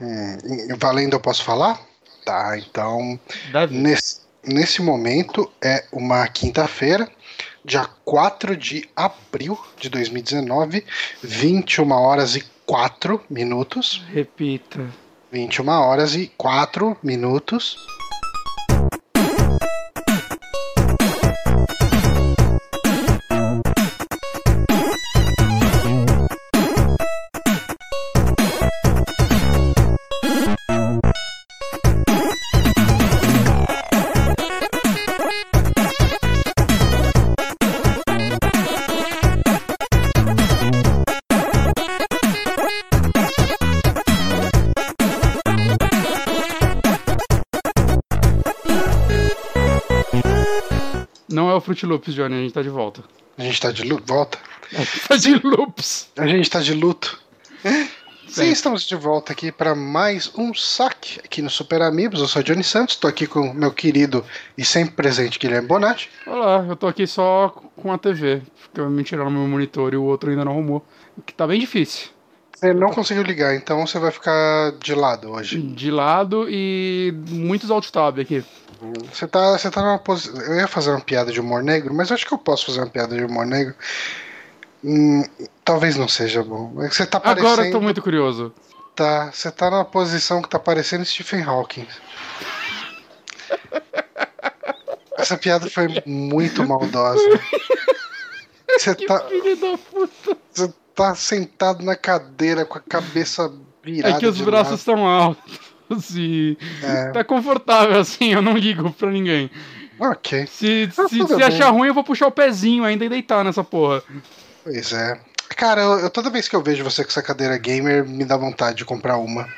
Hum, valendo, eu posso falar? Tá, então. Deve. Nesse, nesse momento é uma quinta-feira, dia 4 de abril de 2019, 21 horas e 4 minutos. Repita. 21 horas e 4 minutos. É Fruit Loops, Johnny, a gente tá de volta. A gente tá de luto, volta. Tá de loops. A gente tá de luto. Sim, Sim. estamos de volta aqui para mais um saque aqui no Super Amigos. Eu sou o Johnny Santos, tô aqui com meu querido e sempre presente Guilherme Bonatti. Olá, eu tô aqui só com a TV. Porque me tiraram meu monitor e o outro ainda não arrumou. O que tá bem difícil. Você não conseguiu ligar, então você vai ficar de lado hoje. De lado e muitos alt-tab aqui. Você tá, você tá numa posição. Eu ia fazer uma piada de humor negro, mas acho que eu posso fazer uma piada de humor negro. Hum, talvez não seja bom. Você tá parecendo. Agora eu tô muito curioso. Tá, você tá numa posição que tá parecendo Stephen Hawking. Essa piada foi muito maldosa. Você tá, filho da puta. você tá sentado na cadeira com a cabeça virada. É que os braços estão altos e É. tá confortável assim, eu não ligo pra ninguém. Ok, Se, Ah, se, se achar ruim, eu vou puxar o pezinho ainda e deitar nessa porra. pois é. Cara, eu, eu- toda vez que eu vejo você com essa cadeira gamer, me dá vontade de comprar uma.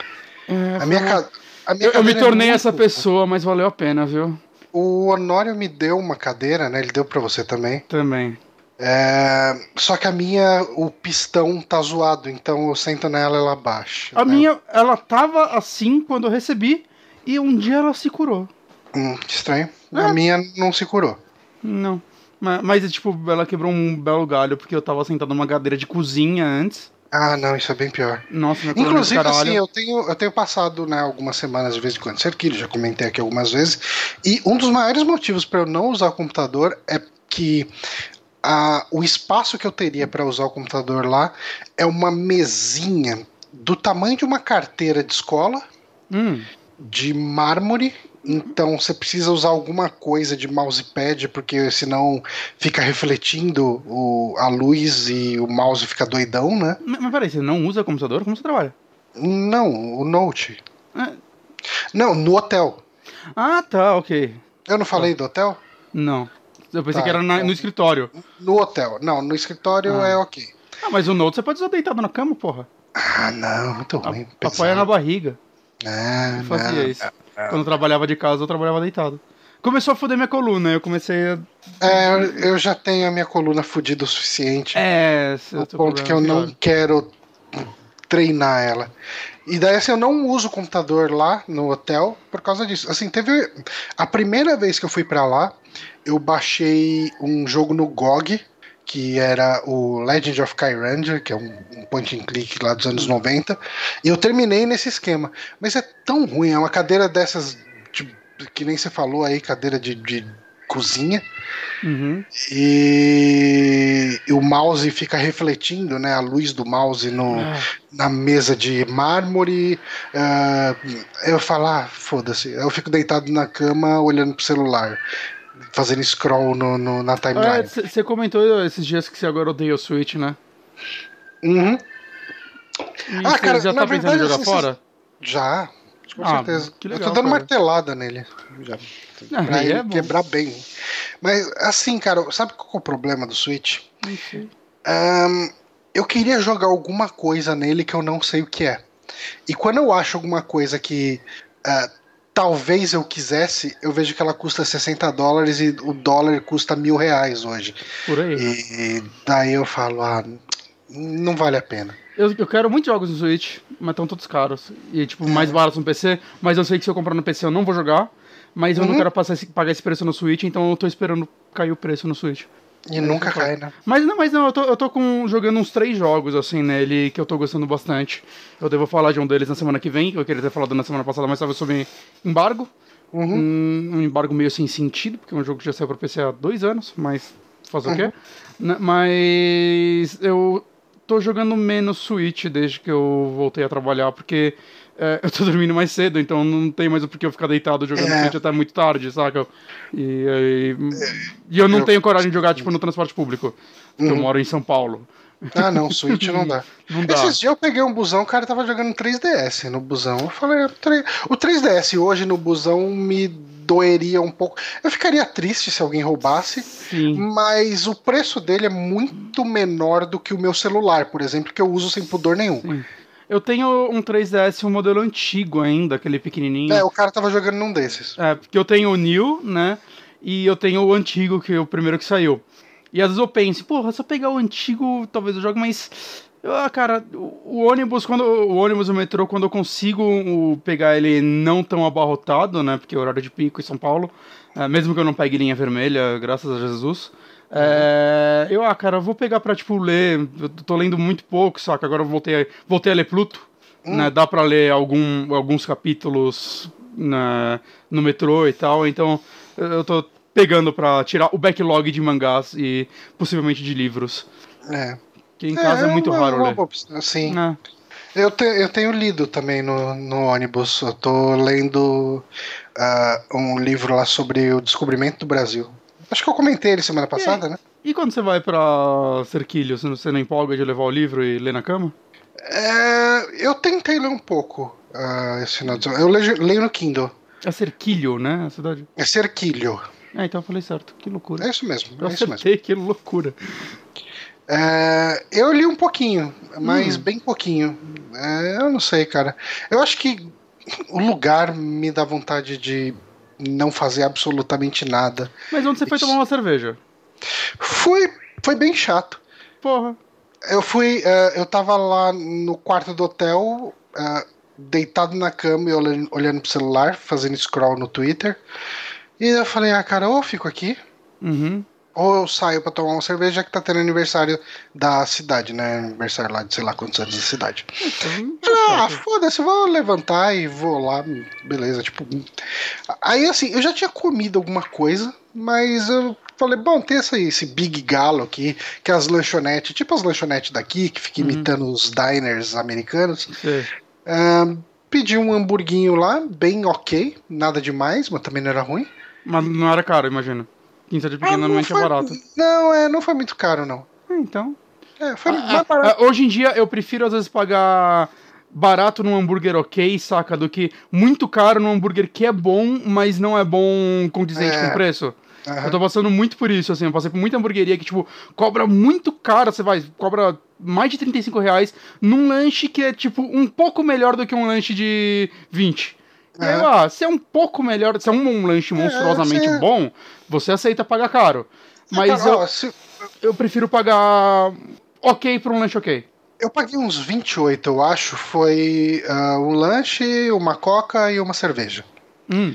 A minha, ca- a minha Eu, eu me é tornei muito- essa pessoa, mas valeu a pena, viu? O Honório me deu uma cadeira, né? Ele deu pra você também. Também. É, Só que a minha, o pistão tá zoado, então eu sento nela e ela baixa. A né? minha, ela tava assim quando eu recebi e um dia ela se curou. Hum, que estranho. É. A minha não se curou. Não. Mas, mas, tipo, ela quebrou um belo galho porque eu tava sentado numa cadeira de cozinha antes. Ah, não, isso é bem pior. Nossa, do Inclusive, assim, eu tenho, eu tenho passado né, algumas semanas de vez em quando cerquilho, já comentei aqui algumas vezes. E um dos maiores motivos para eu não usar o computador é que a, o espaço que eu teria para usar o computador lá é uma mesinha do tamanho de uma carteira de escola, Hum, de mármore. Então você precisa usar alguma coisa de mousepad, porque senão fica refletindo o, a luz e o mouse fica doidão, né? mas, mas peraí, você não usa computador? Como você trabalha? Não, o Note. É. Não, no hotel. Ah, tá, ok. Eu não falei do hotel? Não. Eu pensei Tá, que era na- então. no escritório. No hotel. Não, no escritório Ah. é ok. Ah, mas o Note você pode usar deitado na cama, porra. Ah, não, muito ruim. A- Apoia na barriga. Ah, Eu fazia não. isso. Quando eu trabalhava de casa, eu trabalhava deitado. Começou a foder minha coluna, eu comecei a. É, eu- já tenho a minha coluna fodida o suficiente. É, no ponto que eu não quero treinar ela. E daí, assim, eu não uso o computador lá no hotel por causa disso. Assim, teve. A primeira vez que eu fui pra lá, eu baixei um jogo no GOG, que era o Legend of Kyranger, que é um, um point and click lá dos anos 90. E eu terminei nesse esquema. Mas é tão ruim, é uma cadeira dessas. de- que nem você falou aí, cadeira de, de cozinha. Uhum. E, e o mouse fica refletindo, né? A luz do mouse no, Ah, na mesa de mármore. ah, eu falo, ah, foda-se. Eu fico deitado na cama olhando pro celular, fazendo scroll no, no- na timeline. Você comentou esses dias que você agora odeia o Switch, né? Uhum. E Ah, cara, já tá pensando verdade, em jogar assim, fora? Já, com Ah, certeza. que eu legal, tô dando cara. martelada nele. Já, Ah, pra ele é quebrar bem. Mas, assim, cara, sabe qual é o problema do Switch? Ahn, eu queria jogar alguma coisa nele que eu não sei o que é. E quando eu acho alguma coisa que ah, talvez eu quisesse, eu vejo que ela custa 60 dólares e o dólar custa mil reais hoje. Por aí. E daí eu falo, ah, não vale a pena. Eu, eu quero muitos jogos no Switch, mas estão todos caros. E, tipo, mais baratos no PC. Mas eu sei que se eu comprar no PC eu não vou jogar. Mas eu não Uhum. quero passar esse- pagar esse preço no Switch, então eu tô esperando cair o preço no Switch. E nunca cai, né? Mas não, mas não, eu tô, eu tô com, jogando uns três jogos, assim, nele, que eu tô gostando bastante. Eu devo falar de um deles na semana que vem, que eu queria ter falado na semana passada, mas tava sob embargo. Uhum. Um, um embargo meio sem sentido, porque é um jogo que já saiu pra PC há dois anos, mas fazer o quê? Mas eu tô jogando menos Switch desde que eu voltei a trabalhar, porque é, eu tô dormindo mais cedo, então não tem mais o porquê eu ficar deitado jogando É. Switch até muito tarde, saca? E, aí- e eu não eu- tenho coragem de jogar, tipo, no transporte público, porque eu moro em São Paulo. Ah, não, Switch não dá. Não dá. Esses dias eu peguei um busão, o cara tava jogando 3DS no busão. Eu falei, "Tre- o 3DS hoje no busão me doeria um pouco. Eu ficaria triste se alguém roubasse, Sim. mas o preço dele é muito menor do que o meu celular, por exemplo, que eu uso sem pudor nenhum. Sim. Eu tenho um 3DS, um modelo antigo ainda, aquele pequenininho. É, o cara tava jogando num desses. É, porque eu tenho o New, né? E eu tenho o antigo, que é o primeiro que saiu. E às vezes eu penso, porra, se eu pegar o antigo, talvez eu jogue, mas. Ah, cara, o, o ônibus, quando. O ônibus, o metrô, quando eu consigo o- pegar ele não tão abarrotado, né? Porque é horário de pico em São Paulo. é, mesmo que eu não pegue linha vermelha, graças a Jesus. é, eu, ah, cara, vou pegar pra, tipo, ler. Eu tô lendo muito pouco, saca? Agora eu voltei, a- voltei a ler Pluto. Né? Dá pra ler algum, alguns capítulos na, no metrô e tal. Então eu tô pegando pra tirar o backlog de mangás e possivelmente de livros. É. Que em casa é, muito uma- raro uma ler. opção, Sim. É. Eu, te- eu tenho lido também no, no ônibus. Eu tô lendo ah, um livro lá sobre o descobrimento do Brasil. Acho que eu comentei ele semana passada, né? E quando você vai pra Cerquilho, você não- empolga de levar o livro e ler na cama? É, eu tentei ler um pouco ah, esse final de semana. Eu leio, leio no Kindle. É Cerquilho, né? A cidade. É Cerquilho. É, então eu falei certo. Que loucura. É isso mesmo. eu É isso mesmo. acertei, que loucura. É, eu li um pouquinho, mas Hum. bem pouquinho. É, eu não sei, cara. Eu acho que o lugar me dá vontade de não fazer absolutamente nada. Mas onde você foi tomar uma cerveja? Foi, foi bem chato. Porra. Eu fui, é, eu tava lá no quarto do hotel, é, deitado na cama e olhando, olhando pro celular, fazendo scroll no Twitter. E eu falei, ah, cara, ou eu fico aqui, Uhum. Ou eu saio pra tomar uma cerveja, já que tá tendo aniversário da cidade, né? Aniversário lá de sei lá quantos anos da cidade. Então, Ah, foda-se, vou levantar e vou lá, beleza, tipo. Aí assim, eu já tinha comido alguma coisa, mas eu falei, bom, tem esse, esse Big Galo aqui, que é as lanchonetes, tipo as lanchonetes daqui, que fica imitando os diners americanos. Ah, pedi um hamburguinho lá, bem ok, nada demais, mas também não era ruim. Mas não era caro, imagino. Quinta de Ah, pequena não normalmente é foi- barato. Não, é, não foi muito caro, não. É, então. É, foi Ah, mais barato. ah, hoje em dia eu prefiro às vezes pagar barato num hambúrguer ok, saca? Do que muito caro num hambúrguer que é bom, mas não é bom condizente É. com o preço. Aham. Eu tô passando muito por isso, assim. Eu passei por muita hamburgueria que, tipo, cobra muito caro. Você vai, cobra mais de 35 reais num lanche que é, tipo, um pouco melhor do que um lanche de 20. É. ah, se é um pouco melhor, se é um, um lanche monstruosamente você- bom, você aceita pagar caro. Mas Cara, eu, ó, se- eu prefiro pagar ok por um lanche ok. Eu paguei uns 28, eu acho. Foi ah, um lanche, uma coca e uma cerveja. Hum.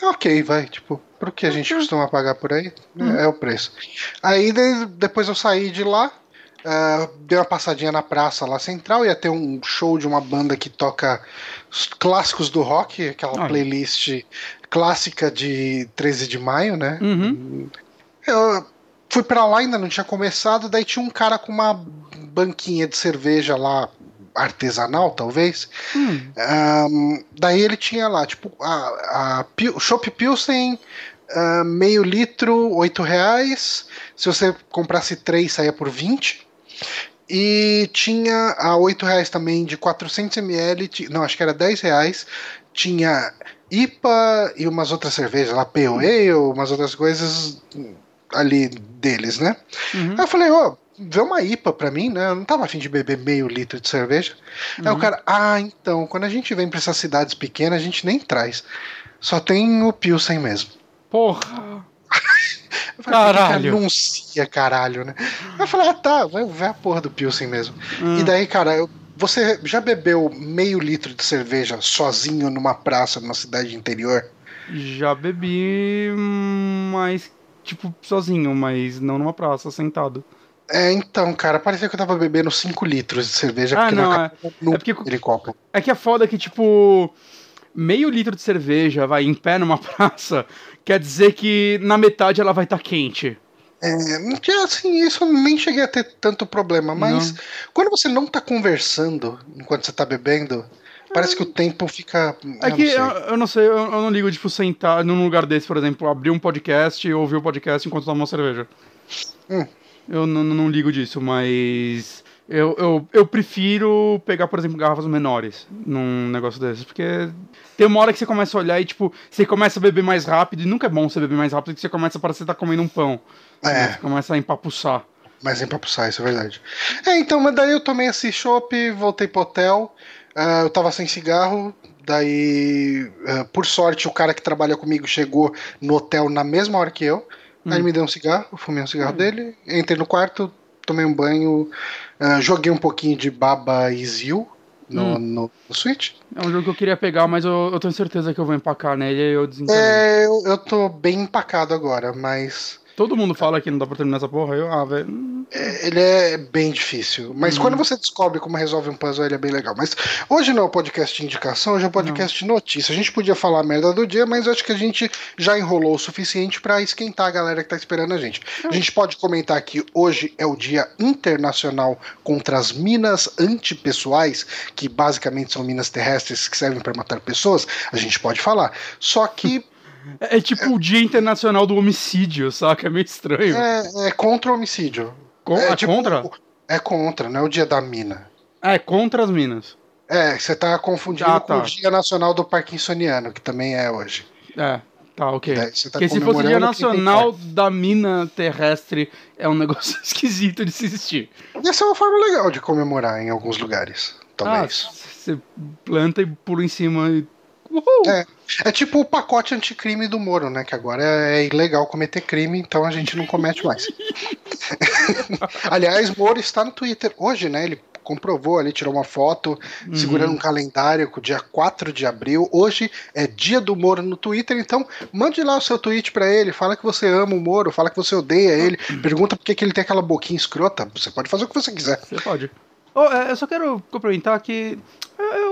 É ok, vai. Tipo, pro que a gente costuma pagar por aí, é, é o preço. Aí de- depois eu saí de lá, ah, dei uma passadinha na praça lá central. Ia ter um show de uma banda que toca clássicos do rock, aquela Olha. playlist clássica de 13 de maio, né? Uhum. Eu fui pra lá, ainda não tinha começado, daí tinha um cara com uma banquinha de cerveja lá, artesanal, talvez. Hum. Ahn, daí ele tinha lá, tipo, a, a Pil- Chopp Pilsen, ah, meio litro, 8 reais. Se você comprasse três, saía por 20. E tinha a 8 reais também de 400 ml, ti- não, acho que era 10 reais. Tinha IPA e umas outras cervejas lá, Pale Ale, umas outras coisas ali deles, né? Uhum. Aí eu falei, ô, vê uma IPA pra mim, né? Eu não tava afim de beber meio litro de cerveja. Aí Uhum. o cara, ah, então, quando a gente vem pra essas cidades pequenas, a gente nem traz. Só tem o Pilsen mesmo. Porra. Eu falei, "Por que que Caralho. Anuncia, caralho, né? Eu falei, ah, tá, vai ver a porra do Pilsen mesmo. Hum. E daí, cara, eu- você já bebeu meio litro de cerveja sozinho numa praça, numa cidade interior? Já bebi, mas tipo, sozinho, mas não numa praça, sentado. É, então, cara, parecia que eu tava bebendo 5 litros de cerveja Ah, porque não, é- é porque- copo. É que é foda que, tipo, meio litro de cerveja vai em pé numa praça, quer dizer que na metade ela vai estar quente. É, assim, isso eu nem cheguei a ter tanto problema, mas Não. quando você não tá conversando enquanto você tá bebendo, parece que o tempo fica. É que eu, eu não sei, eu, eu não ligo, tipo, sentar num lugar desse, por exemplo, abrir um podcast e ouvir o podcast enquanto toma uma cerveja. Hum. Eu não, não ligo disso, mas. Eu, eu, eu prefiro pegar, por exemplo, garrafas menores num negócio desses, porque tem uma hora que você começa a olhar e, tipo, você começa a beber mais rápido, e nunca é bom você beber mais rápido, porque você começa a parecer que tá comendo um pão. É. Você começa a empapuçar. Mas puxar, isso é verdade. É, então, mas daí eu tomei esse chopp, voltei pro hotel, ah, eu tava sem cigarro, daí, ah, por sorte, o cara que trabalha comigo chegou no hotel na mesma hora que eu, aí ele me deu um cigarro, eu fumei um cigarro dele, entrei no quarto, tomei um banho, ah, joguei um pouquinho de Baba e Zil no, no, no Switch. É um jogo que eu queria pegar, mas eu, eu tenho certeza que eu vou empacar nele e eu desencanei. É, eu, eu tô bem empacado agora, mas Todo mundo fala que não dá pra terminar essa porra, eu, ah, velho. hum, É, Ele é bem difícil, mas Uhum. quando você descobre como resolve um puzzle, ele é bem legal. Mas hoje não é o podcast de indicação, hoje é o podcast de notícia. A gente podia falar a merda do dia, mas acho que a gente já enrolou o suficiente pra esquentar a galera que tá esperando a gente. A gente pode comentar que hoje é o Dia Internacional contra as Minas Antipessoais, que basicamente são minas terrestres que servem pra matar pessoas. A gente pode falar. Só que É, é tipo o Dia Internacional do Homicídio, saca? É meio estranho. é, é contra o homicídio. Com- é, é tipo, contra? É contra, não é o Dia da Mina. É, contra as minas. É, você tá confundindo Ah, com tá. o Dia Nacional do Parkinsoniano, que também é hoje. É, tá, ok. Tá Porque se fosse o Dia Nacional da Mina Terrestre, é um negócio esquisito de se existir. Essa é uma forma legal de comemorar em alguns lugares, Ah, talvez. você planta e pula em cima e. Uhul! É. É tipo o pacote anticrime do Moro, né? Que agora é ilegal cometer crime, então a gente não comete mais. Aliás, Moro está no Twitter hoje, né? Ele comprovou ali, tirou uma foto, Uhum. segurando um calendário com o dia 4 de abril. Hoje é dia do Moro no Twitter, então mande lá o seu tweet pra ele, fala que você ama o Moro, fala que você odeia ele, pergunta por que, que ele tem aquela boquinha escrota. Você pode fazer o que você quiser. Você pode. Oh, é, eu só quero complementar que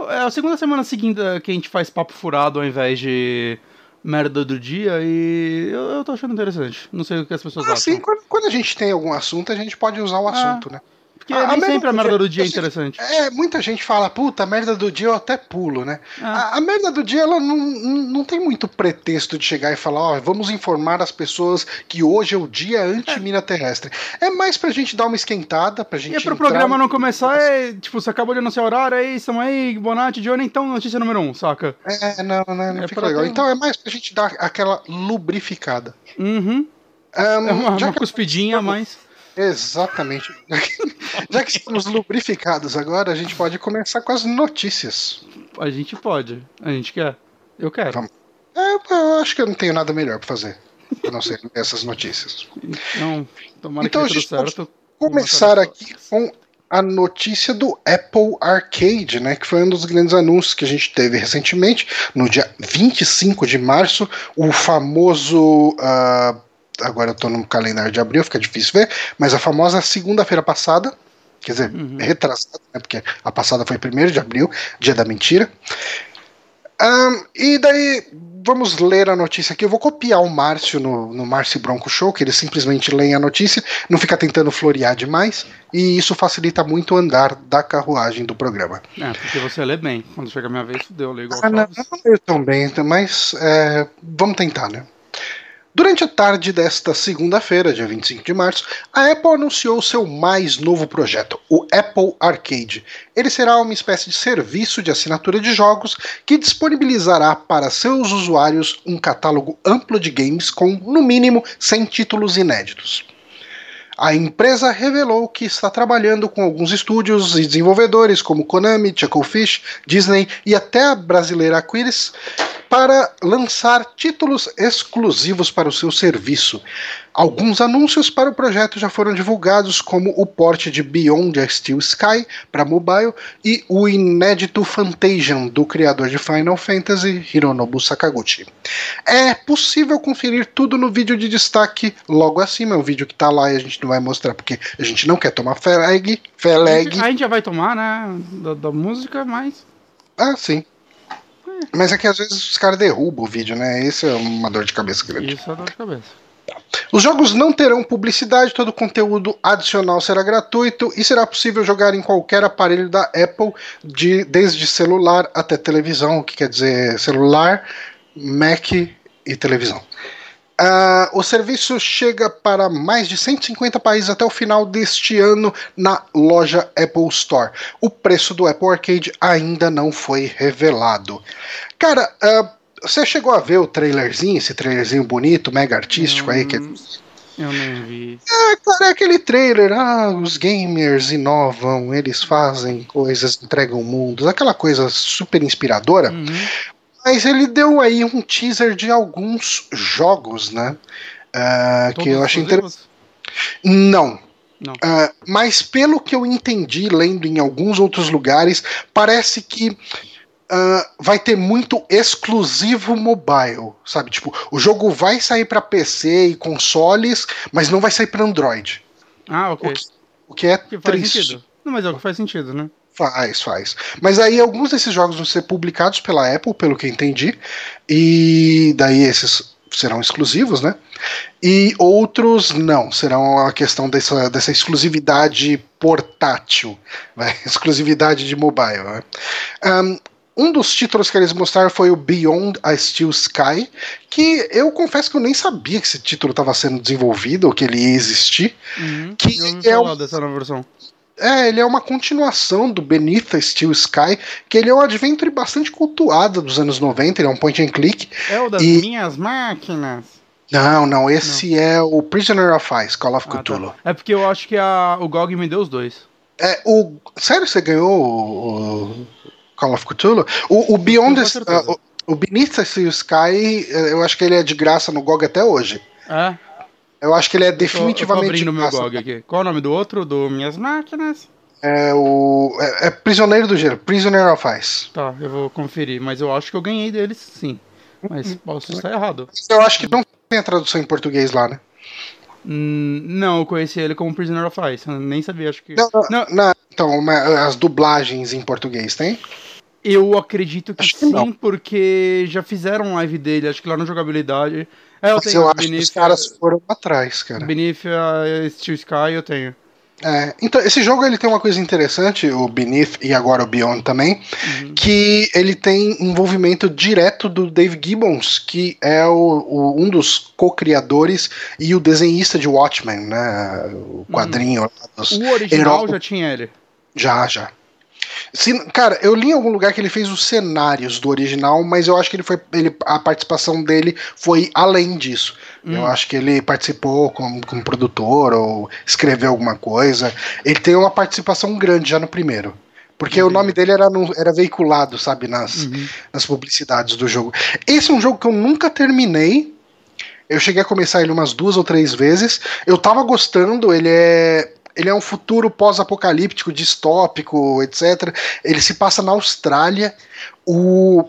é a segunda semana seguinte que a gente faz papo furado ao invés de merda do dia e eu, eu tô achando interessante. Não sei o que as pessoas Assim, acham. quando, quando a gente tem algum assunto, a gente pode usar o assunto, né? Porque a- a nem merda sempre a do merda dia- do dia é assim, interessante. É, muita gente fala, puta, a merda do dia eu até pulo, né? Ah. A, a merda do dia, ela não, não, não tem muito pretexto de chegar e falar, ó, vamos informar as pessoas que hoje é o dia anti-mina terrestre. É mais pra gente dar uma esquentada, pra gente E é pro entrar- programa não começar, é, tipo, você acabou de anunciar o horário, aí, estamos aí, Bonatti, Johnny, então notícia número um, saca? É, não, né, não É fica legal. ter- Então é mais pra gente dar aquela lubrificada. Uhum. Ahn, É uma, uma cuspidinha, mas... Exatamente. já que estamos lubrificados agora, a gente pode começar com as notícias. A gente pode. A gente quer. Eu quero. Vamos. É, eu acho que eu não tenho nada melhor pra fazer. A não ser essas notícias. Então, tomara Então, que dê tudo certo. Começar aqui com a notícia do Apple Arcade, né? Que foi um dos grandes anúncios que a gente teve recentemente, no dia 25 de março, o famoso. ah, agora eu tô no calendário de abril, fica difícil ver, mas a famosa segunda-feira passada. Quer dizer, Uhum. retrasada, né? Porque a passada foi 1 de abril, dia da mentira. Ahn, e daí, vamos ler a notícia aqui. Eu vou copiar o Márcio no, no Márcio Bronco Show, que ele simplesmente lê a notícia, não fica tentando florear demais, e isso facilita muito o andar da carruagem do programa. É, porque você lê bem. Quando chega a minha vez, fudeu, eu leio igual Ah, não, eu também, mas é, vamos tentar, né? Durante a tarde desta segunda-feira, dia 25 de março, a Apple anunciou seu mais novo projeto, o Apple Arcade. Ele será uma espécie de serviço de assinatura de jogos que disponibilizará para seus usuários um catálogo amplo de games com, no mínimo, 100 títulos inéditos. A empresa revelou que está trabalhando com alguns estúdios e desenvolvedores como Konami, Chucklefish, Disney e até a brasileira Aquiles para lançar títulos exclusivos para o seu serviço. Alguns anúncios para o projeto já foram divulgados, como o porte de Beyond a Steel Sky para mobile e o inédito Fantasian do criador de Final Fantasy, Hironobu Sakaguchi. É possível conferir tudo no vídeo de destaque logo acima, é um vídeo que está lá e a gente não vai mostrar porque a gente não quer tomar feleg. feleg. A gente já vai tomar, né? Da, da música, mas. Ah, sim. Mas é que às vezes os caras derrubam o vídeo, né? Isso é uma dor de cabeça grande. Isso é dor de cabeça. Os jogos não terão publicidade, todo conteúdo adicional será gratuito e será possível jogar em qualquer aparelho da Apple, de, desde celular até televisão, o que quer dizer celular, Mac e televisão. Uh, o serviço chega para mais de 150 países até o final deste ano na loja Apple Store. O preço do Apple Arcade ainda não foi revelado. Cara, uh, você chegou a ver o trailerzinho, esse trailerzinho bonito, mega artístico aí? Que... Eu não vi. É, cara, é aquele trailer. Ah, os gamers inovam, eles fazem coisas, entregam mundos, aquela coisa super inspiradora. Uhum. Mas ele deu aí um teaser de alguns jogos, né? Uh, que eu achei interessante. Não. Não. Uh, mas pelo que eu entendi, lendo em alguns outros lugares, parece que Uh, vai ter muito exclusivo mobile, sabe? Tipo, o jogo vai sair para PC e consoles, mas não vai sair para Android. Ah, ok. O que, o que é que faz triste. Sentido. Não, mas é o que faz sentido, né? Faz, faz. Mas aí alguns desses jogos vão ser publicados pela Apple, pelo que eu entendi, e daí esses serão exclusivos, né? E outros não, serão a questão dessa, dessa exclusividade portátil, né? exclusividade de mobile. Né? Um, um dos títulos que eles mostraram foi o Beyond a Steel Sky, que eu confesso que eu nem sabia que esse título estava sendo desenvolvido ou que ele ia existir. Uhum, que é um... dessa nova versão. É, ele é uma continuação do Beneath Steel Sky, que ele é um adventure bastante cultuado dos anos 90, ele é um point and click. É o das e... minhas máquinas. Não, não, esse não. é o Prisoner of Ice, Call of ah, Cthulhu. Tá. É porque eu acho que a, o GOG me deu os dois. É, o, sério, você ganhou o, Call of Cthulhu? O, o Beyond, uh, o, o Beneath Steel Sky, eu acho que ele é de graça no GOG até hoje. É? Eu acho que ele é definitivamente. Eu tô abrindo meu GOG aqui. Qual é o nome do outro? Do Minhas Máquinas? É o. É, é, Prisioneiro do Gelo, Prisoner of Ice. Tá, eu vou conferir, mas eu acho que eu ganhei deles sim. Mas posso estar errado. Eu acho que não tem a tradução em português lá, né? Hum, não, eu conheci ele como Prisoner of Ice. Eu nem sabia, acho que. Não, não, não. então, as dublagens em português tem? Eu acredito que, acho sim, porque já fizeram live dele, acho que lá no jogabilidade. É, eu Mas tenho. Eu acho Beneath, que os caras foram atrás, cara. Beneath a Steel Sky eu tenho. É, então, esse jogo ele tem uma coisa interessante, o Beneath e agora o Beyond também, uhum. que ele tem envolvimento direto do Dave Gibbons, que é o, o um dos co-criadores e o desenhista de Watchmen, né? O quadrinho. Uhum. O original já tinha ele. Já, já. Se, cara, eu li em algum lugar que ele fez os cenários do original, mas eu acho que ele foi. Ele, a participação dele foi além disso. Hum. Eu acho que ele participou como, como produtor ou escreveu alguma coisa. Ele tem uma participação grande já no primeiro. Porque uhum. o nome dele era, no, era veiculado, sabe, nas, uhum. nas publicidades do jogo. Esse é um jogo que eu nunca terminei. Eu cheguei a começar ele umas duas ou três vezes. Eu tava gostando, ele é ele é um futuro pós-apocalíptico, distópico, etc. Ele se passa na Austrália. O,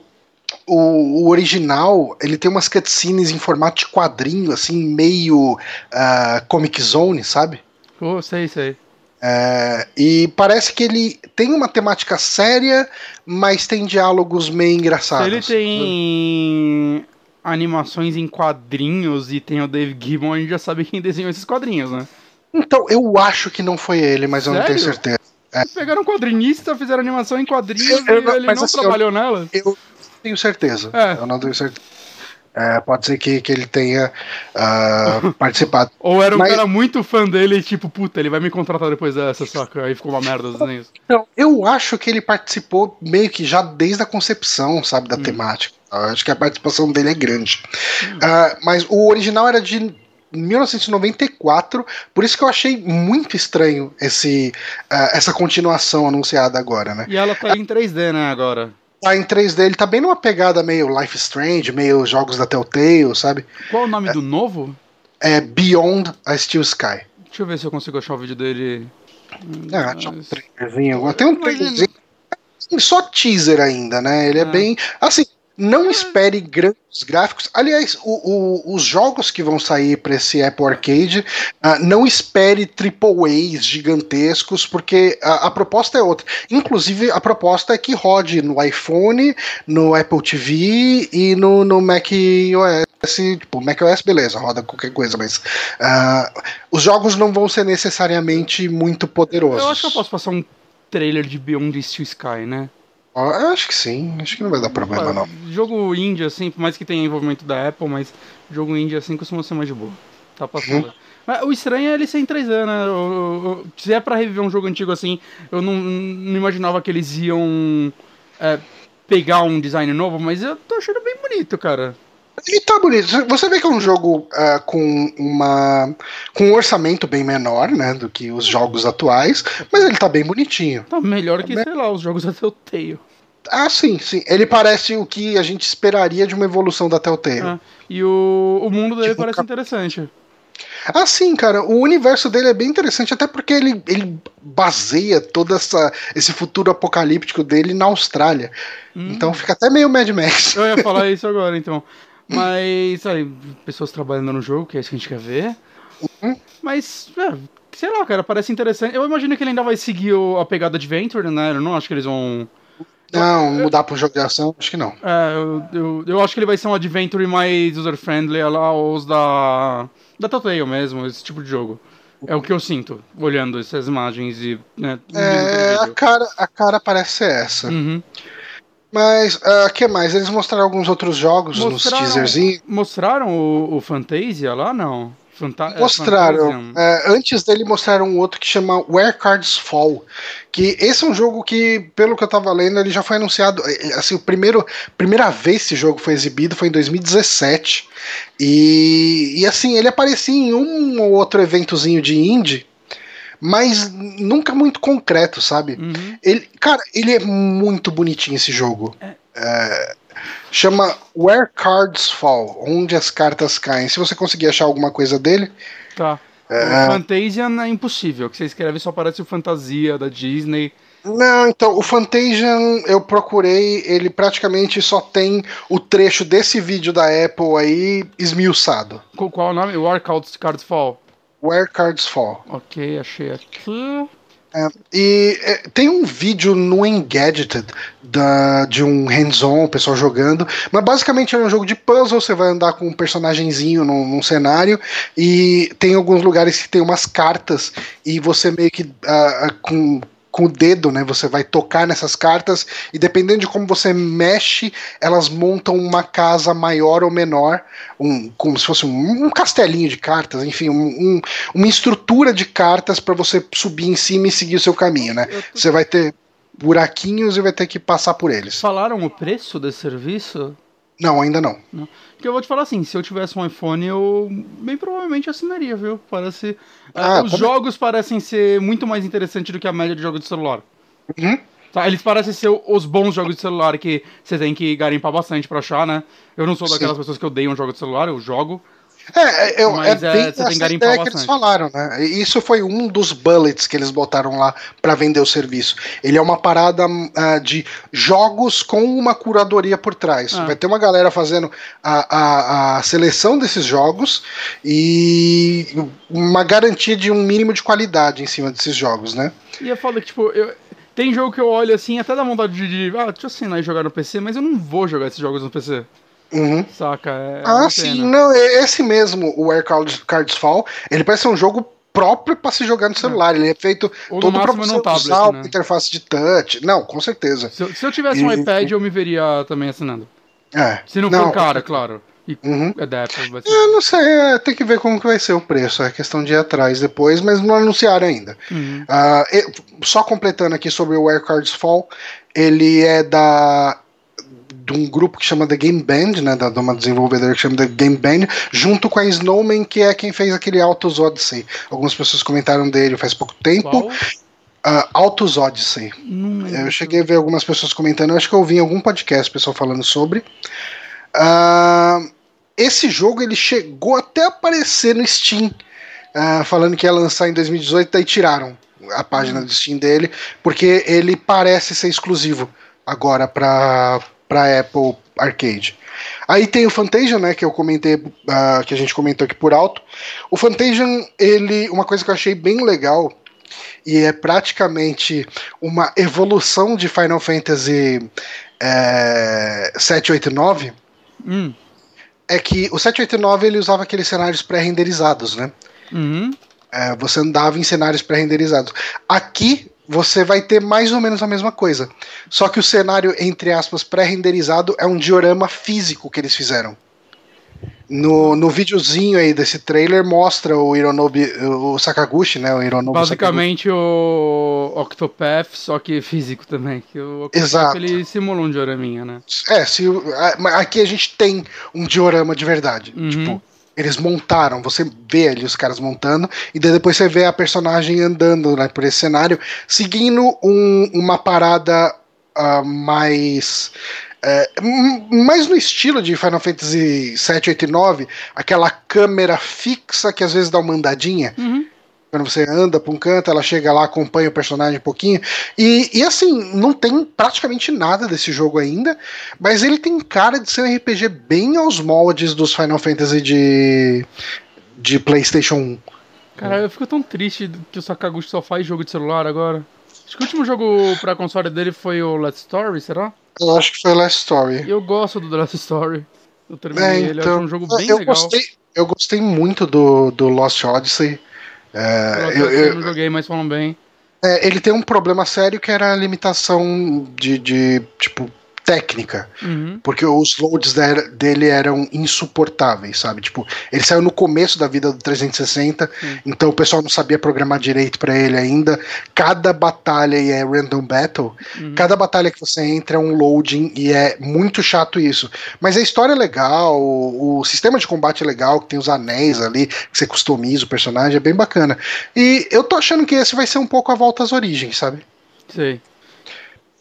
o, o, original, ele tem umas cutscenes em formato de quadrinho, assim, meio uh, Comic Zone, sabe? Oh, sei, sei. É, e parece que ele tem uma temática séria, mas tem diálogos meio engraçados. Ele tem animações em quadrinhos e tem o Dave Gibbon, a gente já sabe quem desenhou esses quadrinhos, né? Então, eu acho que não foi ele, mas Sério? eu não tenho certeza. É. Pegaram um quadrinista, fizeram animação em quadrinhos eu, eu, e ele não assim, trabalhou eu, nela? Eu tenho certeza. É. Eu não tenho certeza. É, pode ser que, que ele tenha uh, participado. Ou era um Mas... cara muito fã dele e tipo, puta, ele vai me contratar depois dessa, saca? Aí ficou uma merda os desenhos. Não, eu acho que ele participou meio que já desde a concepção, sabe, da hum. temática. Eu acho que a participação dele é grande. Hum. Uh, mas o original era de 1994, por isso que eu achei muito estranho esse, uh, essa continuação anunciada agora, né? E ela tá em 3D, né, agora? tá em 3D, ele tá bem numa pegada meio Life Strange, meio jogos da Telltale, sabe? Qual o nome é, do novo? É Beyond a Steel Sky. Deixa eu ver se eu consigo achar o vídeo dele. Ah, deixa um trailerzinho. Tem um trailerzinho. Só teaser ainda, né? Ele é, é bem. Assim, não é. espere grandes gráficos. Aliás, o, o, os jogos que vão sair para esse Apple Arcade, uh, não espere triple A's gigantescos, porque a, a, proposta é outra. Inclusive, a proposta é que rode no iPhone, no Apple TV e no, no Mac OS. Tipo, Mac OS, beleza, roda qualquer coisa, mas uh, os jogos não vão ser necessariamente muito poderosos. Eu acho que eu posso passar um trailer de Beyond Steel Sky, né? Eu acho que sim, acho que não vai dar problema não. Jogo indie, assim, por mais que tenha envolvimento da Apple, mas jogo indie assim costuma ser mais de boa. Tá passando. Uhum. Mas o estranho é ele ser em 3D, né? Eu, eu, se é pra reviver um jogo antigo assim, eu não, não imaginava que eles iam é, pegar um design novo, mas eu tô achando bem bonito, cara. E tá bonito. Você vê que é um jogo uh, com uma com um orçamento bem menor, né, do que os jogos atuais, mas ele tá bem bonitinho. Tá melhor que, sei lá, os jogos da Telltale. Ah, sim, sim. Ele parece o que a gente esperaria de uma evolução da Telltale. Ah, e o, o mundo dele tipo, parece cap... interessante. Ah, sim, cara. O universo dele é bem interessante, até porque ele, ele baseia todo essa, esse futuro apocalíptico dele na Austrália. Hum. Então fica até meio Mad Max. Eu ia falar isso agora, então. Mas, sabe, pessoas trabalhando no jogo, que é isso que a gente quer ver. Uhum. Mas, é, sei lá, cara, parece interessante. Eu imagino que ele ainda vai seguir o, a pegada Adventure, né? Eu não acho que eles vão. Não, mudar para um jogo de ação, acho que não. É, eu, eu, eu, acho que ele vai ser um Adventure mais user-friendly, lá os da. da Telltale mesmo, esse tipo de jogo. É o que eu sinto, olhando essas imagens e. Né, é, a cara, a cara parece ser essa. Uhum. Mas, o uh, que mais? Eles mostraram alguns outros jogos mostraram, nos teaserzinhos. Mostraram o, o Fantasia lá, não? Fanta mostraram. É, antes dele mostraram um outro que chama Where Cards Fall. Que esse é um jogo que, pelo que eu tava lendo, ele já foi anunciado. É, é, assim, o primeiro, primeira vez que esse jogo foi exibido foi em 2017. E, e assim, ele aparecia em um ou outro eventozinho de indie mas nunca muito concreto, sabe? Uhum. Ele, cara, ele é muito bonitinho esse jogo. É. É, chama Where Cards Fall, onde as cartas caem. Se você conseguir achar alguma coisa dele. Tá. É... O Fantasia é impossível, que você escreve só aparece o Fantasia da Disney. Não, então, o Fantasian eu procurei, ele praticamente só tem o trecho desse vídeo da Apple aí esmiuçado. Qual, qual é o nome? Where Cards Fall. Where Cards Fall. Ok, achei aqui. É, e é, tem um vídeo no Engadgeted da, de um hands-on, o pessoal jogando, mas basicamente é um jogo de puzzle, você vai andar com um personagemzinho num, num, cenário e tem alguns lugares que tem umas cartas e você meio que uh, com com o dedo, né? Você vai tocar nessas cartas e dependendo de como você mexe, elas montam uma casa maior ou menor, um, como se fosse um, um castelinho de cartas, enfim, um, uma estrutura de cartas para você subir em cima e seguir o seu caminho, né? Você vai ter buraquinhos e vai ter que passar por eles. Falaram o preço desse serviço? Não, ainda não. não. Porque eu vou te falar assim, se eu tivesse um iPhone, eu bem provavelmente assinaria, viu? Parece. Ah, os jogos parecem ser muito mais interessantes do que a média de jogos de celular. Uhum. Tá, eles parecem ser os bons jogos de celular que você tem que garimpar bastante pra achar, né? Eu não sou daquelas Sim. pessoas que odeiam jogos de celular, eu jogo. É, eu, Mas, é, é você tem que ideia que eles falaram, né? Isso foi um dos bullets que eles botaram lá para vender o serviço. Ele é uma parada uh, de jogos com uma curadoria por trás. Ah. Vai ter uma galera fazendo a, a, a, seleção desses jogos e uma garantia de um mínimo de qualidade em cima desses jogos, né? E é foda que, tipo, eu, tem jogo que eu olho assim, até dá vontade de, de ah, deixa eu assinar e jogar no PC, mas eu não vou jogar esses jogos no PC. Uhum. Saca? É ah, sim, pena. não, é esse mesmo, o Air Cards, Cards Fall, ele parece um jogo próprio para se jogar no celular. É. Ele é feito Ou todo para você tablet, usar né? interface de touch. Não, com certeza. Se eu, se eu tivesse e, um iPad, eu me veria também assinando. É. Se não, não for cara, claro. E uhum. é da Apple, vai ser... Eu não sei, é, tem que ver como que vai ser o preço. É questão de ir atrás depois, mas não anunciaram ainda. Uhum. Uh, só completando aqui sobre o Air Cards Fall, ele é da de um grupo que chama The Game Band, né, da, de uma desenvolvedora que chama The Game Band, junto com a Snowman, que é quem fez aquele Autos Odyssey. Algumas pessoas comentaram dele faz pouco tempo. Qual? Uh, Autos Odyssey. eu cheguei a ver algumas pessoas comentando, acho que eu ouvi em algum podcast pessoal falando sobre. Uh, esse jogo ele chegou até a aparecer no Steam, uh, falando que ia lançar em 2018, daí tiraram a página hum. do Steam dele, porque ele parece ser exclusivo agora para Apple Arcade. Aí tem o Fantasian, né, que eu comentei, uh, que a gente comentou aqui por alto. O Fantasian, ele, uma coisa que eu achei bem legal e é praticamente uma evolução de Final Fantasy é, 789. Hum. É que o 789 ele usava aqueles cenários pré-renderizados, né? Uhum. É, você andava em cenários pré-renderizados. Aqui você vai ter mais ou menos a mesma coisa. Só que o cenário, entre aspas, pré-renderizado é um diorama físico que eles fizeram. No, no videozinho aí desse trailer mostra o Hironobu, o Sakaguchi, né? O Hironobu Basicamente Sakaguchi. o Octopath, só que físico também. Que o Octopath, Exato. ele simula um dioraminha, né? É, se, aqui a gente tem um diorama de verdade. Uhum. Tipo, eles montaram, você vê ali os caras montando, e depois você vê a personagem andando né, por esse cenário, seguindo um, uma parada uh, mais. Uh, mais no estilo de Final Fantasy 7, 8 e 9, aquela câmera fixa que às vezes dá uma andadinha. Uhum. Quando você anda pra um canto, ela chega lá, acompanha o personagem um pouquinho. E, e assim, não tem praticamente nada desse jogo ainda, mas ele tem cara de ser um RPG bem aos moldes dos Final Fantasy de, de PlayStation 1. Cara, eu fico tão triste que o Sakaguchi só faz jogo de celular agora. Acho que o último jogo pra console dele foi o Let's Story, será? Eu acho que foi Last Story. Eu gosto do Last Story. Eu terminei é, então, ele, acho um jogo bem eu legal. Gostei, eu gostei muito do, do Lost Odyssey. É, eu, eu, não joguei, mas falam bem. É, ele tem um problema sério que era a limitação de, de tipo, técnica, uhum. porque os loads dele eram insuportáveis, sabe? Tipo, ele saiu no começo da vida do 360, uhum. então o pessoal não sabia programar direito para ele ainda. Cada batalha e é random battle, uhum. cada batalha que você entra é um loading e é muito chato isso. Mas a história é legal, o, o sistema de combate é legal, que tem os anéis ali, que você customiza o personagem, é bem bacana. E eu tô achando que esse vai ser um pouco a volta às origens, sabe? Sei.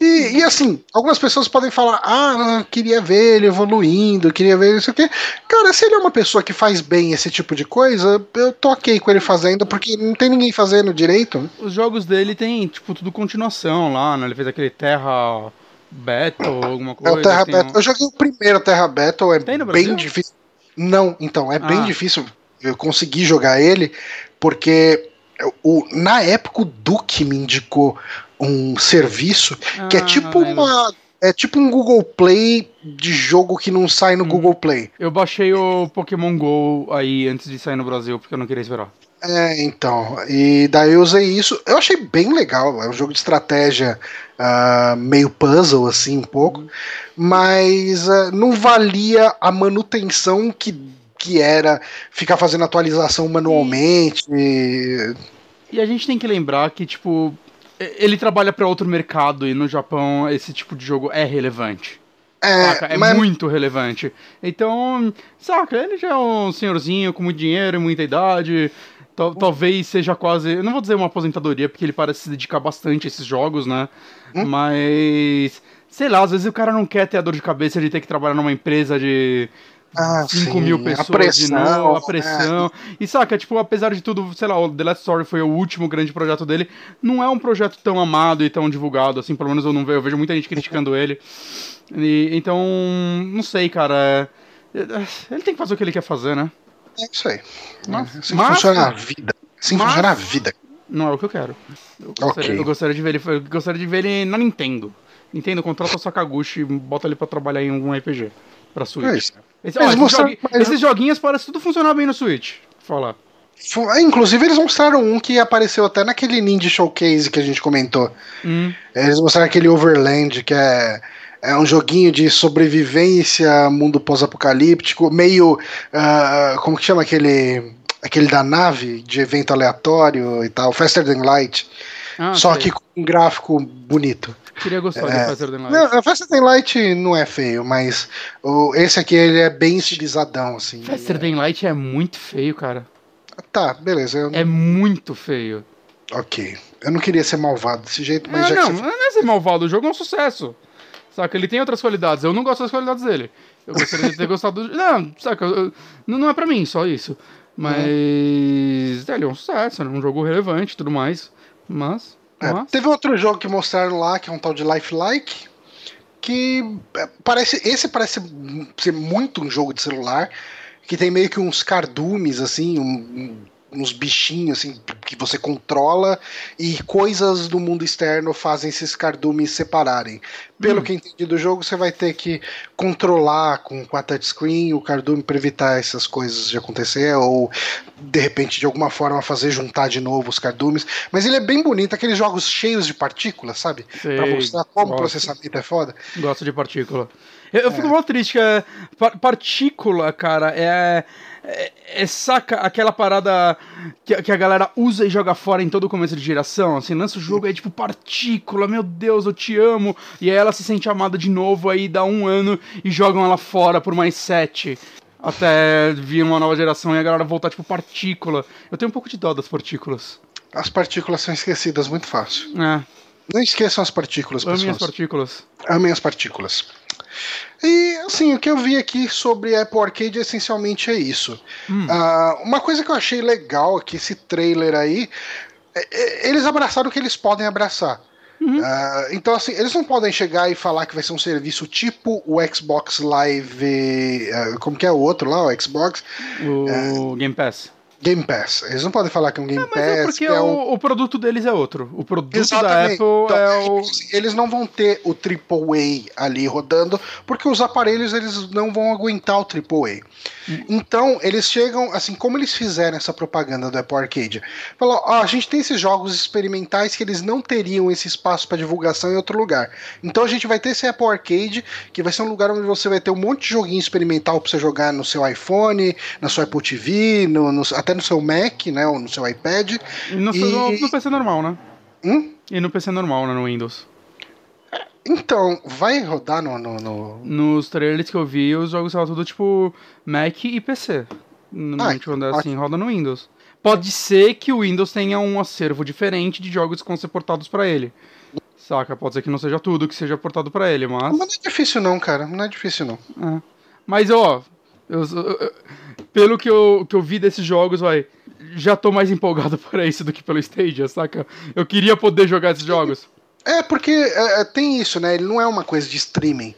E, e, assim, algumas pessoas podem falar: ah, queria ver ele evoluindo, queria ver isso aqui. Cara, se ele é uma pessoa que faz bem esse tipo de coisa, eu tô ok com ele fazendo, porque não tem ninguém fazendo direito. Os jogos dele tem, tipo, tudo continuação lá, né? Ele fez aquele Terra Battle, alguma coisa. É o Terra Battle. Um... Eu joguei o primeiro Terra Battle, é bem difícil. Não, então, é ah. bem difícil eu conseguir jogar ele, porque o, na época o Duke me indicou um serviço ah, que é ah, tipo uma. É tipo um Google Play de jogo que não sai no hum. Google Play. Eu baixei o Pokémon GO aí antes de sair no Brasil, porque eu não queria esperar. É, então. E daí eu usei isso. Eu achei bem legal. É um jogo de estratégia uh, meio puzzle, assim, um pouco. Uhum. Mas uh, não valia a manutenção que, que era ficar fazendo atualização manualmente. E... e a gente tem que lembrar que, tipo, ele trabalha para outro mercado e no Japão esse tipo de jogo é relevante. É, é mas... muito relevante. Então, saca, ele já é um senhorzinho com muito dinheiro e muita idade. Tal, talvez seja quase. Eu não vou dizer uma aposentadoria, porque ele parece se dedicar bastante a esses jogos, né? Hum? Mas. Sei lá, às vezes o cara não quer ter a dor de cabeça de ter que trabalhar numa empresa de ah, 5 sim. mil pessoas a pressão, de não, a pressão. É. E saca, tipo, apesar de tudo, sei lá, o The Last Story foi o último grande projeto dele, não é um projeto tão amado e tão divulgado, assim, pelo menos eu não vejo, eu vejo muita gente criticando ele. E, então, não sei, cara. É, ele tem que fazer o que ele quer fazer, né? É isso aí. Mas, assim mas, funciona a vida. Assim mas, funciona a vida. Não é o que eu quero. Eu gostaria, okay. eu gostaria de ver ele. Eu gostaria de ver ele na Nintendo. Nintendo contrata o Sakaguchi e bota ele pra trabalhar em algum RPG pra Switch. É. Esse, ó, esses, jogu mas... esses, joguinhos parecem tudo funcionar bem no Switch. Falar. É, inclusive, eles mostraram um que apareceu até naquele Ninja Showcase que a gente comentou. Hum. Eles mostraram aquele Overland, que é, é um joguinho de sobrevivência, mundo pós-apocalíptico, meio. Uh, como que chama aquele. aquele da nave, de evento aleatório e tal, Faster Than Light. Ah, só sei. que com um gráfico bonito. Queria gostar é, de Faster Than Light. Não, a Faster Than Light não é feio, mas o, esse aqui ele é bem estilizadão, assim. Faster Than Light é muito feio, cara. Tá, beleza. Eu... É muito feio. Ok. Eu não queria ser malvado desse jeito, mas É, já não, que você... não é ser malvado, o jogo é um sucesso. Saca, ele tem outras qualidades, eu não gosto das qualidades dele. Eu gostaria de ter gostado do. Não, saca, eu- não, não é pra mim, só isso. Mas. é, Ele é um sucesso, é um jogo relevante e tudo mais. Mas. É, teve outro jogo que mostraram lá, que é um tal de Lifelike, que é, parece. Esse parece ser muito um jogo de celular, que tem meio que uns cardumes, assim, um- uns bichinhos assim, que você controla, e coisas do mundo externo fazem esses cardumes separarem. Pelo Hum. que entendi do jogo, você vai ter que controlar com, com a touchscreen o cardume para evitar essas coisas de acontecer, ou de repente de alguma forma fazer juntar de novo os cardumes. Mas ele é bem bonito, aqueles jogos cheios de partículas, sabe? Pra mostrar como o gosto. processamento é foda. Gosto de partícula. Eu, eu fico mal triste que é, par- partícula, cara, é, é, é, saca aquela parada que, que a galera usa e joga fora em todo começo de geração. Assim, lança o jogo aí tipo partícula, meu Deus, eu te amo. E aí ela se sente amada de novo, aí dá um ano e jogam ela fora por mais sete. Até vir uma nova geração e a galera voltar tipo partícula. Eu tenho um pouco de dó das partículas. As partículas são esquecidas muito fácil. É, Não esqueçam as partículas, amem as partículas. Amem as partículas. E assim, o que eu vi aqui sobre Apple Arcade essencialmente é isso. Hum. Ah, uma coisa que eu achei legal aqui, esse trailer aí, é- é- eles abraçaram o que eles podem abraçar. Uhum. Ah, então, assim, eles não podem chegar e falar que vai ser um serviço tipo o Xbox Live. ah, como que é o outro lá, o Xbox? O Game Pass. Game Pass. Eles não podem falar que é um Game Mas é Pass, porque que é um. o, o produto deles é outro. O produto da Exatamente. Apple Então, é o. Eles não vão ter o AAA ali rodando, porque os aparelhos eles não vão aguentar o AAA. Hum. Então, eles chegam, assim, como eles fizeram essa propaganda do Apple Arcade? Falou, ó, a gente tem esses jogos experimentais que eles não teriam esse espaço para divulgação em outro lugar. Então a gente vai ter esse Apple Arcade, que vai ser um lugar onde você vai ter um monte de joguinho experimental para você jogar no seu iPhone, na sua Apple TV, no, no- até no seu Mac, né, ou no seu iPad. E no, E- no- PC normal, né? Hum? E no PC normal, né? No Windows. Então, vai rodar no- no- no, Nos trailers que eu vi, os jogos estavam tudo tipo Mac e PC. Normalmente quando é assim, roda no Windows. Pode ser que o Windows tenha um acervo diferente de jogos que vão ser portados pra ele. Saca? Pode ser que não seja tudo que seja portado pra ele, mas. Mas não é difícil não, cara. Não é difícil não. É. Mas, ó, eu- eu- pelo que eu, que eu vi desses jogos, vai, já tô mais empolgado para isso do que pelo Stadia, saca? Eu queria poder jogar esses jogos. É, porque é, é, tem isso, né? Ele não é uma coisa de streaming.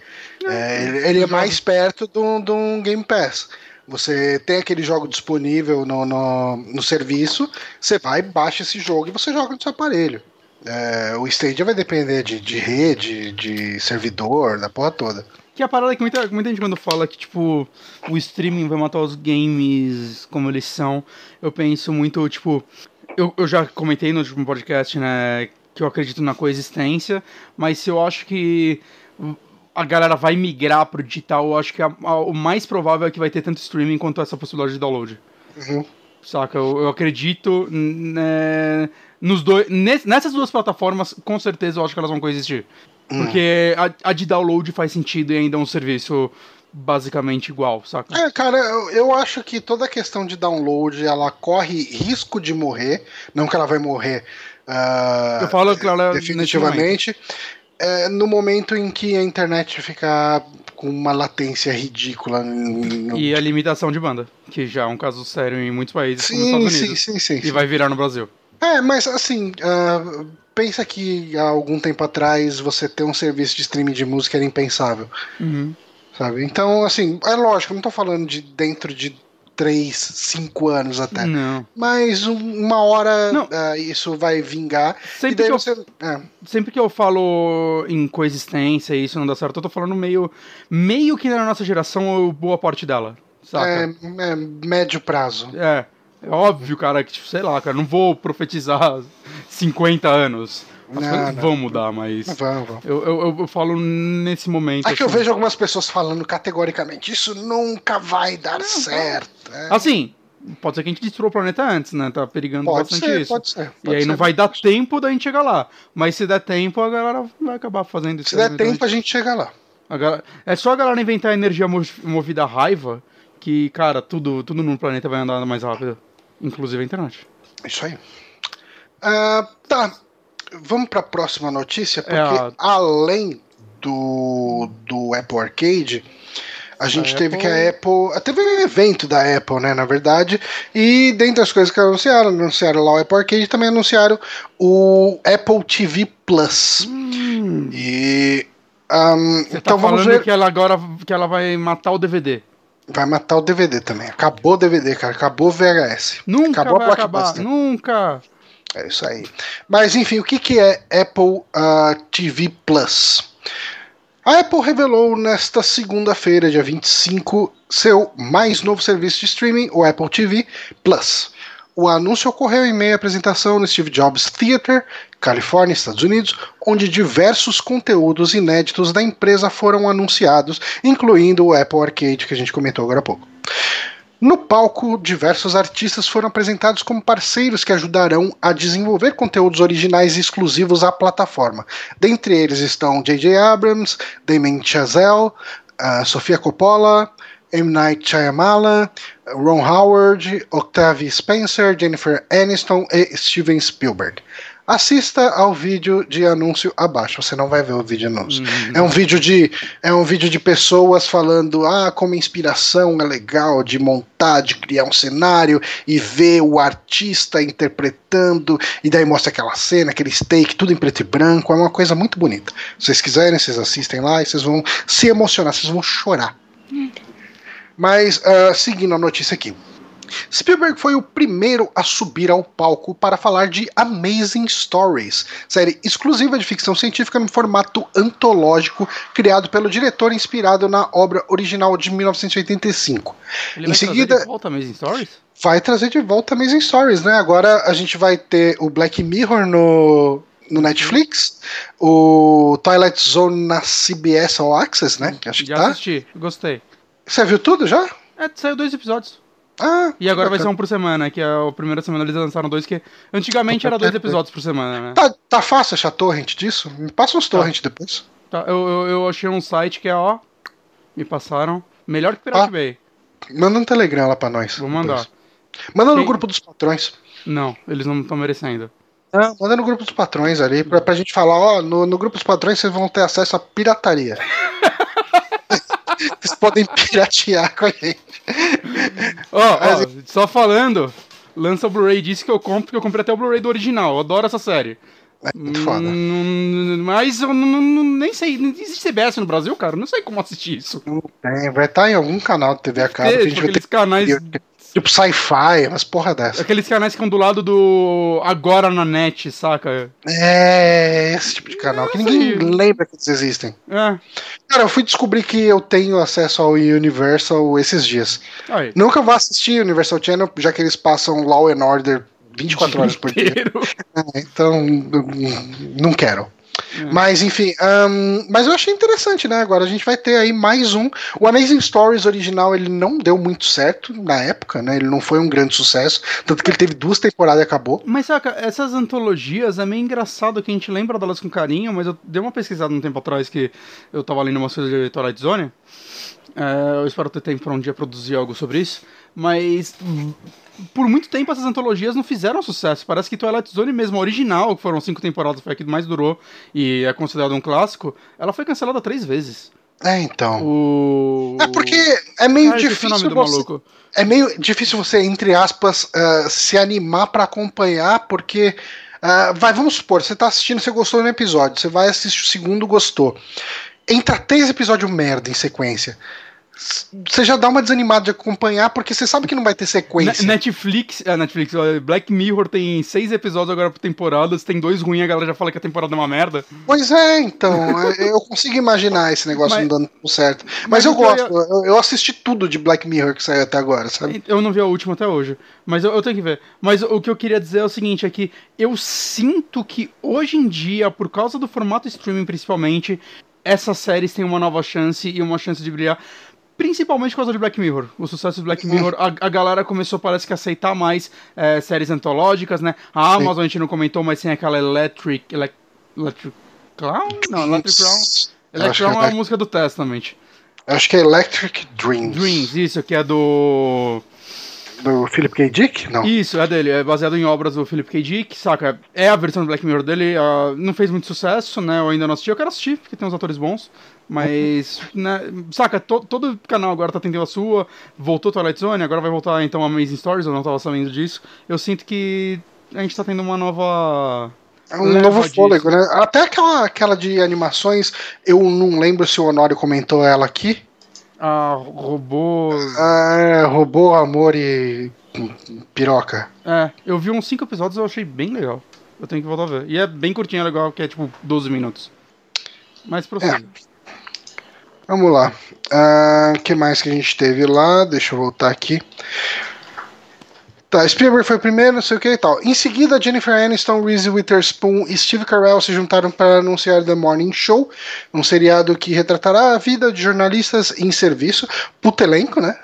É, ele, ele é mais perto de um de um Game Pass. Você tem aquele jogo disponível no, no, no serviço, você vai, baixa esse jogo e você joga no seu aparelho. É, o Stadia vai depender de, de rede, de servidor, da porra toda. Que é a parada que muita, muita gente quando fala que, tipo, o streaming vai matar os games como eles são, eu penso muito, tipo, eu, eu já comentei no último podcast, né, que eu acredito na coexistência, mas se eu acho que a galera vai migrar pro digital, eu acho que a- a- o mais provável é que vai ter tanto streaming quanto essa possibilidade de download. Uhum. Saca? Eu, eu acredito né, nos dois. nes- Nessas duas plataformas, com certeza eu acho que elas vão coexistir. Porque a, a de download faz sentido e ainda é um serviço basicamente igual, saca? É, cara, eu, eu acho que toda a questão de download ela corre risco de morrer. Não que ela vai morrer ah, Eu falo que ela definitivamente. é, no momento em que a internet ficar com uma latência ridícula. no- E a limitação de banda, que já é um caso sério em muitos países, como nos Sim, Estados sim, Unidos. sim, sim, E sim. vai virar no Brasil. É, mas assim, ah, pensa que há algum tempo atrás você ter um serviço de streaming de música era impensável. Uhum. Sabe? Então, assim, é lógico, eu não tô falando de dentro de 3, 5 anos até. Não. Mas um- uma hora ah, isso vai vingar. Sempre que eu- você. é, Sempre que eu falo em coexistência e isso não dá certo, eu tô falando meio. meio que na nossa geração ou boa parte dela. Saca? é, é médio prazo. É, é óbvio, cara, que, tipo, sei lá, cara, não vou profetizar 50 anos. As Não, coisas não. vão mudar, mas. Vamos, vamos. Eu, eu, eu- eu falo nesse momento. Eu assim. vejo algumas pessoas falando categoricamente: isso nunca vai dar certo. É, Assim, pode ser que a gente destrua o planeta antes, né? Tá perigando pode bastante ser, isso. pode ser. e pode aí ser. não vai dar tempo da gente chegar lá. Mas se der tempo, a galera vai acabar fazendo isso. Se der tempo, a gente chega lá. Galera- É só a galera inventar energia mo- movida a raiva que, cara, tudo, tudo no planeta vai andar mais rápido. Inclusive a internet. Isso aí. Uh, tá. Vamos para a próxima notícia, porque É a- além do, do Apple Arcade, a gente A teve Apple- que a Apple. Teve um evento da Apple, né, na verdade. E dentre as coisas que anunciaram, anunciaram lá o Apple Arcade, também anunciaram o Apple TV Plus. Hum, E. ahn, você então tá vamos falando ver. que ela agora que ela vai matar o DVD. Vai matar o DVD também. Acabou o DVD, cara. Acabou o VHS. Nunca Acabou a vai acabar, Blockbuster. nunca. É isso aí. Mas enfim, o que, que é Apple ah, TV Plus? A Apple revelou nesta segunda-feira, dia 25, seu mais novo serviço de streaming, o Apple TV Plus. O anúncio ocorreu em meio à apresentação no Steve Jobs Theater, Califórnia, Estados Unidos, onde diversos conteúdos inéditos da empresa foram anunciados, incluindo o Apple Arcade, que a gente comentou agora há pouco. No palco, diversos artistas foram apresentados como parceiros que ajudarão a desenvolver conteúdos originais exclusivos à plataforma. Dentre eles estão J.J. Abrams, Damien Chazelle, uh, Sofia Coppola, M. Night Shyamalan, Ron Howard, Octavia Spencer, Jennifer Aniston e Steven Spielberg. Assista ao vídeo de anúncio abaixo. Você não vai ver o vídeo de anúncio. É um vídeo de é um vídeo de pessoas falando ah como inspiração é legal de montar, de criar um cenário e ver o artista interpretando e daí mostra aquela cena, aquele take, tudo em preto e branco. É uma coisa muito bonita. Se vocês quiserem, vocês assistem lá e vocês vão se emocionar, vocês vão chorar. Mas ah, seguindo a notícia aqui. Spielberg foi o primeiro a subir ao palco para falar de Amazing Stories, série exclusiva de ficção científica no formato antológico, criado pelo diretor inspirado na obra original de 1985. Ele Em vai seguida- trazer de volta Amazing Stories? Vai trazer de volta Amazing Stories, né? Agora a gente vai ter o Black Mirror no, no Netflix, o Twilight Zone na CBS All Access, né? Acho que Já tá. assisti, gostei. Você viu tudo já? É, saiu dois episódios. Ah, E agora vai ser um por semana, que é a primeira semana eles lançaram dois, que antigamente era dois episódios por semana, né? Tá, tá fácil achar torrent disso? Me passa uns torrent depois. Tá, eu, eu, eu achei um site que é, ó, me passaram, melhor que Pirate Ah. Bay. Manda um telegram lá pra nós. Vou mandar. depois. Manda no Quem- grupo dos patrões. Não, eles não estão merecendo. Ah, manda no grupo dos patrões ali, pra, pra gente falar, ó, no, no grupo dos patrões vocês vão ter acesso à pirataria. vocês podem piratear com a gente. Ó, só falando, lança o Blu-ray disso que eu compro, porque eu comprei até o Blu-ray do original, eu adoro essa série. É muito foda. Hum, mas eu nem sei, não existe CBS no Brasil, cara, não sei como assistir isso. Não tem, vai estar em algum canal de TV a cabo que a É, gente tipo, vai aqueles canais, tipo sci-fi, umas porra dessa. aqueles canais que ficam do lado do Agora na Net, saca? É, esse tipo de canal que ninguém lembra que eles existem. É, Cara, eu fui descobrir que eu tenho acesso ao Universal esses dias. aí. Nunca vou assistir Universal Channel, já que eles passam Law and Order 24 horas por dia. É, Então, n- não quero. É. Mas, enfim, ahn, mas eu achei interessante, né? Agora a gente vai ter aí mais um. O Amazing Stories original, ele não deu muito certo na época, né? Ele não foi um grande sucesso. Tanto que ele teve duas temporadas e acabou. Mas saca, essas antologias é meio engraçado que a gente lembra delas com carinho, mas eu dei uma pesquisada um tempo atrás que eu tava lendo umas coisas de Twilight Zone. É, eu espero ter tempo pra um dia produzir algo sobre isso. Mas por muito tempo essas antologias não fizeram sucesso. Parece que Twilight Zone mesmo, a original, que foram cinco temporadas, foi a que mais durou e é considerado um clássico, ela foi cancelada três vezes. É, então. O... É porque é meio Ah, difícil do você, maluco. é meio difícil você entre aspas ah, se animar pra acompanhar porque ah, vai vamos supor você tá assistindo você gostou de um episódio você vai assistir o segundo gostou entra três episódios merda em sequência você já dá uma desanimada de acompanhar porque você sabe que não vai ter sequência Ne- Netflix, é, Netflix, Black Mirror tem seis episódios agora por temporada, se tem dois ruins, a galera já fala que a temporada é uma merda. Pois é, então, é, eu consigo imaginar esse negócio Mas- não dando certo. Mas, mas eu o que eu gosto, eu, eu assisti tudo de Black Mirror que saiu até agora, sabe? Eu não vi a última até hoje, mas eu, eu tenho que ver. Mas o que eu queria dizer é o seguinte, é que eu sinto que hoje em dia, por causa do formato streaming principalmente, essas séries têm uma nova chance e uma chance de brilhar. Principalmente por causa de Black Mirror. O sucesso de Black Mirror, a, a galera começou, parece que, a aceitar mais é, séries antológicas, né? A Amazon a gente não comentou, mas tem aquela Electric. Elec- Electric Clown? Não, Electric Clown. Electric é, Clown é a música do Testament. acho que é Electric Dreams. Dreams, isso, que é do. Do Philip K. Dick? Não. Isso, é dele. É baseado em obras do Philip K. Dick, saca? É a versão do Black Mirror dele. Uh, não fez muito sucesso, né? Eu ainda não assisti. Eu quero assistir, porque tem uns atores bons. Mas, né, saca, to, todo canal agora tá tentando a sua. Voltou Twilight Zone, agora vai voltar então Amazing Stories. Eu não tava sabendo disso. Eu sinto que a gente tá tendo uma nova. É um novo fôlego, né? Até aquela, aquela de animações, eu não lembro se o Honório comentou ela aqui. Ah, robô. Ah, é, robô, amor e piroca. É, eu vi uns 5 episódios e eu achei bem legal. Eu tenho que voltar a ver. E é bem curtinho, é legal, que é tipo 12 minutos. Mas prossiga. É. Vamos lá. O uh, que mais que a gente teve lá? Deixa eu voltar aqui. Tá, Spielberg foi o primeiro, não sei o que e tal. Em seguida, Jennifer Aniston, Reese Witherspoon e Steve Carell se juntaram para anunciar The Morning Show, um seriado que retratará a vida de jornalistas em serviço. Puto elenco, né?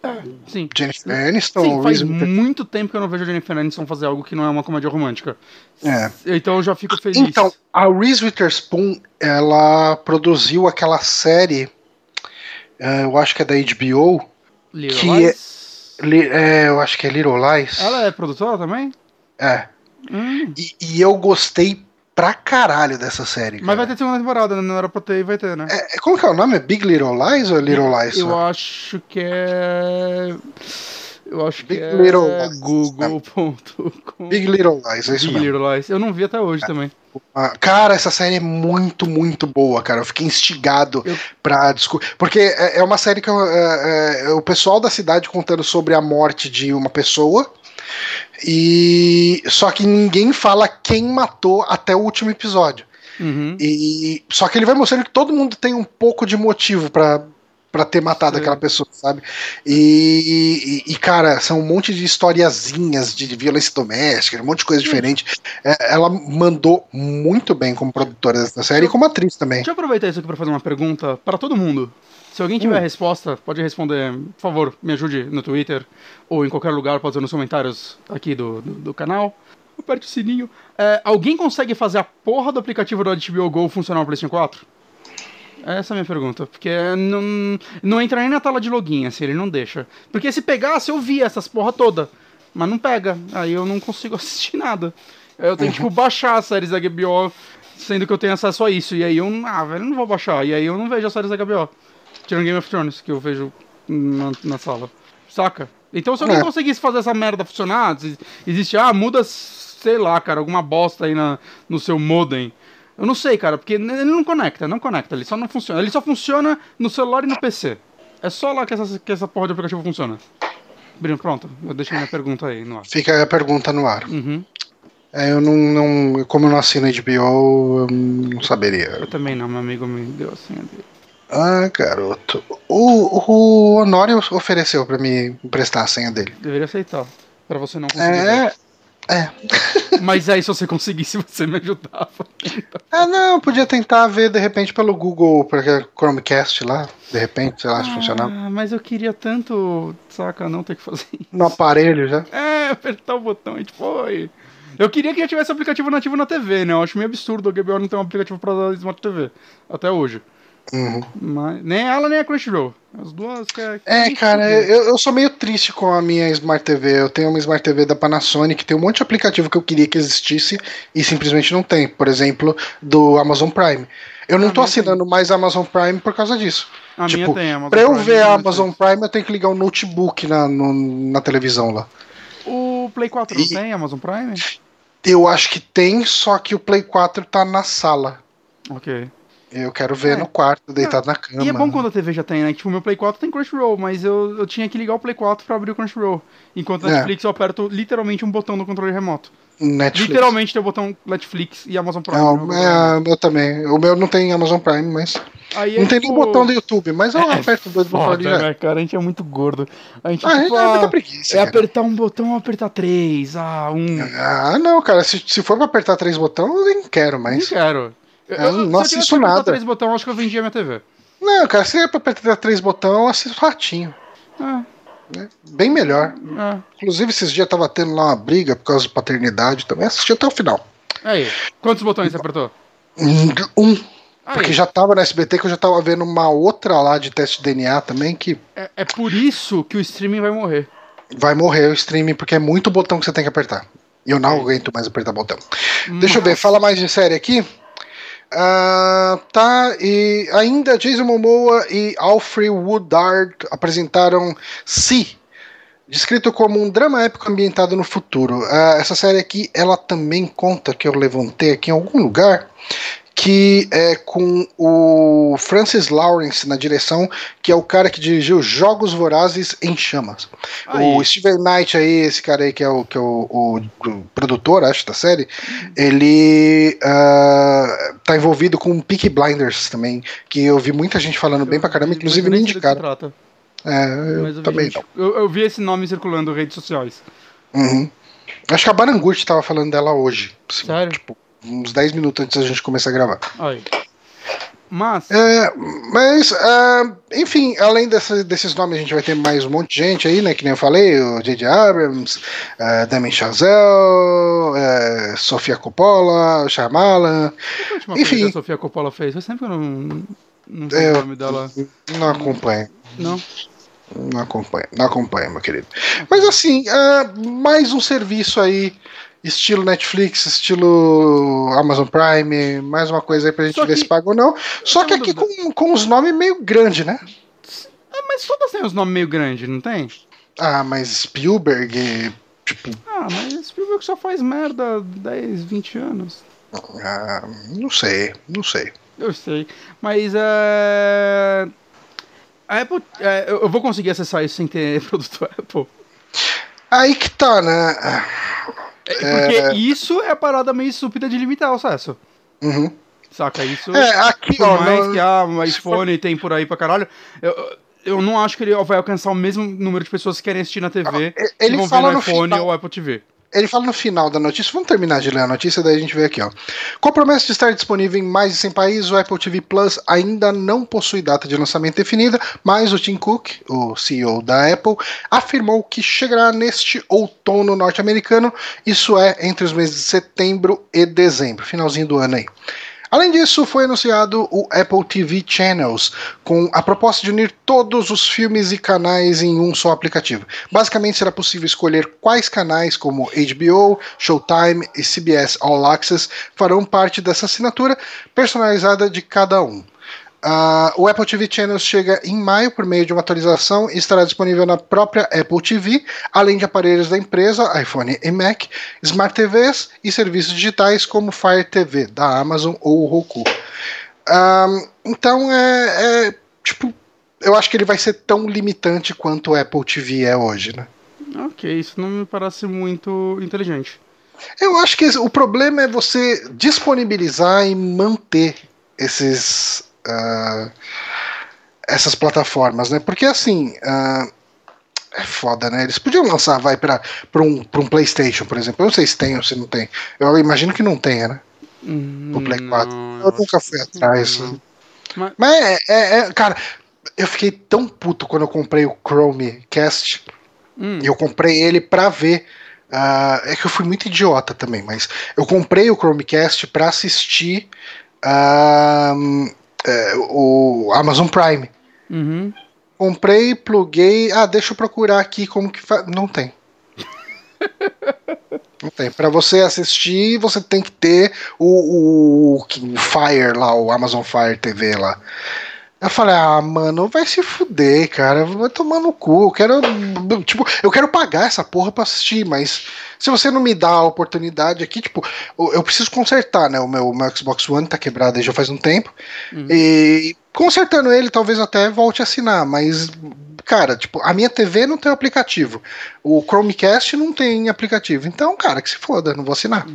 É, sim. Jennifer Aniston. Sim, faz muito tempo que eu não vejo a Jennifer Aniston fazer algo que não é uma comédia romântica. É. Então eu já fico feliz. Então, a Reese Witherspoon, ela produziu aquela série, uh, eu acho que é da HBO, Little que Lies? É é, eu acho que é Little Lies. Ela é produtora também? É. Hum. E, e, eu gostei pra caralho dessa série. Mas vai ter segunda temporada, né? Não era pra ter e vai ter, né? É, como que é o nome? É Big Little Lies ou é Little Lies? Eu só? acho que é. Eu acho Big que é Little google.com. Big Little Lies, é isso Big mesmo. Little Lies. Eu não vi até hoje É. também. Ah, Cara, essa série é muito, muito boa, cara. Eu fiquei instigado Eu- pra descobrir. Porque é é uma série que eu- é, é, o pessoal da cidade contando sobre a morte de uma pessoa. E só que ninguém fala quem matou até o último episódio. Uhum. E só que ele vai mostrando que todo mundo tem um pouco de motivo pra para ter matado Sim. aquela pessoa, sabe? E, e- e, cara, são um monte de historiazinhas de violência doméstica, um monte de coisa diferente. É, ela mandou muito bem como produtora dessa série e como atriz também. Deixa eu aproveitar isso aqui pra fazer uma pergunta para todo mundo. Se alguém tiver Hum. resposta, pode responder. Por favor, me ajude no Twitter ou em qualquer lugar, pode ser nos comentários aqui do, do, do canal. Aperte o sininho. É, alguém consegue fazer a porra do aplicativo do HBO Go funcionar no PlayStation 4? Essa é a minha pergunta. Porque não, não entra nem na tela de login, assim, ele não deixa. Porque se pegasse, eu via essas porra toda. Mas não pega. Aí eu não consigo assistir nada. Eu tenho que, tipo, baixar as séries da HBO, sendo que eu tenho acesso a isso. E aí eu, ah, velho, não vou baixar. E aí eu não vejo as séries da HBO. Tirando Game of Thrones, que eu vejo na, na sala. Saca? Então se alguém É. conseguisse fazer essa merda funcionar, existe, ah, muda, sei lá, cara, alguma bosta aí na, no seu modem. Eu não sei, cara, porque ele não conecta, não conecta, ele só não funciona. Ele só funciona no celular e no PC. É só lá que essa, que essa porra de aplicativo funciona. Bruno, pronto, eu deixei minha pergunta aí no ar. Fica a pergunta no ar. Uhum, É, eu não, não. Como eu não assino HBO, eu não saberia. eu também não, meu amigo me deu assim. dele. Ah, garoto. O, o Honório ofereceu pra me emprestar a senha dele. Deveria aceitar, pra você não conseguir. É. É. Mas aí se você conseguisse, você me ajudava. Ah, não, podia tentar ver de repente pelo Google, porque Chromecast lá, de repente, sei lá se funcionava. Ah, mas eu queria tanto, saca, não ter que fazer isso. No aparelho já. É, apertar o botão, a gente foi. Eu queria que já tivesse aplicativo nativo na TV, né? Eu acho meio absurdo a HBO não ter um aplicativo pra Smart TV. Até hoje. Uhum. Mas nem ela nem a Crunchyroll. As duas que é. É, cara, eu, eu sou meio triste com a minha Smart TV. Eu tenho uma Smart TV da Panasonic, tem um monte de aplicativo que eu queria que existisse e simplesmente não tem. Por exemplo, do Amazon Prime. Eu não A tô assinando mais a Amazon Prime por causa disso. A tipo, minha tem, Amazon Pra eu Prime, ver a mas Amazon Prime, eu tenho que ligar o notebook na, no- na televisão lá. O Play 4 não E- tem Amazon Prime? Eu acho que tem, só que o Play 4 tá na sala. Ok. Eu quero ver É. no quarto, deitado na cama. E é bom quando a TV já tem, né? Tipo, o meu Play 4 tem Crunchyroll, mas eu, eu tinha que ligar o Play 4 pra abrir o Crunchyroll. Enquanto É. Netflix eu aperto literalmente um botão no controle remoto. Netflix. Literalmente tem o botão Netflix e Amazon Prime. Não, é, o meu também. O meu não tem Amazon Prime, mas. Aí é Não tem nem tipo- botão do YouTube, mas eu É, aperto dois botões ali né, cara? A gente é muito gordo. A gente, Ah, é, tipo, é ah, muita preguiça. é cara. apertar um botão ou apertar três. Ah, um. Ah, não, cara. Se, se for pra apertar três botões, eu nem quero Não mais. quero. Eu, Eu não se eu tivesse nada. três botões, eu acho que eu vendia minha TV. Não, cara, se é pra apertar três botões, eu assisto ratinho. Ah, Né? Bem melhor. ah. Inclusive, esses dias tava tendo lá uma briga por causa de paternidade também. Assisti até o final. Aí, quantos botões você apertou? Um, Aí, porque já tava na SBT que eu já tava vendo uma outra lá de teste de DNA também que. é, é por isso que o streaming vai morrer. vai morrer o streaming porque é muito botão que você tem que apertar. E eu não aguento mais apertar botão. Deixa eu ver, fala mais de série aqui. Uh, tá, e ainda Jason Momoa e Alfred Woodard apresentaram Si, descrito como um drama épico ambientado no futuro. Uh, essa série aqui, ela também conta, que eu levantei aqui em algum lugar, que é com o Francis Lawrence na direção, que é o cara que dirigiu Jogos Vorazes em Chamas. Aí. O Steven Knight aí, esse cara aí que é o, que é o, o, o produtor, acho, da série, ele uh, tá envolvido com Peaky Blinders também, que eu vi muita gente falando eu, bem pra caramba, inclusive me indicaram. É, eu, eu também gente, não. Eu, eu, vi esse nome circulando em redes sociais. Uhum. Acho que a Baranguchi tava falando dela hoje. Assim, Sério? Tipo, uns 10 minutos antes da gente começar a gravar. Aí. Mas. É, mas, uh, enfim, além dessa, desses nomes, a gente vai ter mais um monte de gente aí, né? Que nem eu falei: o J.J. Abrams, uh, Damien Chazelle, uh, Sofia Coppola, Shyamalan. Enfim. que a Sofia Coppola fez? Eu sempre não, não sei o nome dela. Não acompanho. Não. Não acompanha, não acompanha, meu querido. Mas assim, uh, mais um serviço aí estilo Netflix, estilo Amazon Prime, mais uma coisa aí pra gente Só ver que... se paga ou não. Só que aqui com, com os nomes meio grandes, né? Ah, mas todas têm os nomes meio grandes, não tem? Ah, mas Spielberg, tipo. Ah, mas Spielberg só faz merda há 10, 20 anos. Ah, não sei, não sei. Eu sei. Mas é. A Apple. É, eu vou conseguir acessar isso sem ter produto Apple. Aí que tá, né? Porque é... isso é a parada meio estúpida de limitar o acesso. Uhum. Saca? Isso. É, aqui, por ó, mais que ah, um iPhone for... tem por aí pra caralho. Eu, eu não acho que ele vai alcançar o mesmo número de pessoas que querem assistir na TV ele que vão fala ver no, no iPhone final... ou Apple TV ele fala no final da notícia, vamos terminar de ler a notícia, daí a gente vê aqui, ó. Com a promessa de estar disponível em mais de 100 países, o Apple TV Plus ainda não possui data de lançamento definida, mas o Tim Cook, o CEO da Apple, afirmou que chegará neste outono norte-americano, isso é, entre os meses de setembro e dezembro, finalzinho do ano aí. Além disso, foi anunciado o Apple TV Channels, com a proposta de unir todos os filmes e canais em um só aplicativo. Basicamente, será possível escolher quais canais, como HBO, Showtime e CBS All Access, farão parte dessa assinatura personalizada de cada um. Uh, o Apple TV Channels chega em maio por meio de uma atualização e estará disponível na própria Apple TV, além de aparelhos da empresa, iPhone e Mac, Smart TVs e serviços digitais como Fire TV da Amazon ou Roku. Uh, então é, é, tipo, eu acho que ele vai ser tão limitante quanto o Apple TV é hoje, né? Ok, isso não me parece muito inteligente. Eu acho que o problema é você disponibilizar e manter esses uh, essas plataformas, né? Porque assim. Uh, é foda, né? Eles podiam lançar, vai, pra, pra, um, pra um PlayStation, por exemplo. Eu não sei se tem ou se não tem. Eu imagino que não tenha, né? Hum, o Play 4. Não, eu nunca fui atrás. Não. Mas, Mas é, é, é, Cara, eu fiquei tão puto quando eu comprei o Chromecast. Hum. E eu comprei ele pra ver. Uh, é que eu fui muito idiota também, mas eu comprei o Chromecast pra assistir. Uh, é, o Amazon Prime. Uhum. Comprei, pluguei. Ah, deixa eu procurar aqui como que faz. Não tem. Não tem. Pra você assistir, você tem que ter o, o, o, Fire lá, o Amazon Fire TV lá. Eu falei, ah, mano, vai se fuder, cara. Vai tomar no cu. Eu quero. Tipo, eu quero pagar essa porra pra assistir, mas se você não me dá a oportunidade aqui, tipo, eu preciso consertar, né? O meu, meu Xbox One tá quebrado aí já faz um tempo. Uhum. E consertando ele, talvez até volte a assinar, mas. Cara, tipo, a minha TV não tem aplicativo. O Chromecast não tem aplicativo. Então, cara, que se foda, não vou assinar.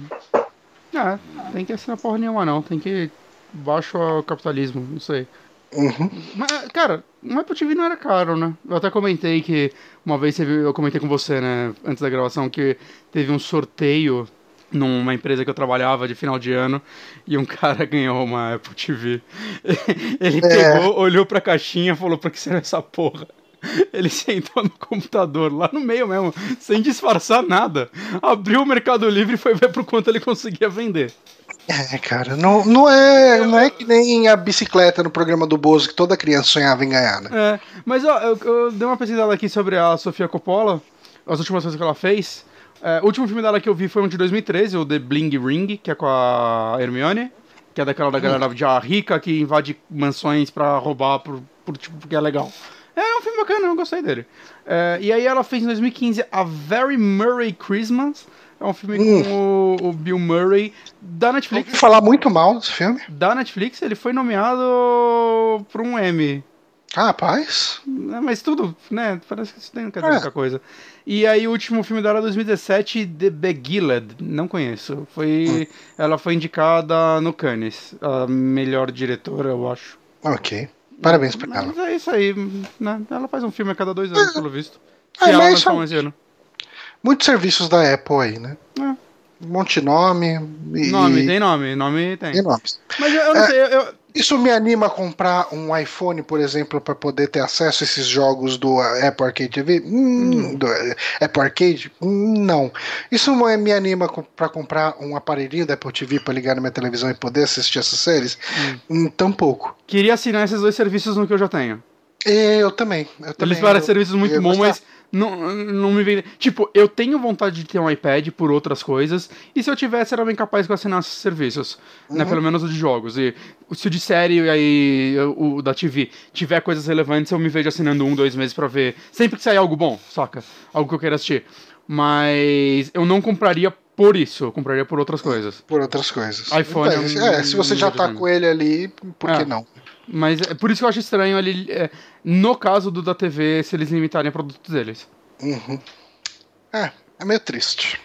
Ah, tem que assinar porra nenhuma, não. Tem que. Baixo o capitalismo, não sei. Uhum. Mas, cara, o Apple TV não era caro, né? Eu até comentei que uma vez eu comentei com você, né, antes da gravação, que teve um sorteio numa empresa que eu trabalhava de final de ano e um cara ganhou uma Apple TV. Ele é. pegou, olhou pra caixinha e falou: pra que serve essa porra? Ele sentou no computador, lá no meio mesmo, sem disfarçar nada. Abriu o Mercado Livre e foi ver por quanto ele conseguia vender. É, cara, não, não, é, não é que nem a bicicleta no programa do Bozo que toda criança sonhava em ganhar, né? É, mas ó, eu, eu dei uma pesquisada aqui sobre a Sofia Coppola. as últimas coisas que ela fez. É, o último filme dela que eu vi foi um de 2013, o The Bling Ring, que é com a Hermione, que é daquela da galera já rica que invade mansões pra roubar por, por tipo, porque é legal. É um filme bacana, eu gostei dele. É, e aí ela fez em 2015 A Very Murray Christmas. É um filme hum. com o, o, Bill Murray da Netflix. Eu falar muito mal desse filme. Da Netflix, ele foi nomeado para um Emmy. Ah, rapaz. É, mas tudo, né? Parece que isso não quer dizer é. muita coisa. E aí o último filme dela, 2017, The Beguiled. Não conheço. Foi, hum. Ela foi indicada no Cannes. A melhor diretora, eu acho. Ok. Parabéns pra ela. Mas é isso aí, né? Ela faz um filme a cada dois anos, é. pelo visto. Se é, ela lançar um esse ano. Muitos serviços da Apple aí, né? É. Um monte de nome. E... Nome, tem nome. Nome tem. Tem nomes. Mas eu, eu não é, sei, eu, isso me anima a comprar um iPhone, por exemplo, para poder ter acesso a esses jogos do Apple Arcade TV? Hum, hum. do Apple Arcade? Hum, não. Isso me anima para comprar um aparelhinho da Apple TV para ligar na minha televisão e poder assistir essas séries? Hum. hum tampouco. Queria assinar esses dois serviços no que eu já tenho. Eu também. Eu também Eles parecem serviços muito bons, mas não, não me vem. Tipo, eu tenho vontade de ter um iPad por outras coisas, e se eu tivesse, era bem capaz de assinar esses serviços, né, uhum. né? Pelo menos o de jogos. E se o de série aí, o da TV, tiver coisas relevantes, eu me vejo assinando um, dois meses para ver. Sempre que sair algo bom, saca? Algo que eu queira assistir. Mas eu não compraria por isso, eu compraria por outras coisas. Por outras coisas. iPhone. Então, é, se você já tá com ele ali, por que é. não? Mas é por isso que eu acho estranho ele. É, no caso do da TV, se eles limitarem a produtos deles. Uhum. É, é meio triste.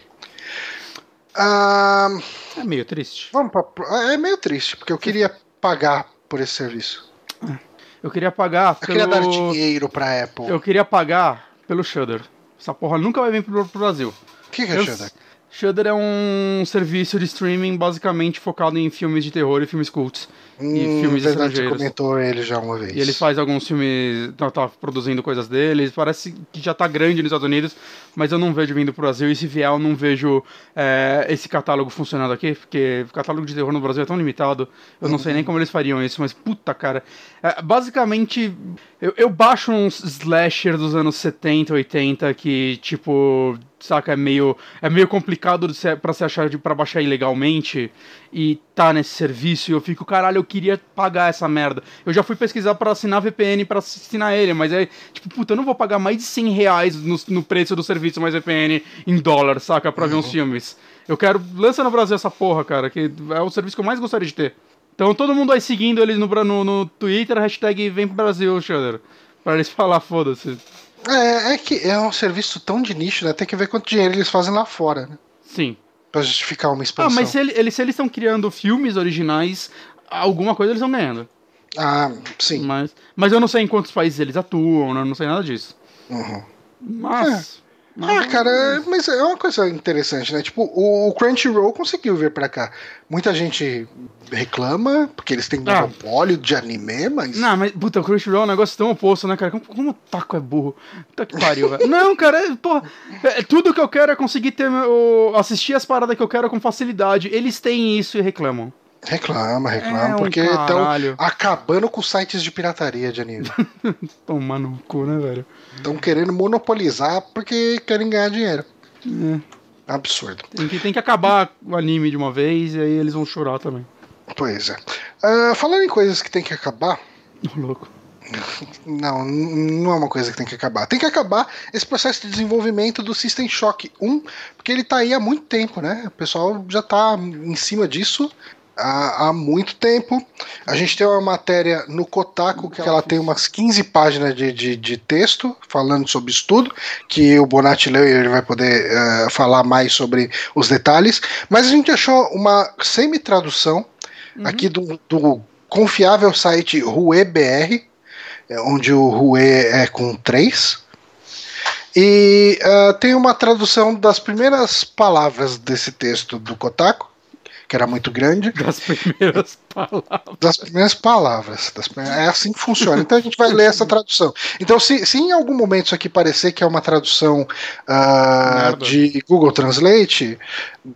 Ah, é meio triste. Vamos pra, é meio triste, porque eu queria pagar por esse serviço. É. Eu queria pagar. Eu pelo... queria dar dinheiro pra Apple. Eu queria pagar pelo Shudder. Essa porra nunca vai vir pro, pro Brasil. O que, que é eu... Shudder? Shudder é um serviço de streaming basicamente focado em filmes de terror e filmes cults. Hum, e filmes verdade, estrangeiros. Comentou ele já uma vez. E ele faz alguns filmes, tá, tá, produzindo coisas dele, parece que já tá grande nos Estados Unidos, mas eu não vejo vindo pro Brasil, e se vier eu não vejo é, esse catálogo funcionando aqui, porque o catálogo de terror no Brasil é tão limitado, eu não sei nem como eles fariam isso, mas puta cara. É, basicamente, eu, eu baixo uns slasher dos anos 70, 80 que, tipo, saca, é meio, é meio complicado para se achar para baixar ilegalmente e tá nesse serviço e eu fico, caralho, eu queria pagar essa merda. Eu já fui pesquisar para assinar VPN para assinar ele, mas é tipo, puta, eu não vou pagar mais de 100 reais no, no preço do serviço mais VPN em dólar, saca, pra uhum. ver uns uhum. filmes. Eu quero, lança no Brasil essa porra, cara, que é o serviço que eu mais gostaria de ter. Então todo mundo aí seguindo eles no, no, no Twitter, hashtag vem pro Brasil, Shudder. Pra eles falar, foda-se. É, é que é um serviço tão de nicho, né? Tem que ver quanto dinheiro eles fazem lá fora, né? Sim. Pra justificar uma expansão. Ah, mas se, ele, se eles estão criando filmes originais, alguma coisa eles estão ganhando. Ah, sim. Mas, mas eu não sei em quantos países eles atuam, né? eu não sei nada disso. Uhum. Mas. É. Ah, cara, mas é uma coisa interessante, né? Tipo, o Crunchyroll conseguiu vir pra cá. Muita gente reclama, porque eles têm ah. monopólio de anime, mas. Não, mas, puta, o Crunchyroll é um negócio tão oposto, né, cara? Como, como o taco é burro? Puta que pariu, velho. Não, cara, é, porra, é, tudo que eu quero é conseguir ter, o, assistir as paradas que eu quero com facilidade. Eles têm isso e reclamam. Reclama, reclama, é um porque estão acabando com sites de pirataria de anime. Toma no cu, né, velho? Estão querendo monopolizar porque querem ganhar dinheiro. É. Absurdo. Tem que, tem que acabar o anime de uma vez e aí eles vão chorar também. Pois é. Uh, falando em coisas que tem que acabar. Oh, louco. Não, não é uma coisa que tem que acabar. Tem que acabar esse processo de desenvolvimento do System Shock 1, porque ele está aí há muito tempo, né? O pessoal já está em cima disso há, há muito tempo. A gente tem uma matéria no Kotaku que ela tem umas 15 páginas de, de, de texto falando sobre isso tudo, que o Bonatti leu e ele vai poder uh, falar mais sobre os detalhes. Mas a gente achou uma semi-tradução uhum. aqui do, do confiável site RueBR, é, onde o Rue é com 3. E uh, tem uma tradução das primeiras palavras desse texto do Kotaku, que era muito grande. Das primeiras palavras. Das primeiras palavras. Das primeiras, é assim que funciona. Então a gente vai ler essa tradução. Então, se, se em algum momento isso aqui parecer que é uma tradução uh, de Google Translate,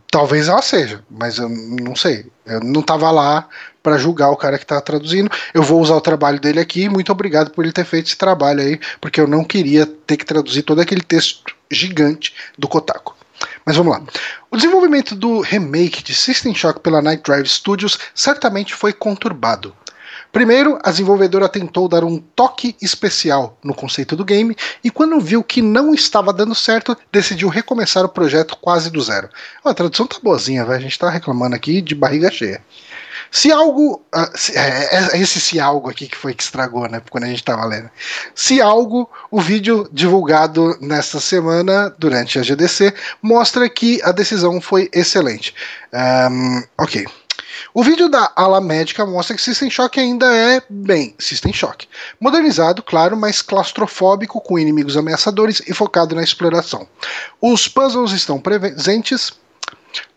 talvez ela seja, mas eu não sei. Eu não estava lá para julgar o cara que está traduzindo. Eu vou usar o trabalho dele aqui. Muito obrigado por ele ter feito esse trabalho aí, porque eu não queria ter que traduzir todo aquele texto gigante do Kotaku. Mas vamos lá. O desenvolvimento do remake de System Shock pela Night Drive Studios certamente foi conturbado. Primeiro, a desenvolvedora tentou dar um toque especial no conceito do game e, quando viu que não estava dando certo, decidiu recomeçar o projeto quase do zero. A tradução tá boazinha, véio. a gente tá reclamando aqui de barriga cheia. Se algo. Uh, se, é, é, esse se algo aqui que foi que estragou, né? Quando a gente tava lendo. Se algo, o vídeo divulgado nesta semana, durante a GDC, mostra que a decisão foi excelente. Um, ok. O vídeo da Ala Médica mostra que System Shock ainda é, bem, System Shock. Modernizado, claro, mas claustrofóbico, com inimigos ameaçadores e focado na exploração. Os puzzles estão presentes,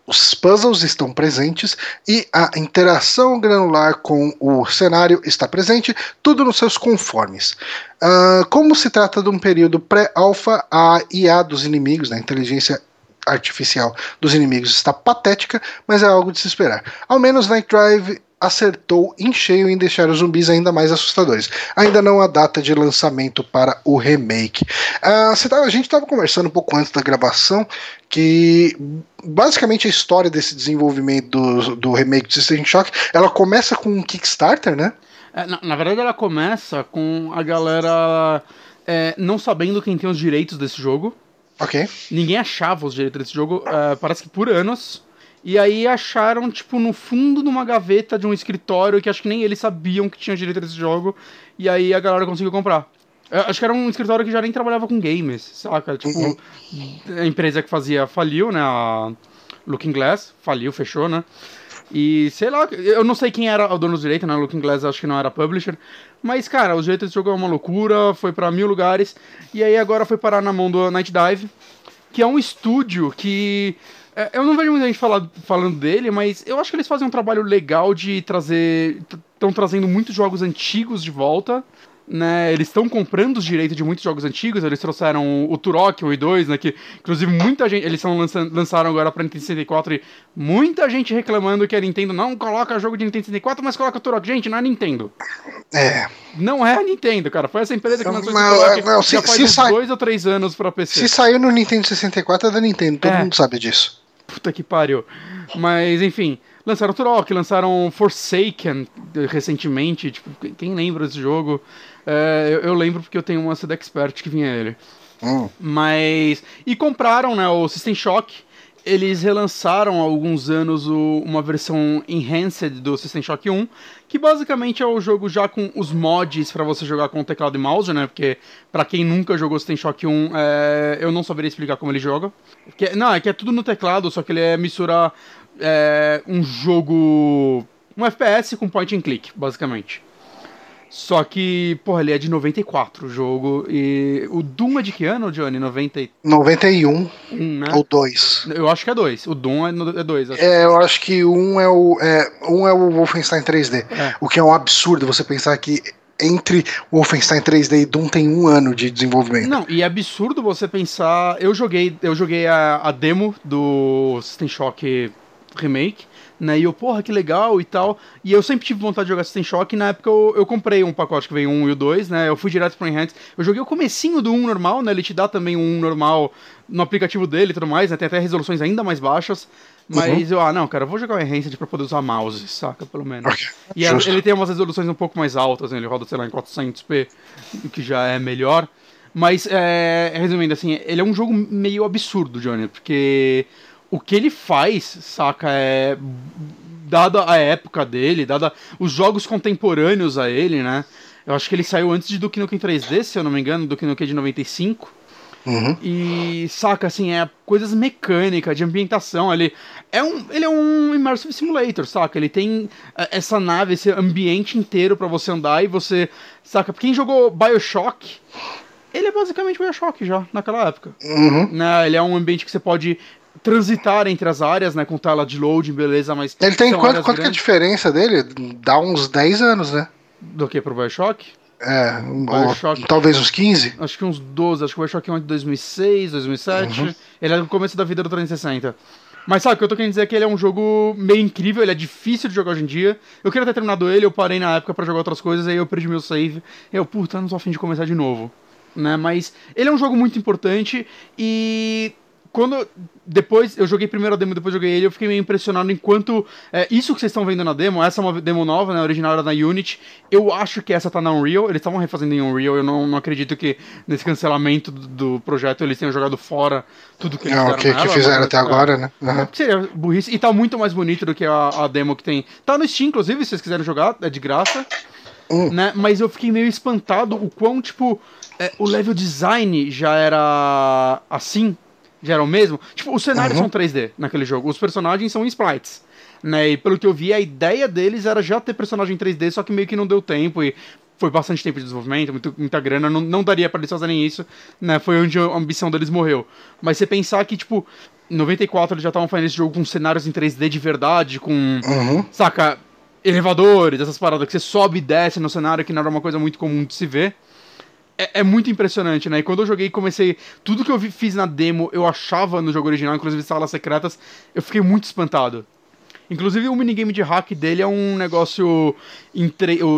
os puzzles estão presentes e a interação granular com o cenário está presente, tudo nos seus conformes. Uh, como se trata de um período pré-alpha, a IA dos inimigos, da inteligência artificial dos inimigos está patética, mas é algo de se esperar. Ao menos Night Drive acertou em cheio em deixar os zumbis ainda mais assustadores. Ainda não há data de lançamento para o remake. Uh, tá, a gente estava conversando um pouco antes da gravação que basicamente a história desse desenvolvimento do, do remake de System Shock ela começa com um Kickstarter, né? É, na, na, verdade, ela começa com a galera é, não sabendo quem tem os direitos desse jogo. Ok. Ninguém achava os direitos desse jogo, uh, parece que por anos. E aí acharam, tipo, no fundo de uma gaveta de um escritório que acho que nem eles sabiam que tinha direito desse jogo. E aí a galera conseguiu comprar. Eu acho que era um escritório que já nem trabalhava com games, saca? Tipo, uhum. a empresa que fazia faliu, né? A Looking Glass faliu, fechou, né? E sei lá, eu não sei quem era o dono dos direitos, né? Looking Glass acho que não era publisher. Mas, cara, o jeito desse jogo é uma loucura, foi para mil lugares. E aí agora foi parar na mão do Night Dive, que é um estúdio que. É, eu não vejo muita gente falar, falando dele, mas eu acho que eles fazem um trabalho legal de trazer. Estão trazendo muitos jogos antigos de volta né, eles estão comprando os direitos de muitos jogos antigos, eles trouxeram o Turok 1 e 2, né, que inclusive muita gente, eles são lançaram agora para Nintendo 64 e muita gente reclamando que a Nintendo não coloca jogo de Nintendo 64, mas coloca o Turok. Gente, não é Nintendo. É. Não é a Nintendo, cara. Foi essa empresa que lançou esse Turok não, se, já faz se sai... dois ou três anos para PC. Se saiu no Nintendo 64 é da Nintendo, todo é. mundo sabe disso. Puta que pariu. Mas, enfim, lançaram Turok, lançaram Forsaken recentemente, tipo, quem lembra desse jogo? É, eu, eu, lembro porque eu tenho uma CD Expert que vinha ele. Hum. Mas. E compraram, né, o System Shock. Eles relançaram há alguns anos o, uma versão enhanced do System Shock 1, que basicamente é o jogo já com os mods para você jogar com teclado e mouse, né? Porque para quem nunca jogou System Shock 1, é, eu não saberia explicar como ele joga. Que, não, é que é tudo no teclado, só que ele é misturar é, um jogo. um FPS com point and click, basicamente. Só que, porra, ele é de 94 o jogo. E o Doom é de que ano, Johnny? 90... 91 um, né? ou 2. Eu acho que é 2. O Doom é 2. É, é, eu acho que um é o, é, um é o Wolfenstein 3D. É. O que é um absurdo você pensar que entre Wolfenstein 3D e Doom tem um ano de desenvolvimento. Não, e é absurdo você pensar. Eu joguei, eu joguei a, a demo do System Shock Remake né? E eu, porra, que legal e tal. E eu sempre tive vontade de jogar System Shock. E na época eu, eu comprei um pacote que veio um e o dois, né? Eu fui direto pro Enhanced. Eu joguei o comecinho do 1 normal, né? Ele te dá também um normal no aplicativo dele e tudo mais, né? Tem até resoluções ainda mais baixas. Mas uhum. eu, ah, não, cara, eu vou jogar o Enhanced pra poder usar mouse, saca? Pelo menos. Okay. E ele tem umas resoluções um pouco mais altas, né? Ele roda, sei lá, em 400p, o que já é melhor. Mas, é, resumindo, assim, ele é um jogo meio absurdo, Johnny, porque o que ele faz, saca, é. Dada a época dele, dada os jogos contemporâneos a ele, né? Eu acho que ele saiu antes de Duke Nukem 3D, se eu não me engano, Duke Nukem de 95. Uhum. E saca, assim, é coisas mecânicas, de ambientação. Ele é um, ele é um Immersive Simulator, saca? Ele tem é, essa nave, esse ambiente inteiro para você andar e você. Saca? Quem jogou Bioshock, ele é basicamente Bioshock já, naquela época. Uhum. Né? Ele é um ambiente que você pode transitar entre as áreas, né, com tela de loading, beleza, mas... Ele tem quanto, quanto que é a diferença dele? Dá uns 10 anos, né? Do que, pro Bioshock? É, Bioshock, ou, talvez uns 15? Acho que uns 12, acho que o Bioshock é de 2006, 2007, uhum. ele é do começo da vida do 360. Mas sabe, o que eu tô querendo dizer é que ele é um jogo meio incrível, ele é difícil de jogar hoje em dia. Eu queria ter terminado ele, eu parei na época para jogar outras coisas, aí eu perdi meu save. Eu, puta, não tô afim de começar de novo. né? Mas ele é um jogo muito importante e quando depois eu joguei primeiro a demo, depois joguei ele, eu fiquei meio impressionado enquanto é, isso que vocês estão vendo na demo, essa é uma demo nova, né, original era na Unity. Eu acho que essa tá na Unreal, eles estavam refazendo em Unreal, eu não, não acredito que nesse cancelamento do, do, projeto eles tenham jogado fora tudo que eles não, fizeram. Que, que fizeram até é, agora, né? Uhum. Seria burrice. E tá muito mais bonito do que a, a, demo que tem. Tá no Steam, inclusive, se vocês quiserem jogar, é de graça. Hum. Né? Mas eu fiquei meio espantado o quão, tipo, é, o level design já era assim já era o mesmo. Tipo, os cenários uhum. são 3D naquele jogo, os personagens são sprites. Né? E pelo que eu vi, a ideia deles era já ter personagem 3D, só que meio que não deu tempo e foi bastante tempo de desenvolvimento, muito, muita grana, não, não daria para eles fazerem isso, né? Foi onde a ambição deles morreu. Mas você pensar que, tipo, em 94 eles já estavam fazendo esse jogo com cenários em 3D de verdade, com. Uhum. Saca? Elevadores, essas paradas que você sobe e desce no cenário, que não era uma coisa muito comum de se ver é, é, muito impressionante, né? E quando eu joguei comecei. Tudo que eu vi, fiz na demo eu achava no jogo original, inclusive salas secretas, eu fiquei muito espantado. Inclusive o minigame de hack dele é um negócio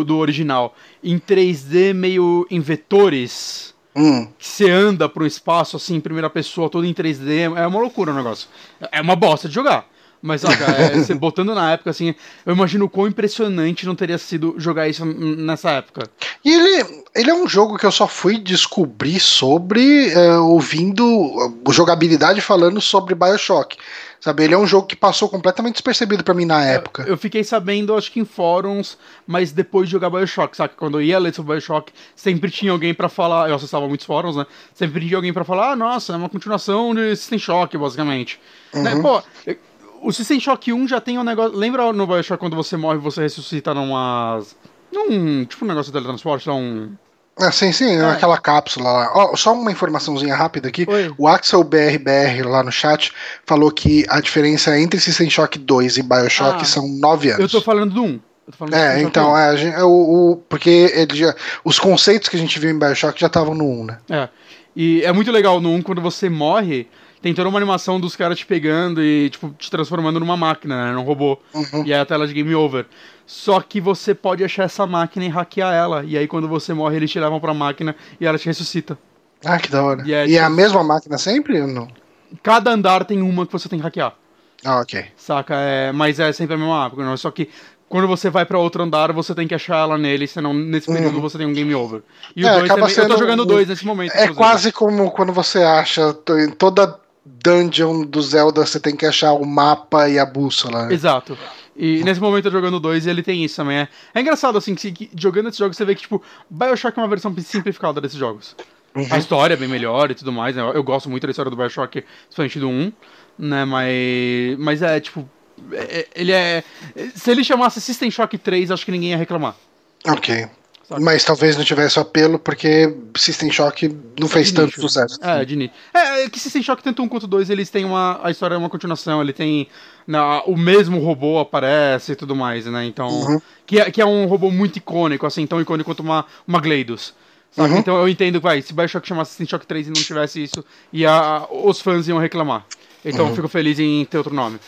do original. Em 3D, meio em vetores. Hum. Que você anda pro espaço assim, em primeira pessoa, todo em 3D. É uma loucura o negócio. É uma bosta de jogar. Mas, é, você botando na época, assim, eu imagino o quão impressionante não teria sido jogar isso nessa época. E ele, ele é um jogo que eu só fui descobrir sobre uh, ouvindo jogabilidade falando sobre Bioshock. Sabe, ele é um jogo que passou completamente despercebido para mim na época. Eu, eu, fiquei sabendo, acho que em fóruns, mas depois de jogar Bioshock, sabe? Quando eu ia ler sobre Bioshock, sempre tinha alguém para falar. Eu acessava muitos fóruns, né? Sempre tinha alguém para falar, ah, nossa, é uma continuação de System Shock, basicamente. Uhum. Né? Pô, o System Shock 1 já tem um negócio. Lembra no Bioshock quando você morre você ressuscita numa. Num. Tipo um negócio de teletransporte, um. Ah, sim, sim, é. aquela cápsula lá. Oh, só uma informaçãozinha rápida aqui. Oi. O Axel BRBR lá no chat falou que a diferença entre System Shock 2 e Bioshock ah, são 9 anos. Eu tô falando do 1. É, então, é, é, o, o, porque ele já, os conceitos que a gente viu em Bioshock já estavam no 1, né? É. E é muito legal no 1 quando você morre, tem toda uma animação dos caras te pegando e, tipo, te transformando numa máquina, né? Num robô. Uhum. E é a tela de game over. Só que você pode achar essa máquina e hackear ela. E aí, quando você morre, eles te levam pra máquina e ela te ressuscita. Ah, que da hora. E é, e é a tipo, mesma máquina sempre ou não? Cada andar tem uma que você tem que hackear. Ah, ok. Saca? É, mas é sempre a mesma máquina. Só que quando você vai para outro andar, você tem que achar ela nele, senão nesse período uhum. você tem um game over. E é, o dois também, eu tô jogando dois nesse momento. É inclusive. quase como quando você acha toda dungeon do Zelda você tem que achar o mapa e a bússola. Né? Exato. E nesse momento eu jogando dois e ele tem isso também. É, é engraçado, assim, que, que jogando esses jogos você vê que, tipo, Bioshock é uma versão simplificada desses jogos. Uhum. A história é bem melhor e tudo mais, né? Eu, eu gosto muito da história do Bioshock, principalmente do 1, né? Mas, mas é, tipo, é, é ele é... Se ele chamasse System Shock 3, acho que ninguém ia reclamar. Ok. Mas talvez não tivesse apelo porque System Shock não fez tanto nicho. sucesso. É, de nicho. É, é, que System Shock tanto um quanto dois, eles têm uma. A história é uma continuação, ele tem. Na, o mesmo robô aparece e tudo mais, né? Então. Uhum. Que, é, que é um robô muito icônico, assim, tão icônico quanto uma, uma Gleidos. Uhum. Então eu entendo, vai, se Bioshock chamasse System Shock 3 e não tivesse isso, e os fãs iam reclamar. Então uhum. eu fico feliz em ter outro nome.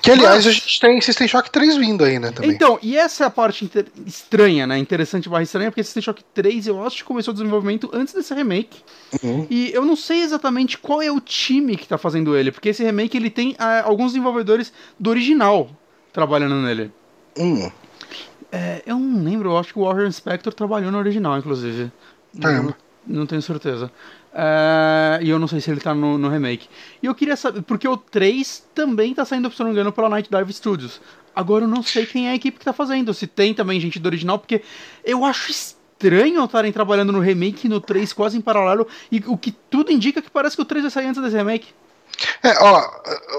Que aliás Mas... a gente tem System Shock 3 vindo aí, né? Também. Então, e essa é a parte inter... estranha, né? Interessante barra estranha, porque System Shock 3 eu acho que começou o desenvolvimento antes desse remake. Uhum. E eu não sei exatamente qual é o time que tá fazendo ele, porque esse remake ele tem uh, alguns desenvolvedores do original trabalhando nele. Uhum. É, eu não lembro, eu acho que o Warren Spector trabalhou no original, inclusive. Não, não tenho certeza. Uh, e eu não sei se ele tá no, no, remake. E eu queria saber, porque o 3 também tá saindo, se não me engano, pela Night Dive Studios. Agora eu não sei quem é a equipe que tá fazendo, se tem também gente do original, porque eu acho estranho estarem trabalhando no remake e no 3 quase em paralelo, e o que tudo indica que parece que o 3 vai sair antes desse remake. É, ó,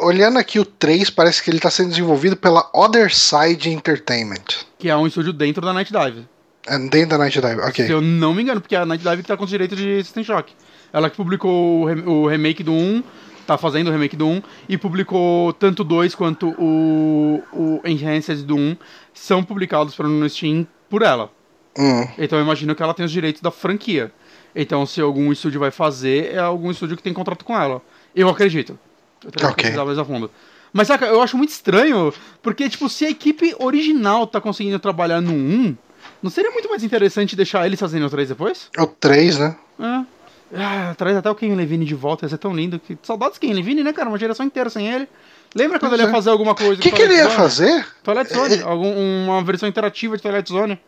olhando aqui o 3, parece que ele tá sendo desenvolvido pela Other Side Entertainment. Que é um estúdio dentro da Night Dive. É dentro da Night Dive, ok. Se eu não me engano, porque é a Night Dive que tá com os direitos de System Shock. Ela que publicou o, remake do 1, tá fazendo o remake do 1, e publicou tanto o 2 quanto o, o Enhanced do 1, são publicados para no Steam por ela. Hum. Então eu imagino que ela tem os direitos da franquia. Então se algum estúdio vai fazer, é algum estúdio que tem contrato com ela. Eu acredito. Eu teria okay. que pesquisar mais a fundo. Mas saca, eu acho muito estranho, porque, tipo, se a equipe original tá conseguindo trabalhar no 1, não seria muito mais interessante deixar eles fazendo o 3 depois? O 3, né? É. Ah, traz até o Ken Levine de volta, ia ser tão lindo. Que... Saudades do Ken Levine, né, cara? Uma geração inteira sem ele. Lembra quando ele ia é. fazer alguma coisa? O que, que ele ia Zone? fazer? Twilight Zone, algum, uma versão interativa de Twilight Zone.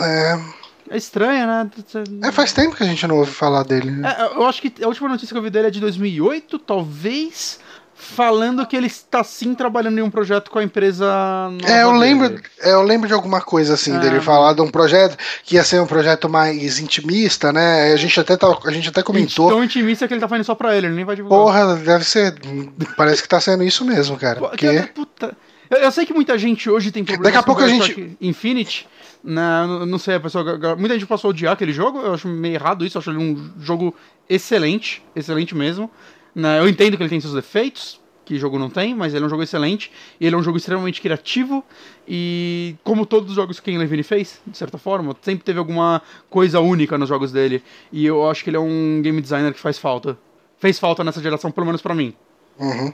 É, É estranho, né? é, faz tempo que a gente não ouve falar dele. né? É, eu acho que a última notícia que eu vi dele é de 2008, talvez, falando que ele está sim trabalhando em um projeto com a empresa. É, eu lembro, é, eu lembro de alguma coisa assim, Ah. dele falar de um projeto que ia ser um projeto mais intimista, né? A gente até, tá, a gente até comentou. Tão intimista que ele tá fazendo só pra ele, ele nem vai divulgar. Porra, deve ser. Parece que tá sendo isso mesmo, cara. Porque. puta. Eu, eu sei que muita gente hoje tem problemas Daqui a pouco a gente- Infinite. Né, não, não sei, a pessoa. Muita gente passou a odiar aquele jogo. Eu acho meio errado isso. Eu acho ele um jogo excelente. Excelente mesmo. Né, eu entendo que ele tem seus defeitos, que o jogo não tem, mas ele é um jogo excelente. E ele é um jogo extremamente criativo. E como todos os jogos que Ken Levine fez, de certa forma, sempre teve alguma coisa única nos jogos dele. E eu acho que ele é um game designer que faz falta. Fez falta nessa geração, pelo menos pra mim. Uhum.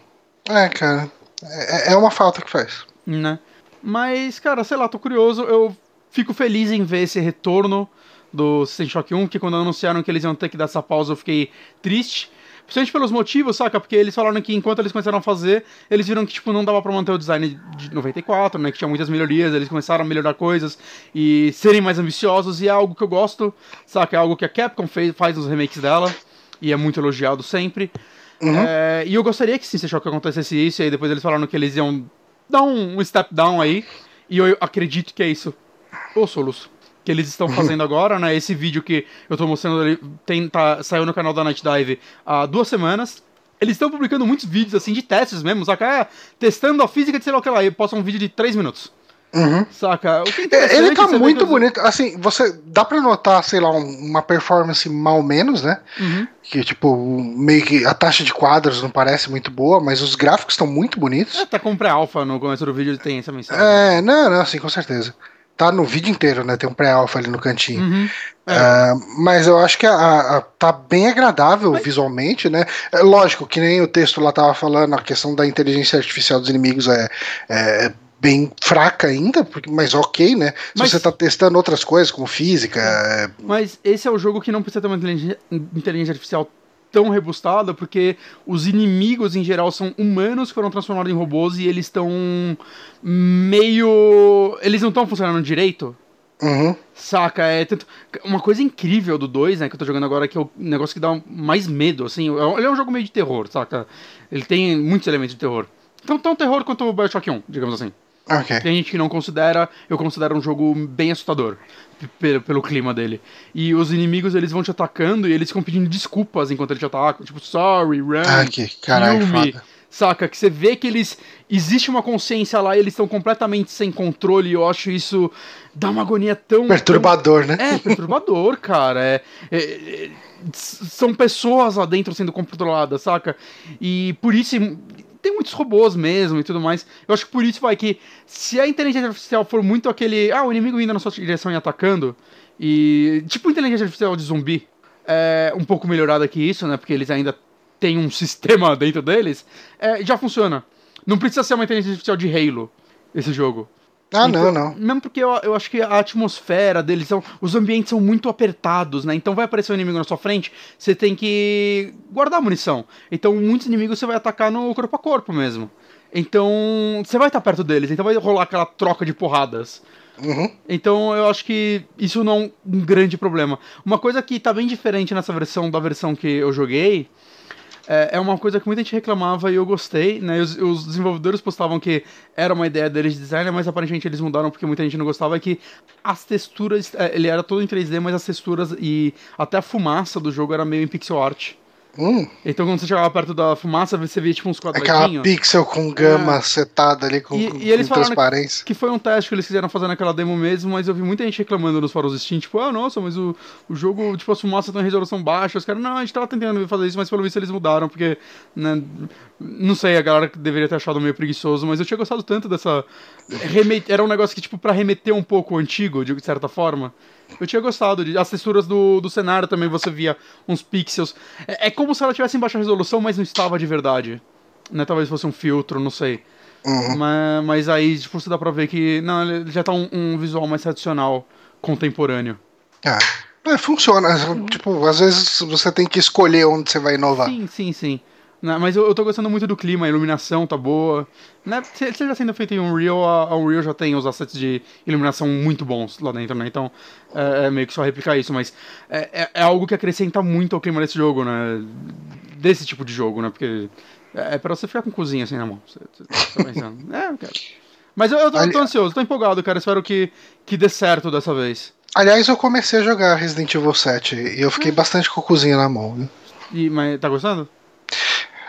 É, cara. É, é uma falta que faz. né? Mas, cara, sei lá, tô curioso. Eu fico feliz em ver esse retorno do System Shock 1, que quando anunciaram que eles iam ter que dar essa pausa, eu fiquei triste. Principalmente pelos motivos, saca? Porque eles falaram que enquanto eles começaram a fazer, eles viram que, tipo, não dava pra manter o design de 94, né? Que tinha muitas melhorias, eles começaram a melhorar coisas e serem mais ambiciosos, e é algo que eu gosto, saca? É algo que a Capcom fez, faz nos remakes dela, e é muito elogiado sempre. Uhum. É, e eu gostaria que sim, System Shock acontecesse isso, e aí depois eles falaram que eles iam dar um, um step down aí, e eu acredito que é isso. Ô, Soluço. Que eles estão fazendo agora, né? Esse vídeo que eu tô mostrando ali tem, tá, saiu no canal da Night Dive há duas semanas. Eles estão publicando muitos vídeos, assim, de testes mesmo, saca? É, testando a física de sei lá o que lá. E postam um vídeo de 3 minutos. Uhum. Saca? É É, Ele tá muito que bonito. Assim, você dá pra notar, sei lá, um- uma performance mal menos, né? Uhum. Que, tipo, meio que a taxa de quadros não parece muito boa, mas os gráficos estão muito bonitos. É, tá com pré-alpha no começo do vídeo, tem essa mensagem. É, não, não, sim, com certeza. Tá no vídeo inteiro, né? Tem um pré-alpha ali no cantinho. Uhum. É. Ah, mas eu acho que a, a- tá bem agradável visualmente, né? É lógico, que nem o texto lá tava falando, a questão da inteligência artificial dos inimigos é, é bem fraca ainda, porque, mas ok, né? Se Mas- você tá testando outras coisas, como física, é, Mas esse é o jogo que não precisa ter uma inteligência, inteligência artificial tão rebuscada, porque os inimigos em geral são humanos que foram transformados em robôs e eles estão meio. Eles não estão funcionando direito. uhum, Saca? É tanto... Uma coisa incrível do 2, né, que eu tô jogando agora, que é o negócio que dá mais medo, assim. é Ele é um jogo meio de terror, saca? Ele tem muitos elementos de terror. Então, tão terror quanto o Bioshock 1, digamos assim. Ok. Tem gente que não considera, eu considero um jogo bem assustador pelo, clima dele. E os inimigos eles vão te atacando e eles ficam pedindo desculpas enquanto eles te atacam, tipo sorry, run, Ah, que caralho, filme, foda. saca? Que você vê que eles existe uma consciência lá e eles estão completamente sem controle. E eu acho isso dá uma agonia tão Perturbador, né? tão- é perturbador, cara. É, é- é- são pessoas lá dentro sendo controladas, saca? E por isso tem muitos robôs mesmo e tudo mais. Eu acho que por isso vai que se a inteligência artificial for muito aquele, ah, o inimigo vindo na sua direção e atacando e tipo inteligência artificial de zumbi, é um pouco melhorada que isso, né? Porque eles ainda têm um sistema dentro deles, é, já funciona. Não precisa ser uma inteligência artificial de Halo esse jogo. Ah, Então, não, não. Mesmo porque eu, eu acho que a atmosfera deles são. Os ambientes são muito apertados, né? Então vai aparecer um inimigo na sua frente, você tem que guardar munição. Então muitos inimigos você vai atacar no corpo a corpo mesmo. Então você vai estar perto deles, então vai rolar aquela troca de porradas. Uhum. Então eu acho que isso não é um grande problema. Uma coisa que tá bem diferente nessa versão da versão que eu joguei é, é uma coisa que muita gente reclamava e eu gostei, né? Os, os desenvolvedores postavam que era uma ideia deles de design, mas aparentemente eles mudaram porque muita gente não gostava, é que as texturas, é, ele era todo em 3D, mas as texturas e até a fumaça do jogo era meio em pixel art. Hum, Então quando você chegava perto da fumaça, você via tipo uns aquela quadradinhos. pixel com gama setada ali, com, E- com- e eles com transparência. Que foi um teste que eles quiseram fazer naquela demo mesmo, mas eu vi muita gente reclamando nos fóruns Steam, tipo, ah, nossa, mas o, o jogo, tipo, as fumaças estão em resolução baixa. Os caras, não, a gente tava tentando fazer isso, mas pelo visto eles mudaram, porque, né, não sei, a galera deveria ter achado meio preguiçoso, mas eu tinha gostado tanto dessa... Era um negócio que, tipo, pra remeter um pouco o antigo, de certa forma. Eu tinha gostado. De... As texturas do, do cenário também você via uns pixels. É, é como se ela tivesse em baixa resolução, mas não estava de verdade. Né? Talvez fosse um filtro, não sei. Uhum. Mas, mas aí, tipo, você dá pra ver que. Não, ele já tá um, um visual mais tradicional, contemporâneo. Ah, É, funciona. Tipo, às vezes você tem que escolher onde você vai inovar. Sim, sim, sim. Não, mas eu, eu tô gostando muito do clima, a iluminação tá boa. Né? Se, se já sendo feito em Unreal, a, a Unreal já tem os assets de iluminação muito bons lá dentro, né? Então é, é meio que só replicar isso, mas é, é, é, algo que acrescenta muito ao clima desse jogo, né? Desse tipo de jogo, né? Porque é, é pra você ficar com cozinha assim na mão. Você, você tá pensando. é, cara. Mas eu, eu, tô, eu tô ansioso, tô empolgado, cara. Espero que, que dê certo dessa vez. Aliás, eu comecei a jogar Resident Evil 7 e eu fiquei bastante com cozinha na mão. Né? E, mas tá gostando?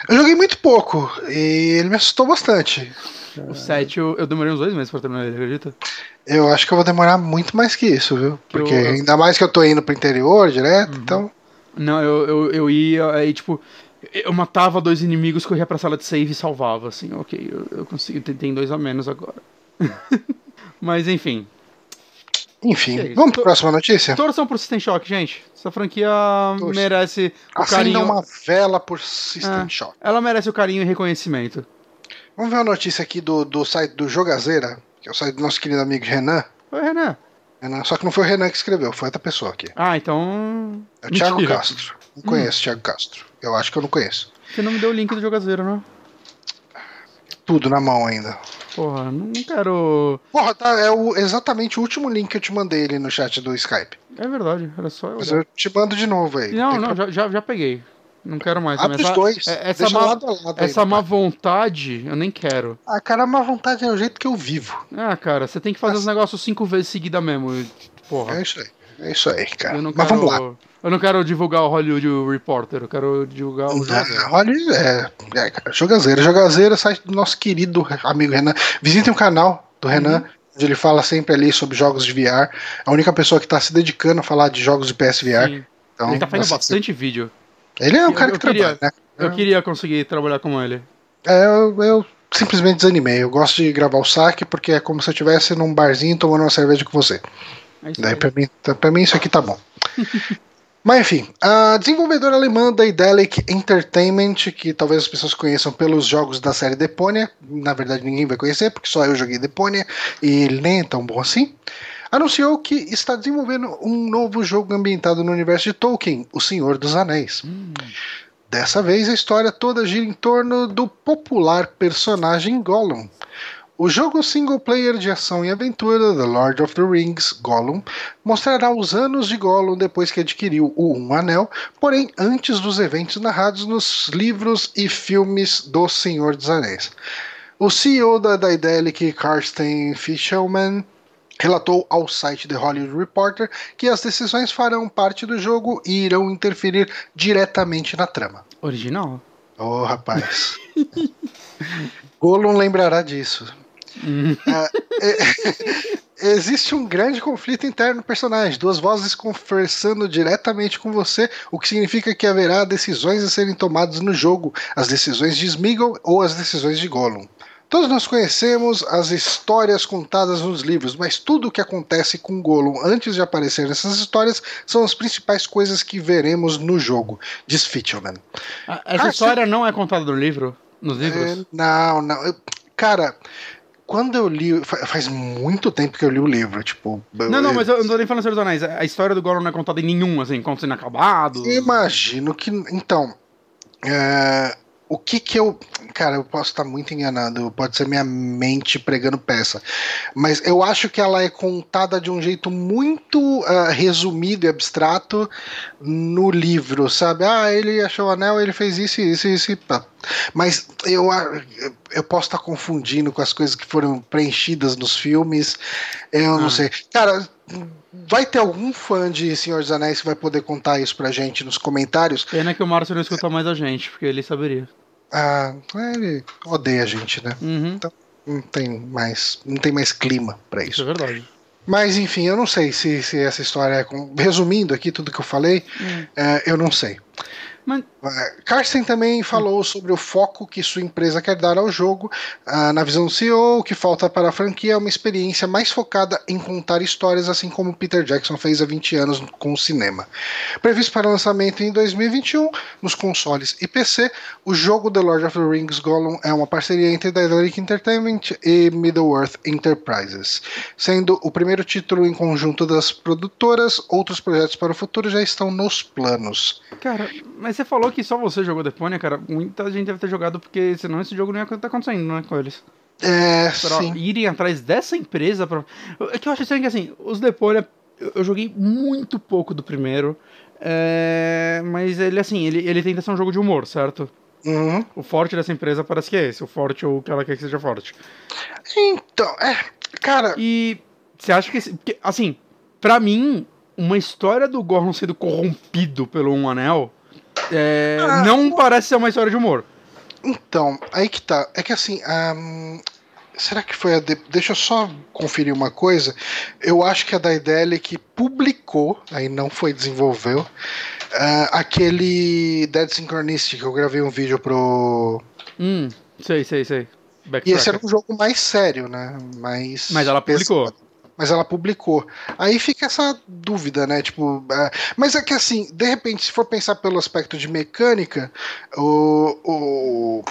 Eu joguei muito pouco e ele me assustou bastante. O 7 eu, eu demorei uns dois meses pra terminar ele, acredita? Eu acho que eu vou demorar muito mais que isso, viu? Porque eu, eu... ainda mais que eu tô indo pro interior direto, uhum. então. Não, eu, eu, eu ia, aí tipo, eu matava dois inimigos, corria pra sala de save e salvava, assim, ok, eu, eu consigo, tem dois a menos agora. Mas enfim, enfim, é vamos para a próxima notícia? Torção pro System Shock, gente. Essa franquia merece o Acenda carinho. uma vela por System é, Shock. Ela merece o carinho e reconhecimento. Vamos ver a notícia aqui do, do site do Jogazeira, que é o site do nosso querido amigo Renan. Oi, Renan. Renan. Só que não foi o Renan que escreveu, foi outra pessoa aqui. Ah, então. É o Thiago Castro. Não conheço hum. Thiago Castro. Eu acho que eu não conheço. Você não me deu o link do Jogazeira, não? Tudo na mão ainda. Porra, não quero. Porra, tá, é o, exatamente o último link que eu te mandei ali no chat do Skype. É verdade, era só eu. Mas eu te mando de novo aí. Não, não, já, já, já peguei. Não quero mais. Abre os dois. É, essa má, lado lado essa aí, má vontade, eu nem quero. Ah, cara, a má vontade é o jeito que eu vivo. Ah, cara, você tem que fazer os negócios cinco vezes seguida mesmo. Porra. É isso aí. É isso aí, cara. Mas quero... vamos lá. Eu não quero divulgar o Hollywood Reporter, eu quero divulgar o Jogazeira. Hollywood é, é cara, Jogazeira. Jogazeira, site do nosso querido amigo Renan. Visitem o canal do Renan, uhum. onde ele fala sempre ali sobre jogos de VR. A única pessoa que está se dedicando a falar de jogos de PSVR. Então, ele tá fazendo bastante vídeo. Ele é um cara eu que queria, trabalha, né? Eu queria conseguir trabalhar com ele. É, eu, eu simplesmente desanimei. Eu gosto de gravar o saque porque é como se eu estivesse num barzinho tomando uma cerveja com você. É Daí pra mim, pra mim isso aqui tá bom. Mas enfim, a desenvolvedora alemã da Idelic Entertainment, que talvez as pessoas conheçam pelos jogos da série Deponia, na verdade ninguém vai conhecer, porque só eu joguei Deponia e ele nem é tão bom assim, anunciou que está desenvolvendo um novo jogo ambientado no universo de Tolkien, O Senhor dos Anéis. Hum. Dessa vez a história toda gira em torno do popular personagem Gollum, o jogo single player de ação e aventura The Lord of the Rings Gollum mostrará os anos de Gollum depois que adquiriu o Um Anel, porém antes dos eventos narrados nos livros e filmes do Senhor dos Anéis. O CEO da Daedalic, Karsten Fishelman, relatou ao site The Hollywood Reporter que as decisões farão parte do jogo e irão interferir diretamente na trama. Original. Oh, rapaz. Gollum lembrará disso. É, é, existe um grande conflito interno no personagem, duas vozes conversando diretamente com você, o que significa que haverá decisões a serem tomadas no jogo, as decisões de Smeagol ou as decisões de Gollum. Todos nós conhecemos as histórias contadas nos livros, mas tudo o que acontece com Gollum antes de aparecer nessas histórias são as principais coisas que veremos no jogo, diz Fitchman. Ah, essa ah, história não é contada no livro? Nos livros? É, não, não. Cara, quando eu li. Faz muito tempo que eu li o livro, tipo. Não, não, mas eu não tô nem falando sobre os anéis. A história do Gollum não é contada em nenhum, assim, contos inacabados. Imagino que. Então. É, o que que eu. Cara, eu posso estar muito enganado, pode ser minha mente pregando peça. Mas eu acho que ela é contada de um jeito muito uh, resumido e abstrato no livro, sabe? Ah, ele achou o anel, ele fez isso, isso, isso. Pá. Mas eu, eu posso estar confundindo com as coisas que foram preenchidas nos filmes. Eu ah. não sei. Cara vai ter algum fã de Senhor dos Anéis que vai poder contar isso pra gente nos comentários. Pena que o Márcio não escuta mais a gente, porque ele saberia. Ah, ele odeia a gente, né? Uhum. Então não tem mais, não tem mais clima para isso. Isso é verdade. Mas enfim, eu não sei se, se essa história é. Com... Resumindo aqui tudo que eu falei, hum. é, eu não sei. Mas... Carsten também falou sobre o foco que sua empresa quer dar ao jogo. Ah, na visão do CEO, o que falta para a franquia é uma experiência mais focada em contar histórias, assim como Peter Jackson fez há 20 anos com o cinema. Previsto para lançamento em 2021 nos consoles e PC, o jogo The Lord of the Rings Gollum é uma parceria entre Daedalic Entertainment e Middle-earth Enterprises. Sendo o primeiro título em conjunto das produtoras, outros projetos para o futuro já estão nos planos. Cara, mas você falou que só você jogou Deponia, cara. Muita gente deve ter jogado, porque senão esse jogo não ia estar acontecendo, né, com eles. É, Pra sim. irem atrás dessa empresa. Pra... É que eu acho estranho que, assim, os Deponia, eu eu joguei muito pouco do primeiro. é, Mas ele, assim, ele, ele tenta ser um jogo de humor, certo? Uhum. O forte dessa empresa parece que é esse. O forte ou o que ela quer que seja forte. Então, é. Cara, E você acha que. esse- porque, assim, pra mim, uma história do Gollum sendo corrompido pelo Um Anel é, Ah, não parece ser uma história de humor. Então, aí que tá. É que assim. ahn, será que foi a. De... Deixa eu só conferir uma coisa. Eu acho que a Daedalic publicou, aí não foi desenvolveu, ah, aquele Dead Synchronicity que eu gravei um vídeo pro. Hum, sei, sei, sei. E esse era um jogo mais sério, né? Mais Mas ela publicou. pesado. Mas ela publicou. Aí fica essa dúvida, né? Tipo, é, mas é que assim, de repente, se for pensar pelo aspecto de mecânica, o, o,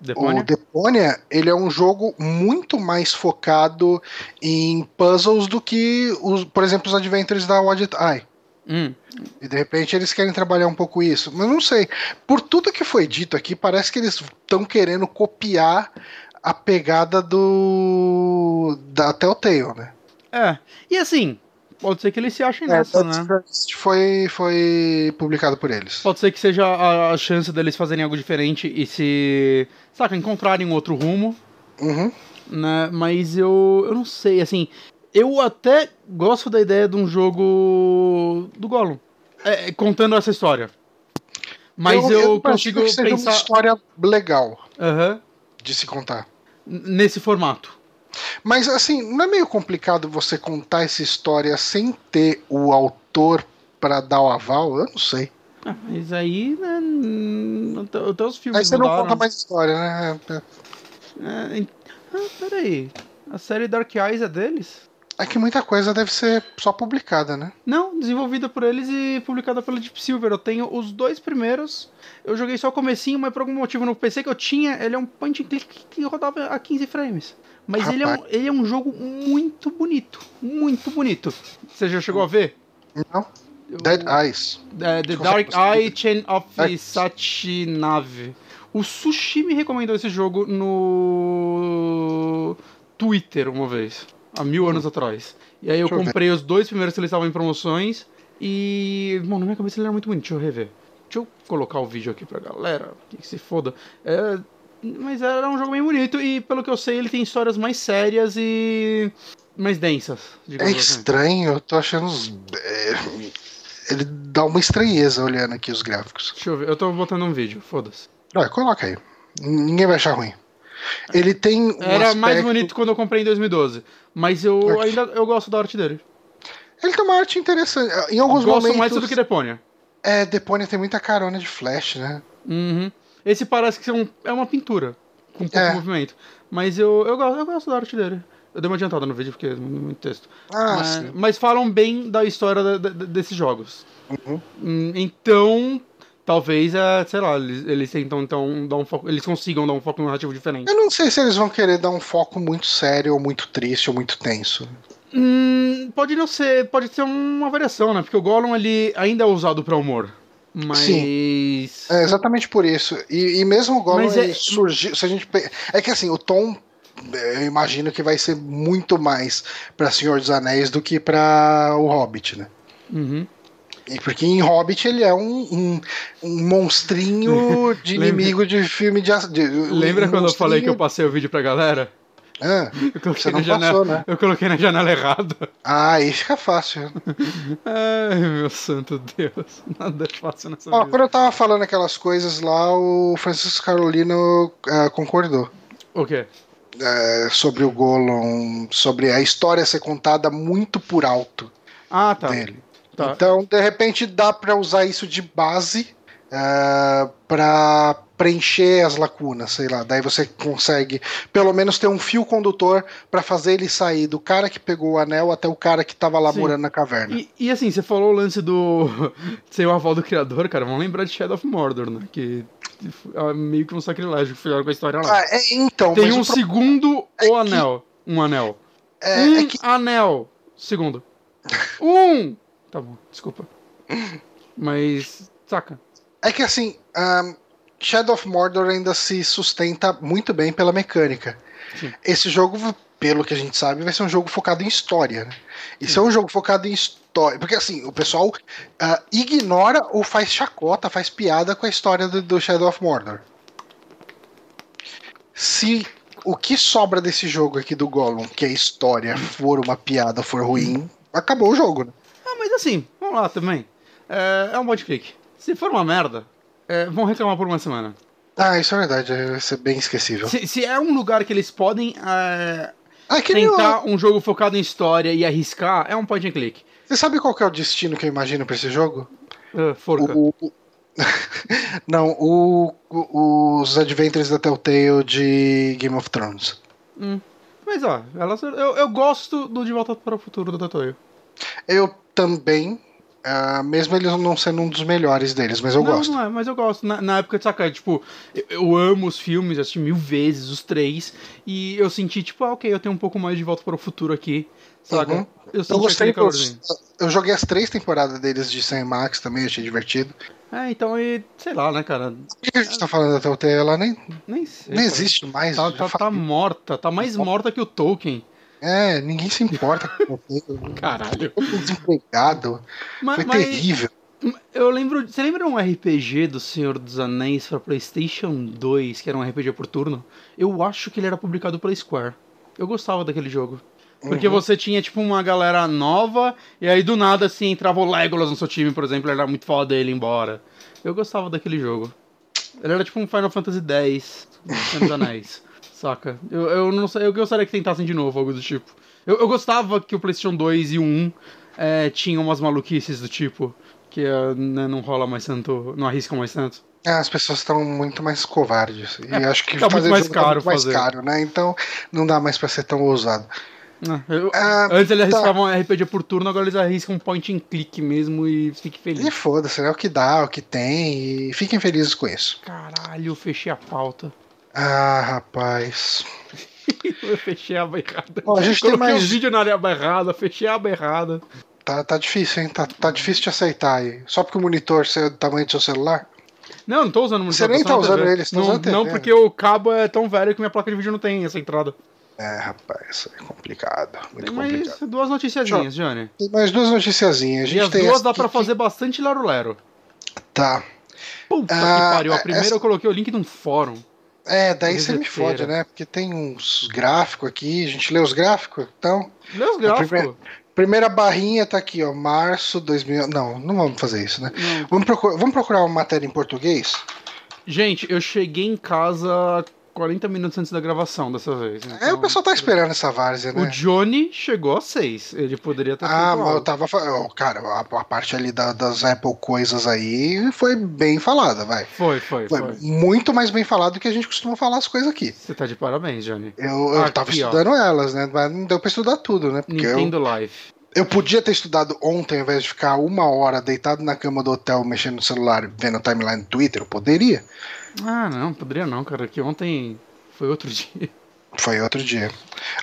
Deponia? O Deponia, ele é um jogo muito mais focado em puzzles do que, os, por exemplo, os Adventures da Wadget Eye. Hum, E de repente eles querem trabalhar um pouco isso. Mas não sei. Por tudo que foi dito aqui, parece que eles estão querendo copiar a pegada do. da Telltale, né? É. E assim, pode ser que eles se achem É, nessa, né? Foi, foi publicado por eles. Pode ser que seja a, a chance deles fazerem algo diferente e se. Saca, encontrarem um outro rumo. Uhum. né? Mas eu, eu não sei, assim, eu até gosto da ideia de um jogo do Gollum, é, contando essa história. Mas eu, imagino consigo que seja pensar uma história legal Aham, de se contar. nesse formato. Mas assim, não é meio complicado você contar essa história sem ter o autor pra dar o aval? Eu não sei. Ah, mas aí, né, n- até, até os filmes Aí você não conta mais história, né? É, em- ah, peraí, a série Dark Eyes é deles? É que muita coisa deve ser só publicada, né? Não, desenvolvida por eles e publicada pela Deep Silver. Eu tenho os dois primeiros. Eu joguei só o comecinho, mas por algum motivo no PC que eu tinha, ele é um point and click que rodava a 15 frames. Mas ele é, um, ele é um jogo muito bonito. Muito bonito. Você já chegou a ver? Não? Dead Eyes. é, The Dark. Eye Chain of Dark- Sachinave. O Sushi me recomendou esse jogo no Twitter uma vez, há mil anos atrás. E aí eu Deixa eu comprei os dois primeiros que eles estavam em promoções e, bom, na minha cabeça ele era muito bonito, deixa eu rever. Deixa eu colocar o vídeo aqui pra galera, que se foda. É, mas era um jogo bem bonito e, pelo que eu sei, ele tem histórias mais sérias e mais densas. É digamos assim. estranho, eu tô achando os. é, Ele dá uma estranheza olhando aqui os gráficos. Deixa eu ver, eu tô botando um vídeo, foda-se. Olha, coloca aí. Ninguém vai achar ruim. Ele tem. Um Era mais aspecto- bonito quando eu comprei em 2012. Mas eu ainda eu gosto da arte dele. Ele tem uma arte interessante. Em alguns gosto momentos. mais do que Deponia. É, Deponia tem muita carona de flash, né? Uhum. Esse parece que é, um- é uma pintura. Com pouco É. movimento. Mas eu, eu, gosto, eu gosto da arte dele. Eu dei uma adiantada no vídeo porque é muito texto. Ah, mas, sim. mas falam bem da história da- da- desses jogos. Uhum. Hum, Então, talvez, é, sei lá, eles, eles tentam então dar um foco. Eles consigam dar um foco narrativo diferente. Eu não sei se eles vão querer dar um foco muito sério, ou muito triste, ou muito tenso. Hum, pode não ser, pode ser uma variação, né? Porque o Gollum ele ainda é usado pra humor. Mas. É exatamente por isso. E, e mesmo o Mas é- surgiu. Se a gente É que assim, o tom. Eu imagino que vai ser muito mais pra Senhor dos Anéis do que pra o Hobbit, né? Uhum. E porque em Hobbit ele é um, um, um monstrinho de inimigo de filme de. de Lembra um quando eu falei que eu monstrinho- passei o vídeo pra galera? Ah, Eu coloquei, Você não na janela, passou, né? eu coloquei na janela errada. ah, aí fica fácil. Ai, meu santo Deus. Nada é fácil nessa Ó, vida. quando eu tava falando aquelas coisas lá, o Francisco Carolino ah, concordou. O quê? é, sobre o Gollum, sobre a história ser contada muito por alto Ah, tá. dele. Tá. Então, de repente, dá pra usar isso de base uh, para preencher as lacunas, sei lá. Daí você consegue pelo menos ter um fio condutor para fazer ele sair do cara que pegou o anel até o cara que tava lá Sim. morando na caverna. E, e, assim, você falou o lance do ser o aval do criador, cara. Vamos lembrar de Shadow of Mordor, né? Que é meio que um sacrilégio que fizeram com a história lá. Ah, é, então, Tem um segundo é o anel. Que... Um anel. É, um é que... anel. Segundo. um! Tá bom, desculpa. Mas, saca. É que assim, um, Shadow of Mordor ainda se sustenta muito bem pela mecânica. Sim. Esse jogo, pelo que a gente sabe, vai ser um jogo focado em história. Né? E se é um jogo focado em história. Porque assim, o pessoal uh, ignora ou faz chacota, faz piada com a história do, do Shadow of Mordor. Se o que sobra desse jogo aqui do Gollum, que é história, for uma piada, for ruim, acabou o jogo, né? Ah, mas assim, vamos lá também. É, é um bot click. Se for uma merda, é, vão reclamar por uma semana. Ah, isso é verdade, vai ser bem esquecível. Se, se é um lugar que eles podem é, ah, tentar eu... um jogo focado em história e arriscar, é um point and click. Você sabe qual é o destino que eu imagino pra esse jogo? Uh, forca. O, o... Não, o, os Adventures da Telltale de Game of Thrones. Hum. Mas ó, elas, eu, eu gosto do De Volta para o Futuro da Telltale. Eu também, Uh, mesmo eles não sendo um dos melhores deles, mas eu não, gosto. Não é, mas eu gosto. Na, na época, saca, tipo, eu, eu, amo os filmes, assisti mil vezes, os três, e eu senti, tipo, ah, ok, eu tenho um pouco mais de volta para o futuro aqui, saca? Uhum. Eu, eu gostei, eu, eu joguei as três temporadas deles de Sam Max também, achei divertido. É, então, e, sei lá, né, cara? Por que a gente tá falando da Telltale? Ela nem, nem, sei, nem existe mais. Tá, tá, tá morta, tá mais morta que o Tolkien. É, ninguém se importa com Caralho. Desempregado. Mas, Foi mas, terrível. Eu lembro. Você lembra um RPG do Senhor dos Anéis pra PlayStation 2, que era um RPG por turno? Eu acho que ele era publicado pela Square. Eu gostava daquele jogo. Porque uhum. você tinha, tipo, uma galera nova, e aí do nada, assim, entrava o Legolas no seu time, por exemplo, era muito foda ele embora. Eu gostava daquele jogo. Ele era tipo um Final Fantasy X, Senhor dos Anéis. Saca? Eu, eu não sei, eu gostaria que tentassem de novo, algo do tipo. Eu, eu gostava que o PlayStation 2 e o 1 é, tinham umas maluquices do tipo, que é, né, não rola mais tanto, não arriscam mais tanto. É, as pessoas estão muito mais covardes. E é, acho que tá fazer muito mais caro, tá muito mais caro, né? Então não dá mais pra ser tão ousado. Eu, ah, antes eles tá. arriscavam tá. RPG por turno, agora eles arriscam point and click mesmo e fique feliz. E foda-se, é o que dá, o que tem, e fiquem felizes com isso. Caralho, fechei a pauta. Ah, rapaz. eu fechei a aba errada. Ó, a gente Coloquei tem mais vídeo na aba errada, fechei a aba errada. Tá, tá difícil, hein? Tá, tá difícil de aceitar aí. Só porque o monitor é do tamanho do seu celular? Não, não tô usando o monitor. Você nem tá usando ele, você tá não, usando Não, porque o cabo é tão velho que minha placa de vídeo não tem essa entrada. É, rapaz, é complicado. Muito tem mais complicado. duas noticiazinhas, Johnny. Tem mais duas noticiazinhas. e as duas dá pra fazer bastante lero-lero. Tá. Puta ah, que pariu. A primeira essa... eu coloquei o link de um fórum. É, daí você me fode, né? Porque tem uns gráficos aqui, a gente lê os gráficos, então. Lê os gráficos. Primeira, primeira, barrinha tá aqui, ó, março 2000. Não, não vamos fazer isso, né? Vamos procurar, vamos procurar uma matéria em português? Gente, eu cheguei em casa 40 minutos antes da gravação dessa vez. Então... É, o pessoal tá esperando essa várzea, né? O Johnny chegou a 6. Ele poderia ter Ah, mas eu tava. Cara, a, a parte ali da, das Apple coisas aí foi bem falada, vai. Foi, foi, foi, foi. Muito mais bem falado do que a gente costuma falar as coisas aqui. Você tá de parabéns, Johnny. Eu, eu aqui, tava estudando ó. elas, né? Mas não deu pra estudar tudo, né? Porque Nintendo eu... Live. Eu podia ter estudado ontem, ao invés de ficar uma hora deitado na cama do hotel mexendo no celular, vendo timeline do Twitter. Eu poderia. Ah, não, poderia não, cara. Que ontem foi outro dia. Foi outro dia.